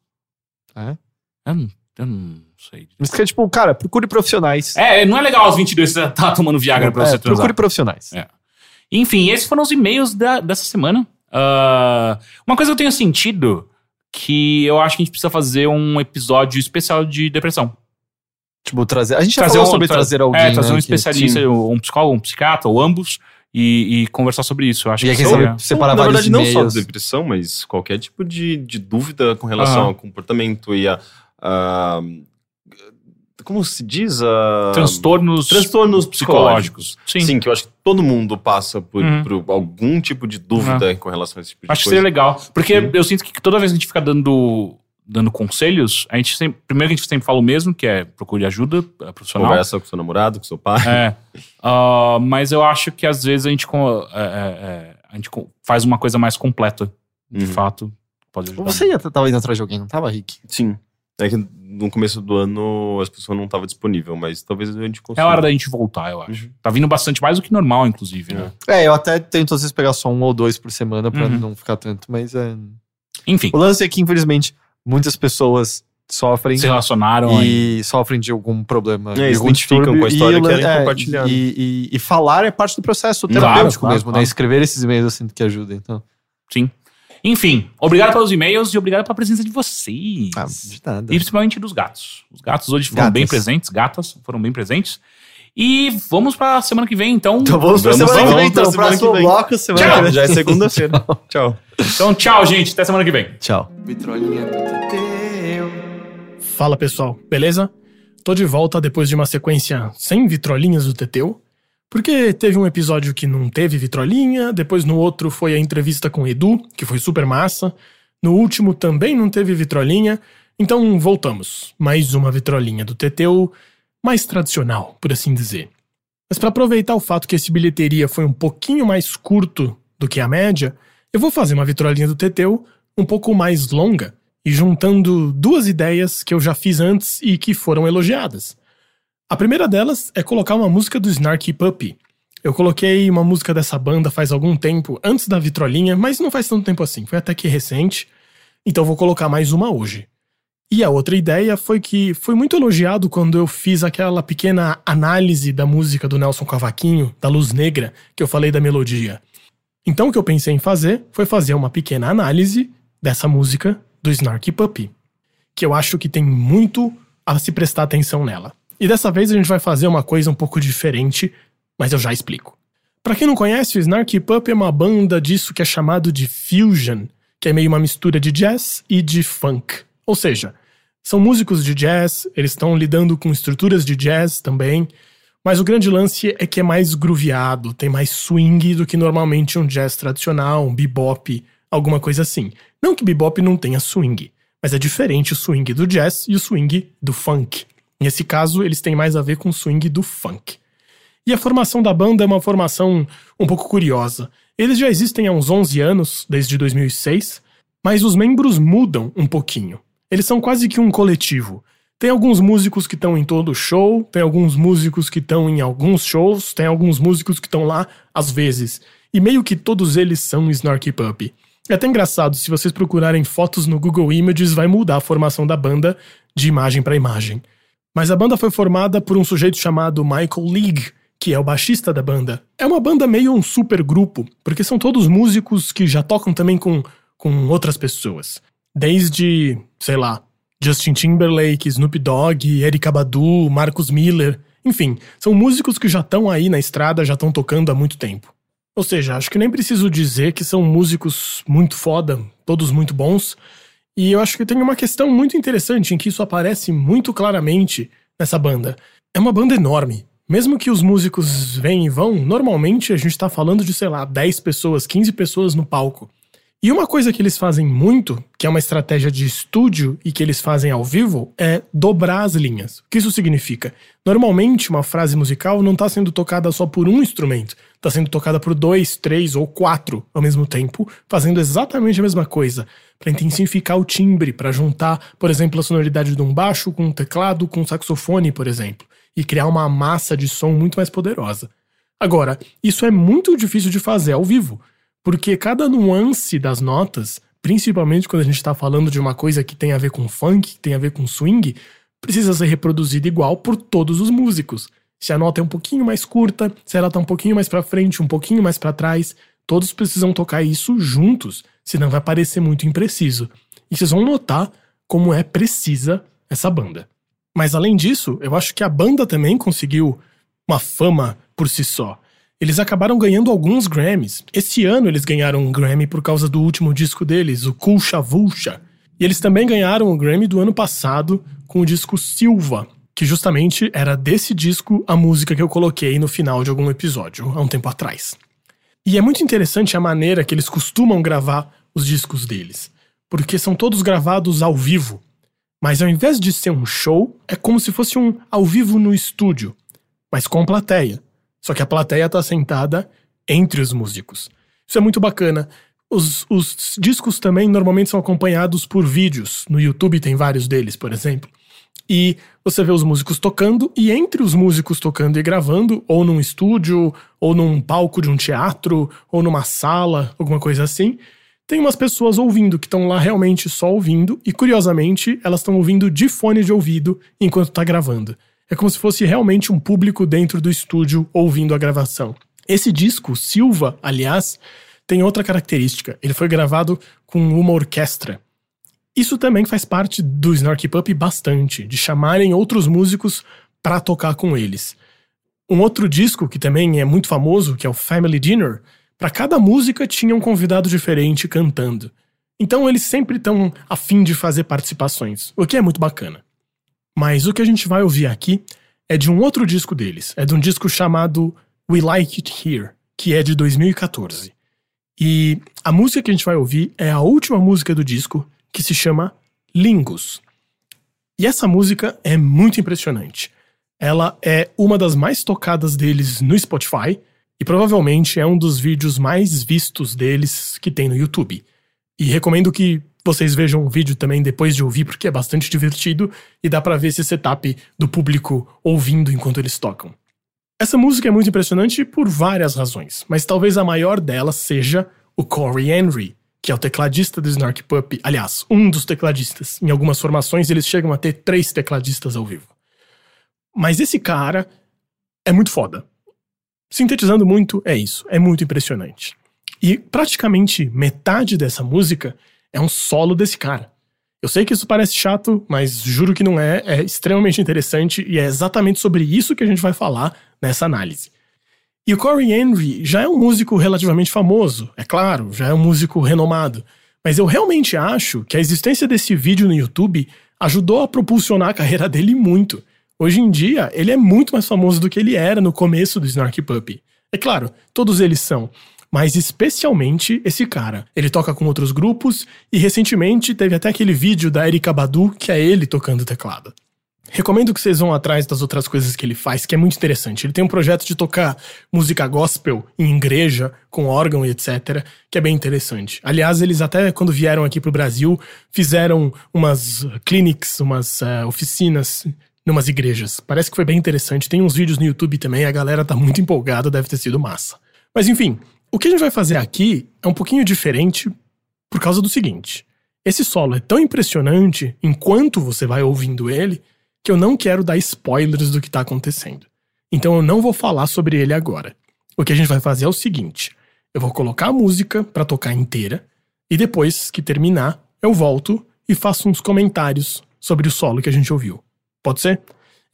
É? Eu não, eu não sei. Mas que é tipo, cara, procure profissionais. É, não é legal aos 22 você tá tomando Viagra pra É, você transar. procure profissionais. É. Enfim, esses foram os e-mails da- dessa semana. Ah, uma coisa que eu tenho sentido que eu acho que a gente precisa fazer um episódio especial de depressão. Tipo, trazer. A gente já Trazer falou um- sobre tra- trazer alguém. É, trazer né, um que- especialista, um psicólogo, um psiquiatra, ou ambos, e, e conversar sobre isso. Eu acho E que quem seria- sabe separar na vários verdade, não só depressão, mas qualquer tipo de, de dúvida com relação Aham. ao comportamento e a. a- como se diz? A, transtornos, transtornos psicológicos. psicológicos. Sim. Sim, que eu acho que todo mundo passa por, Uhum. por algum tipo de dúvida com relação a esse tipo de Acho que coisa. seria legal. Porque Sim. eu sinto que toda vez que a gente fica dando, dando conselhos, a gente sempre. Primeiro que a gente sempre fala o mesmo, que é procure ajuda eh, profissional. Conversa com seu namorado, com seu pai. É. Ah, mas eu acho que às vezes a gente, é, é, a gente faz uma coisa mais completa. De Uhum. fato, pode ajudar. Você ia, indo atrás de alguém, não tava, Rick? Sim. É que no começo do ano as pessoas não estavam disponíveis, mas talvez a gente É consiga. hora da gente voltar, eu acho. Uhum. Tá vindo bastante mais do que normal, inclusive, né? É, eu até tento às vezes pegar só um ou dois por semana pra Uhum. não ficar tanto, mas é. Enfim, O lance é que, infelizmente, muitas pessoas sofrem se relacionaram aí. e sofrem de algum problema. É, algum identificam distúrbio, com a história e e lan- querem compartilhar, né? E, e- e falar é parte do processo Claro, terapêutico claro, mesmo, claro. né? Escrever esses e-mails sinto que ajuda, então. Sim. Enfim, obrigado pelos e-mails e obrigado pela presença de vocês. Ah, de nada. E principalmente dos gatos. Os gatos hoje foram Gatas. bem presentes, gatas foram bem presentes. E vamos pra semana que vem, então. Então vamos pra Vamos- semana que vem, pra então. semana Próximo que vem. bloco, semana Tchau. que vem. Já é segunda-feira. Tchau. Então, tchau, gente. Até semana que vem. Tchau. Fala pessoal, beleza? Tô de volta depois de uma sequência sem vitrolinhas do Teteu, porque teve um episódio que não teve vitrolinha, depois no outro foi a entrevista com Edu, que foi super massa, no último também não teve vitrolinha, então voltamos. Mais uma vitrolinha do Teteu, mais tradicional, por assim dizer. Mas para aproveitar o fato que esse bilheteria foi um pouquinho mais curto do que a média, eu vou fazer uma vitrolinha do Teteu um pouco mais longa e juntando duas ideias que eu já fiz antes e que foram elogiadas. A primeira delas é colocar uma música do Snarky Puppy. Eu coloquei uma música dessa banda faz algum tempo, antes da vitrolinha, mas não faz tanto tempo assim, foi até que recente. Então vou colocar mais uma hoje. E a outra ideia foi que foi muito elogiado quando eu fiz aquela pequena análise da música do Nelson Cavaquinho, da Luz Negra, que eu falei da melodia. Então o que eu pensei em fazer foi fazer uma pequena análise dessa música do Snarky Puppy, que eu acho que tem muito a se prestar atenção nela. E dessa vez a gente vai fazer uma coisa um pouco diferente, mas eu já explico. Pra quem não conhece, o Snarky Puppy é uma banda disso que é chamado de fusion, que é meio uma mistura de jazz e de funk. Ou seja, são músicos de jazz, eles estão lidando com estruturas de jazz também, mas o grande lance é que é mais grooveado, tem mais swing do que normalmente um jazz tradicional, um bebop, alguma coisa assim. Não que bebop não tenha swing, mas é diferente o swing do jazz e o swing do funk. Nesse caso, eles têm mais a ver com o swing do funk. E a formação da banda é uma formação um pouco curiosa. Eles já existem há uns 11 anos, desde 2006, mas os membros mudam um pouquinho. Eles são quase que um coletivo. Tem alguns músicos que estão em todo show, tem alguns músicos que estão em alguns shows, tem alguns músicos que estão lá às vezes. E meio que todos eles são Snarky Puppy. É até engraçado, se vocês procurarem fotos no Google Images, vai mudar a formação da banda de imagem para imagem. Mas a banda foi formada por um sujeito chamado Michael League, que é o baixista da banda. É uma banda meio um super grupo, porque são todos músicos que já tocam também com, com outras pessoas. Desde, sei lá, Justin Timberlake, Snoop Dogg, Erykah Badu, Marcus Miller, enfim, são músicos que já estão aí na estrada, já estão tocando há muito tempo. Ou seja, acho que nem preciso dizer que são músicos muito foda, todos muito bons, e eu acho que tem uma questão muito interessante em que isso aparece muito claramente nessa banda. É uma banda enorme. Mesmo que os músicos venham e vão, normalmente a gente tá falando de, sei lá, 10 pessoas, 15 pessoas no palco. E uma coisa que eles fazem muito, que é uma estratégia de estúdio e que eles fazem ao vivo, é dobrar as linhas. O que isso significa? Normalmente, uma frase musical não está sendo tocada só por um instrumento, está sendo tocada por dois, três ou quatro ao mesmo tempo, fazendo exatamente a mesma coisa, para intensificar o timbre, para juntar, por exemplo, a sonoridade de um baixo com um teclado, com um saxofone, por exemplo, e criar uma massa de som muito mais poderosa. Agora, isso é muito difícil de fazer ao vivo, porque cada nuance das notas, principalmente quando a gente está falando de uma coisa que tem a ver com funk, que tem a ver com swing, precisa ser reproduzida igual por todos os músicos. Se a nota é um pouquinho mais curta, se ela tá um pouquinho mais para frente, um pouquinho mais para trás, todos precisam tocar isso juntos, senão vai parecer muito impreciso. E vocês vão notar como é precisa essa banda. Mas além disso, eu acho que a banda também conseguiu uma fama por si só. Eles acabaram ganhando alguns Grammys. Esse ano eles ganharam um Grammy por causa do último disco deles, o Kulcha Vulcha. E eles também ganharam o Grammy do ano passado com o disco Silva, que justamente era desse disco a música que eu coloquei no final de algum episódio, há um tempo atrás. E é muito interessante a maneira que eles costumam gravar os discos deles, porque são todos gravados ao vivo. Mas ao invés de ser um show, é como se fosse um ao vivo no estúdio, mas com plateia. Só que a plateia tá sentada entre os músicos. Isso é muito bacana. Os, os discos também normalmente são acompanhados por vídeos. No YouTube tem vários deles, por exemplo. E você vê os músicos tocando, e entre os músicos tocando e gravando, ou num estúdio, ou num palco de um teatro, ou numa sala, alguma coisa assim, tem umas pessoas ouvindo que estão lá realmente só ouvindo, e curiosamente, elas estão ouvindo de fone de ouvido enquanto tá gravando. É como se fosse realmente um público dentro do estúdio ouvindo a gravação. Esse disco, Silva, aliás, tem outra característica. Ele foi gravado com uma orquestra. Isso também faz parte do Snarky Puppy bastante, de chamarem outros músicos para tocar com eles. Um outro disco que também é muito famoso, que é o Family Dinner, para cada música tinha um convidado diferente cantando. Então eles sempre estão a fim de fazer participações, o que é muito bacana. Mas o que a gente vai ouvir aqui é de um outro disco deles, é de um disco chamado We Like It Here, que é de 2014. E a música que a gente vai ouvir é a última música do disco, que se chama Lingus. E essa música é muito impressionante. Ela é uma das mais tocadas deles no Spotify e provavelmente é um dos vídeos mais vistos deles que tem no YouTube. E recomendo que vocês vejam o vídeo também depois de ouvir, porque é bastante divertido e dá pra ver esse setup do público ouvindo enquanto eles tocam. Essa música é muito impressionante por várias razões, mas talvez a maior delas seja o Corey Henry, que é o tecladista do Snark Puppy. Aliás, um dos tecladistas. Em algumas formações eles chegam a ter três tecladistas ao vivo. Mas esse cara é muito foda. Sintetizando muito, é isso. É muito impressionante. E praticamente metade dessa música é um solo desse cara. Eu sei que isso parece chato, mas juro que não é. É extremamente interessante e é exatamente sobre isso que a gente vai falar nessa análise. E o Corey Henry já é um músico relativamente famoso, é claro, já é um músico renomado. Mas eu realmente acho que a existência desse vídeo no YouTube ajudou a propulsionar a carreira dele muito. Hoje em dia, ele é muito mais famoso do que ele era no começo do Snarky Puppy. É claro, todos eles são, mas especialmente esse cara. Ele toca com outros grupos e recentemente teve até aquele vídeo da Erika Badu que é ele tocando teclado. Recomendo que vocês vão atrás das outras coisas que ele faz, que é muito interessante. Ele tem um projeto de tocar música gospel em igreja, com órgão e etc., que é bem interessante. Aliás, eles até quando vieram aqui pro Brasil, fizeram umas clinics, umas uh, oficinas numas igrejas. Parece que foi bem interessante. Tem uns vídeos no YouTube também, a galera tá muito empolgada, deve ter sido massa. Mas enfim, o que a gente vai fazer aqui é um pouquinho diferente por causa do seguinte. Esse solo é tão impressionante enquanto você vai ouvindo ele que eu não quero dar spoilers do que tá acontecendo. Então eu não vou falar sobre ele agora. O que a gente vai fazer é o seguinte: eu vou colocar a música para tocar inteira e depois que terminar, eu volto e faço uns comentários sobre o solo que a gente ouviu. Pode ser?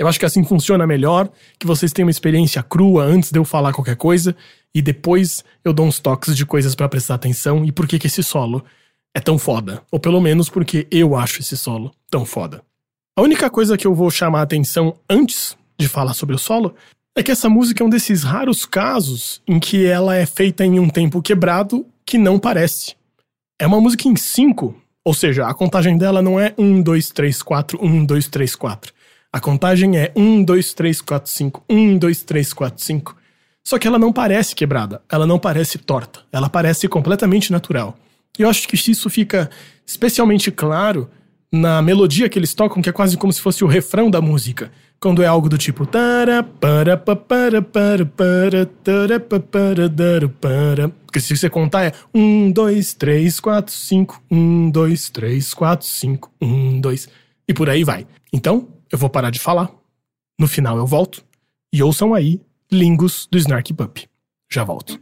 Eu acho que assim funciona melhor, que vocês tenham uma experiência crua antes de eu falar qualquer coisa e depois eu dou uns toques de coisas para prestar atenção e por que que esse solo é tão foda, ou pelo menos porque eu acho esse solo tão foda. A única coisa que eu vou chamar a atenção antes de falar sobre o solo é que essa música é um desses raros casos em que ela é feita em um tempo quebrado que não parece. é uma música em 5, ou seja, a contagem dela não é 1, 2, 3, 4, 1, 2, 3, 4. A contagem é 1, 2, 3, 4, 5, 1, 2, 3, 4, 5. Só que ela não parece quebrada, ela não parece torta, ela parece completamente natural. E eu acho que isso fica especialmente claro na melodia que eles tocam, que é quase como se fosse o refrão da música. Quando é algo do tipo. Porque se você contar é 1, 2, 3, 4, 5, 1, 2, 3, 4, 5, 1, 2. E por aí vai. Então, eu vou parar de falar. No final eu volto. E ouçam aí Lingus do Snarky Puppy. Já volto.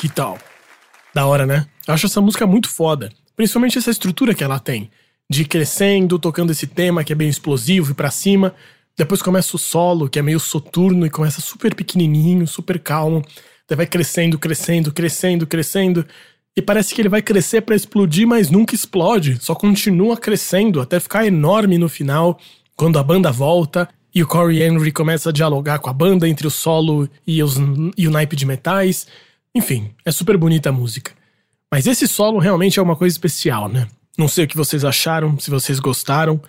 Que tal? Da hora, né? Acho essa música muito foda. Principalmente essa estrutura que ela tem. De crescendo, tocando esse tema que é bem explosivo e pra cima. Depois começa o solo, que é meio soturno e começa super pequenininho, super calmo. Daí vai crescendo, crescendo, crescendo, crescendo. E parece que ele vai crescer pra explodir, mas nunca explode. Só continua crescendo até ficar enorme no final, quando a banda volta e o Corey Henry começa a dialogar com a banda entre o solo e, os, e o naipe de metais. Enfim, é super bonita a música. Mas esse solo realmente é uma coisa especial, né? Não sei o que vocês acharam, se vocês gostaram,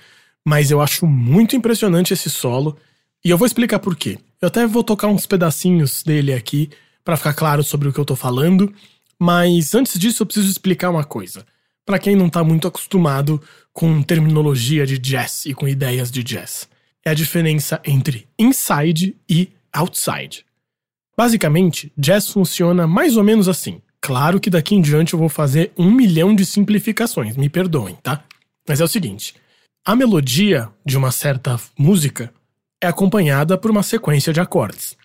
mas eu acho muito impressionante esse solo. E eu vou explicar por quê. Eu até vou tocar uns pedacinhos dele aqui pra ficar claro sobre o que eu tô falando, mas antes disso eu preciso explicar uma coisa. Pra quem não tá muito acostumado com terminologia de jazz e com ideias de jazz. É a diferença entre inside e outside. Basicamente, jazz funciona mais ou menos assim. Claro que daqui em diante eu vou fazer um milhão de simplificações, me perdoem, tá? Mas é o seguinte: a melodia de uma certa música é acompanhada por uma sequência de acordes.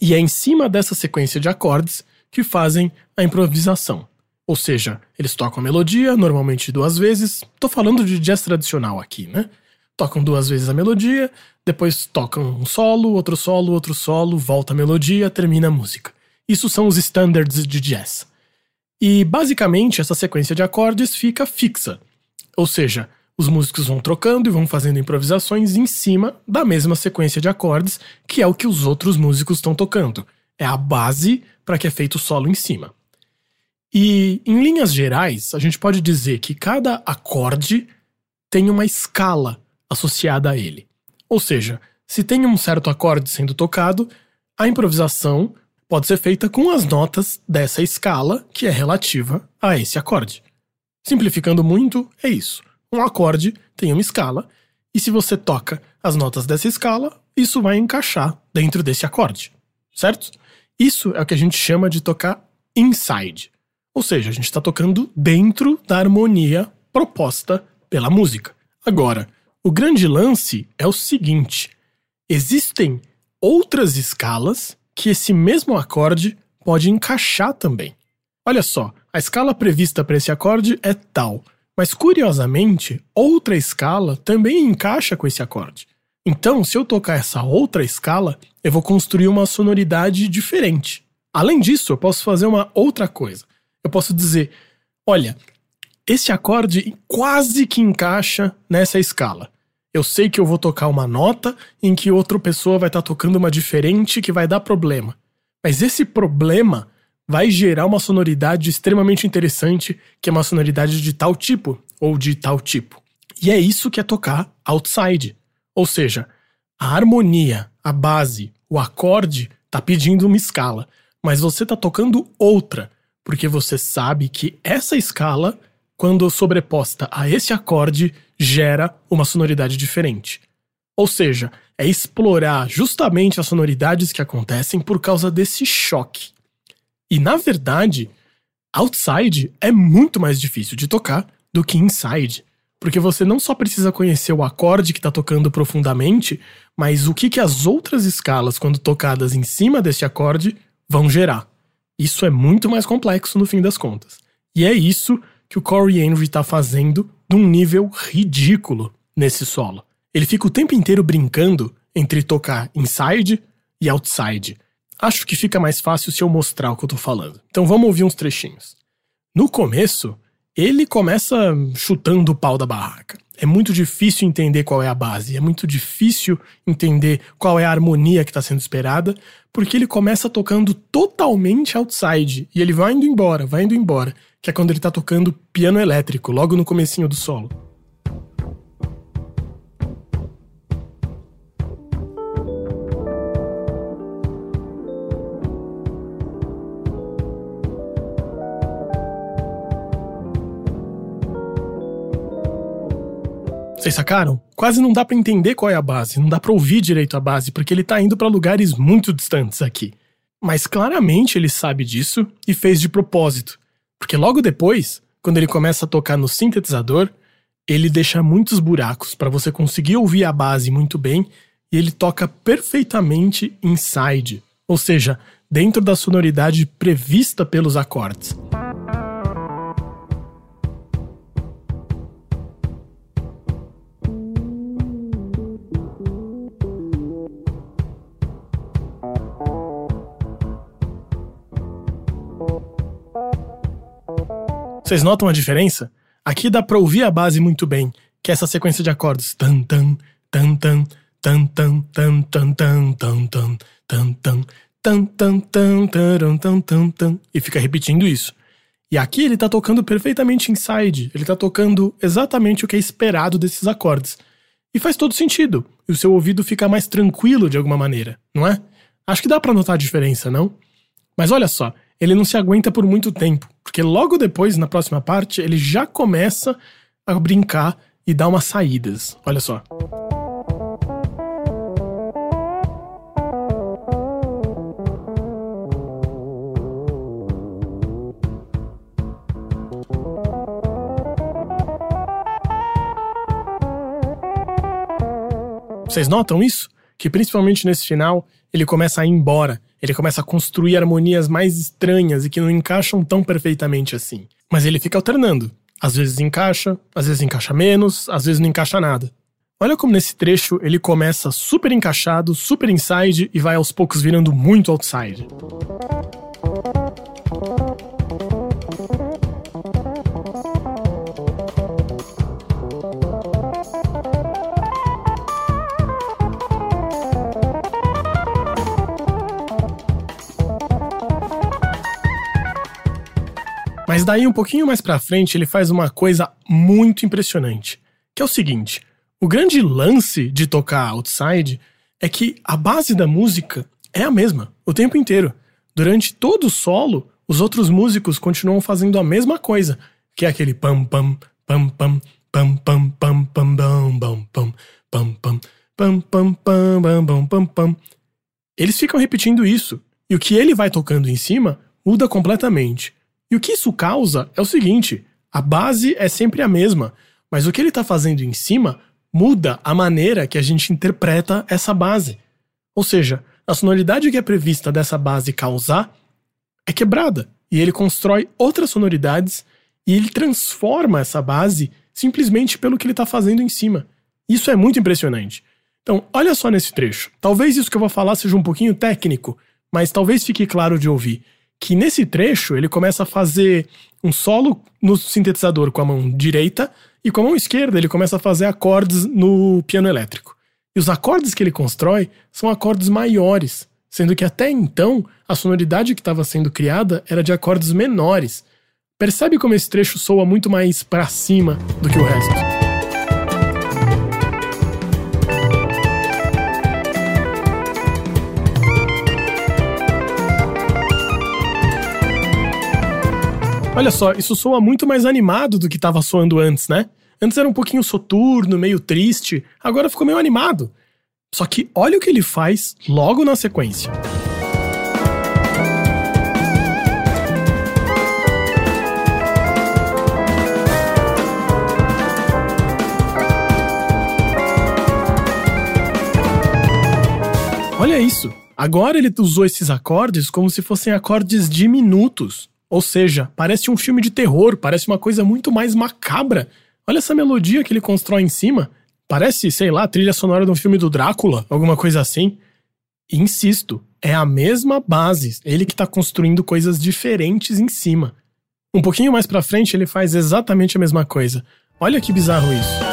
E é em cima dessa sequência de acordes que fazem a improvisação. Ou seja, eles tocam a melodia, normalmente duas vezes. Tô falando de jazz tradicional aqui, né? Tocam duas vezes a melodia, depois tocam um solo, outro solo, outro solo, volta a melodia, termina a música. Isso são os standards de jazz. E basicamente essa sequência de acordes fica fixa. Ou seja, os músicos vão trocando e vão fazendo improvisações em cima da mesma sequência de acordes, que é o que os outros músicos estão tocando. É a base para que é feito o solo em cima. E em linhas gerais, a gente pode dizer que cada acorde tem uma escala associada a ele. Ou seja, se tem um certo acorde sendo tocado, a improvisação pode ser feita com as notas dessa escala que é relativa a esse acorde. Simplificando muito, é isso. Um acorde tem uma escala, e se você toca as notas dessa escala, isso vai encaixar dentro desse acorde, certo? Isso é o que a gente chama de tocar inside. Ou seja, a gente está tocando dentro da harmonia proposta pela música. Agora, o grande lance é o seguinte: existem outras escalas que esse mesmo acorde pode encaixar também. Olha só, a escala prevista para esse acorde é tal, mas curiosamente, outra escala também encaixa com esse acorde. Então, se eu tocar essa outra escala, eu vou construir uma sonoridade diferente. Além disso, eu posso fazer uma outra coisa. Eu posso dizer: olha, esse acorde quase que encaixa nessa escala. Eu sei que eu vou tocar uma nota em que outra pessoa vai estar tocando uma diferente que vai dar problema. Mas esse problema vai gerar uma sonoridade extremamente interessante, que é uma sonoridade de tal tipo ou de tal tipo. E é isso que é tocar outside. Ou seja, a harmonia, a base, o acorde tá pedindo uma escala, mas você tá tocando outra, porque você sabe que essa escala, quando sobreposta a esse acorde, gera uma sonoridade diferente. Ou seja, é explorar justamente as sonoridades que acontecem por causa desse choque. E na verdade, outside é muito mais difícil de tocar do que inside, porque você não só precisa conhecer o acorde que está tocando profundamente, mas o que, que as outras escalas, quando tocadas em cima desse acorde, vão gerar. Isso é muito mais complexo no fim das contas. E é isso que o Corey Henry está fazendo num nível ridículo nesse solo. Ele fica o tempo inteiro brincando entre tocar inside e outside. Acho que fica mais fácil se eu mostrar o que eu tô falando. Então vamos ouvir uns trechinhos. No começo, ele começa chutando o pau da barraca. É muito difícil entender qual é a base, é muito difícil entender qual é a harmonia que está sendo esperada, porque ele começa tocando totalmente outside e ele vai indo embora, vai indo embora, que é quando ele tá tocando piano elétrico, logo no comecinho do solo. Vocês sacaram? Quase não dá pra entender qual é a base, não dá pra ouvir direito a base, porque ele tá indo pra lugares muito distantes aqui. Mas claramente ele sabe disso e fez de propósito, porque logo depois, quando ele começa a tocar no sintetizador, ele deixa muitos buracos pra você conseguir ouvir a base muito bem e ele toca perfeitamente inside, ou seja, dentro da sonoridade prevista pelos acordes. Vocês notam a diferença? Aqui dá pra ouvir a base muito bem, que é essa sequência de acordes. Tan tan tan tan tan tan tan tan tan tan tan tan tan tan tan tan taran, tan tan tan e fica repetindo isso. E aqui ele tá tocando perfeitamente inside, ele tá tocando exatamente o que é esperado desses acordes. E faz todo sentido. E o seu ouvido fica mais tranquilo de alguma maneira, não é? Acho que dá pra notar a diferença, não? Mas olha só, ele não se aguenta por muito tempo, porque logo depois, na próxima parte, ele já começa a brincar e dar umas saídas. Olha só. Vocês notam isso? Que principalmente nesse final, ele começa a ir embora. Ele começa a construir harmonias mais estranhas e que não encaixam tão perfeitamente assim. Mas ele fica alternando. Às vezes encaixa, às vezes encaixa menos, às vezes não encaixa nada. Olha como nesse trecho ele começa super encaixado, super inside e vai aos poucos virando muito outside. Mas daí um pouquinho mais pra frente ele faz uma coisa muito impressionante, que é o seguinte: o grande lance de tocar outside é que a base da música é a mesma o tempo inteiro. Durante todo o solo, os outros músicos continuam fazendo a mesma coisa, que é aquele pam pam pam pam pam pam pam pam pam pam pam pam pam pam pam pam pam pam pam. Eles ficam repetindo isso, e o que ele vai tocando em cima muda completamente. E o que isso causa é o seguinte: a base é sempre a mesma, mas o que ele está fazendo em cima muda a maneira que a gente interpreta essa base. Ou seja, a sonoridade que é prevista dessa base causar é quebrada, e ele constrói outras sonoridades e ele transforma essa base simplesmente pelo que ele está fazendo em cima. Isso é muito impressionante. Então, olha só nesse trecho. Talvez isso que eu vou falar seja um pouquinho técnico, mas talvez fique claro de ouvir que nesse trecho ele começa a fazer um solo no sintetizador com a mão direita e com a mão esquerda ele começa a fazer acordes no piano elétrico. E os acordes que ele constrói são acordes maiores, sendo que até então a sonoridade que estava sendo criada era de acordes menores. Percebe como esse trecho soa muito mais para cima do que o resto? Olha só, isso soa muito mais animado do que estava soando antes, né? Antes era um pouquinho soturno, meio triste, agora ficou meio animado. Só que olha o que ele faz logo na sequência. Olha isso! Agora ele usou esses acordes como se fossem acordes diminutos. Ou seja, parece um filme de terror, parece uma coisa muito mais macabra. Olha essa melodia que ele constrói em cima. Parece, sei lá, trilha sonora de um filme do Drácula, alguma coisa assim. E insisto, é a mesma base, ele que tá construindo coisas diferentes em cima. Um pouquinho mais pra frente ele faz exatamente a mesma coisa. Olha que bizarro isso.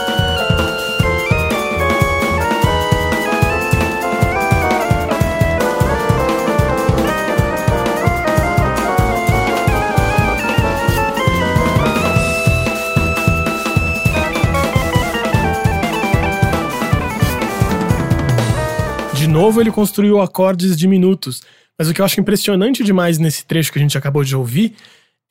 Novo ele construiu acordes diminutos. Mas o que eu acho impressionante demais nesse trecho que a gente acabou de ouvir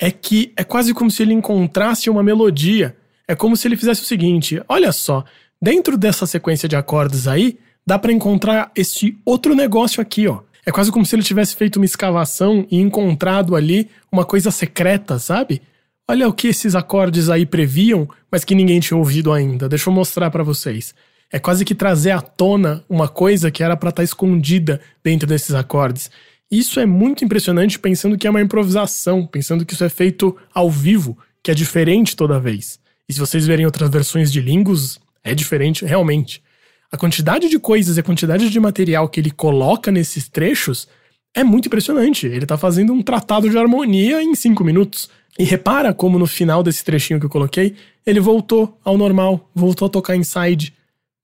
é que é quase como se ele encontrasse uma melodia. É como se ele fizesse o seguinte: olha só, dentro dessa sequência de acordes aí, dá para encontrar este outro negócio aqui, ó. É quase como se ele tivesse feito uma escavação e encontrado ali uma coisa secreta, sabe? Olha o que esses acordes aí previam, mas que ninguém tinha ouvido ainda. Deixa eu mostrar para vocês. É quase que trazer à tona uma coisa que era para estar escondida dentro desses acordes. Isso é muito impressionante pensando que é uma improvisação, pensando que isso é feito ao vivo, que é diferente toda vez. E se vocês verem outras versões de Lingus, é diferente realmente. A quantidade de coisas e a quantidade de material que ele coloca nesses trechos é muito impressionante. Ele tá fazendo um tratado de harmonia em cinco minutos. E repara como no final desse trechinho que eu coloquei, ele voltou ao normal, voltou a tocar inside.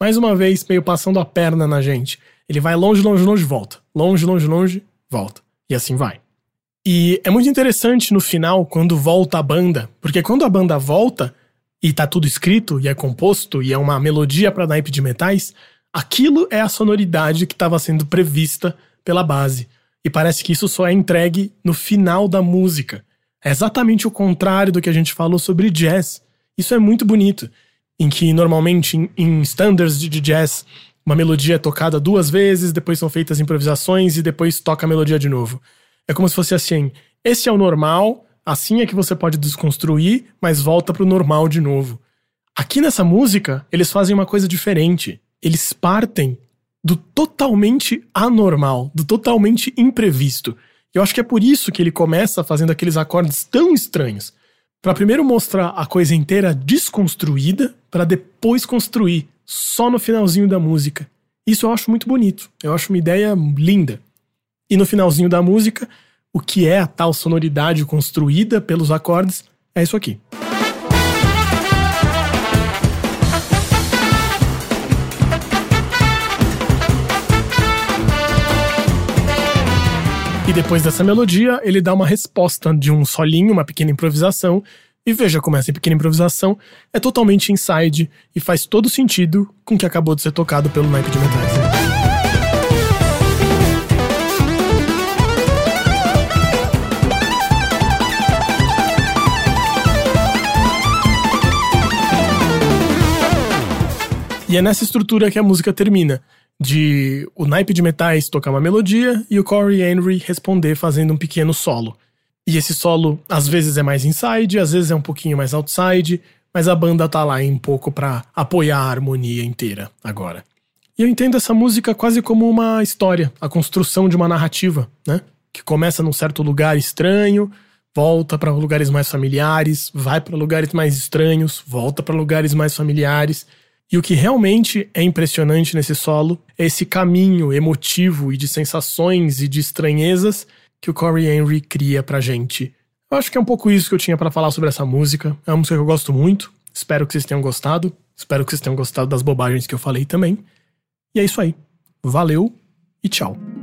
Mais uma vez, meio passando a perna na gente. Ele vai longe, longe, longe, volta. Longe, longe, longe, volta. E assim vai. E é muito interessante no final, quando volta a banda, porque quando a banda volta e tá tudo escrito e é composto e é uma melodia para naipe de metais, aquilo é a sonoridade que estava sendo prevista pela base. E parece que isso só é entregue no final da música. É exatamente o contrário do que a gente falou sobre jazz. Isso é muito bonito. Em que normalmente em, em standards de jazz, uma melodia é tocada duas vezes, depois são feitas improvisações e depois toca a melodia de novo. É como se fosse assim: esse é o normal, assim é que você pode desconstruir, mas volta pro normal de novo. Aqui nessa música, eles fazem uma coisa diferente. Eles partem do totalmente anormal, do totalmente imprevisto. Eu acho que é por isso que ele começa fazendo aqueles acordes tão estranhos. Pra primeiro mostrar a coisa inteira desconstruída, pra depois construir só no finalzinho da música. Isso eu acho muito bonito. Eu acho uma ideia linda. E no finalzinho da música, o que é a tal sonoridade construída pelos acordes é isso aqui. E depois dessa melodia, ele dá uma resposta de um solinho, uma pequena improvisação. E veja como essa pequena improvisação é totalmente inside e faz todo sentido com o que acabou de ser tocado pelo naipe de metais. E é nessa estrutura que a música termina. De o naipe de metais tocar uma melodia e o Corey Henry responder fazendo um pequeno solo. E esse solo às vezes é mais inside, às vezes é um pouquinho mais outside, mas a banda tá lá um pouco pra apoiar a harmonia inteira agora. E eu entendo essa música quase como uma história, a construção de uma narrativa, né? Que começa num certo lugar estranho, volta para lugares mais familiares, vai para lugares mais estranhos, volta para lugares mais familiares. E o que realmente é impressionante nesse solo é esse caminho emotivo e de sensações e de estranhezas que o Corey Henry cria pra gente. Eu acho que é um pouco isso que eu tinha para falar sobre essa música. É uma música que eu gosto muito. Espero que vocês tenham gostado. Espero que vocês tenham gostado das bobagens que eu falei também. E é isso aí. Valeu e tchau.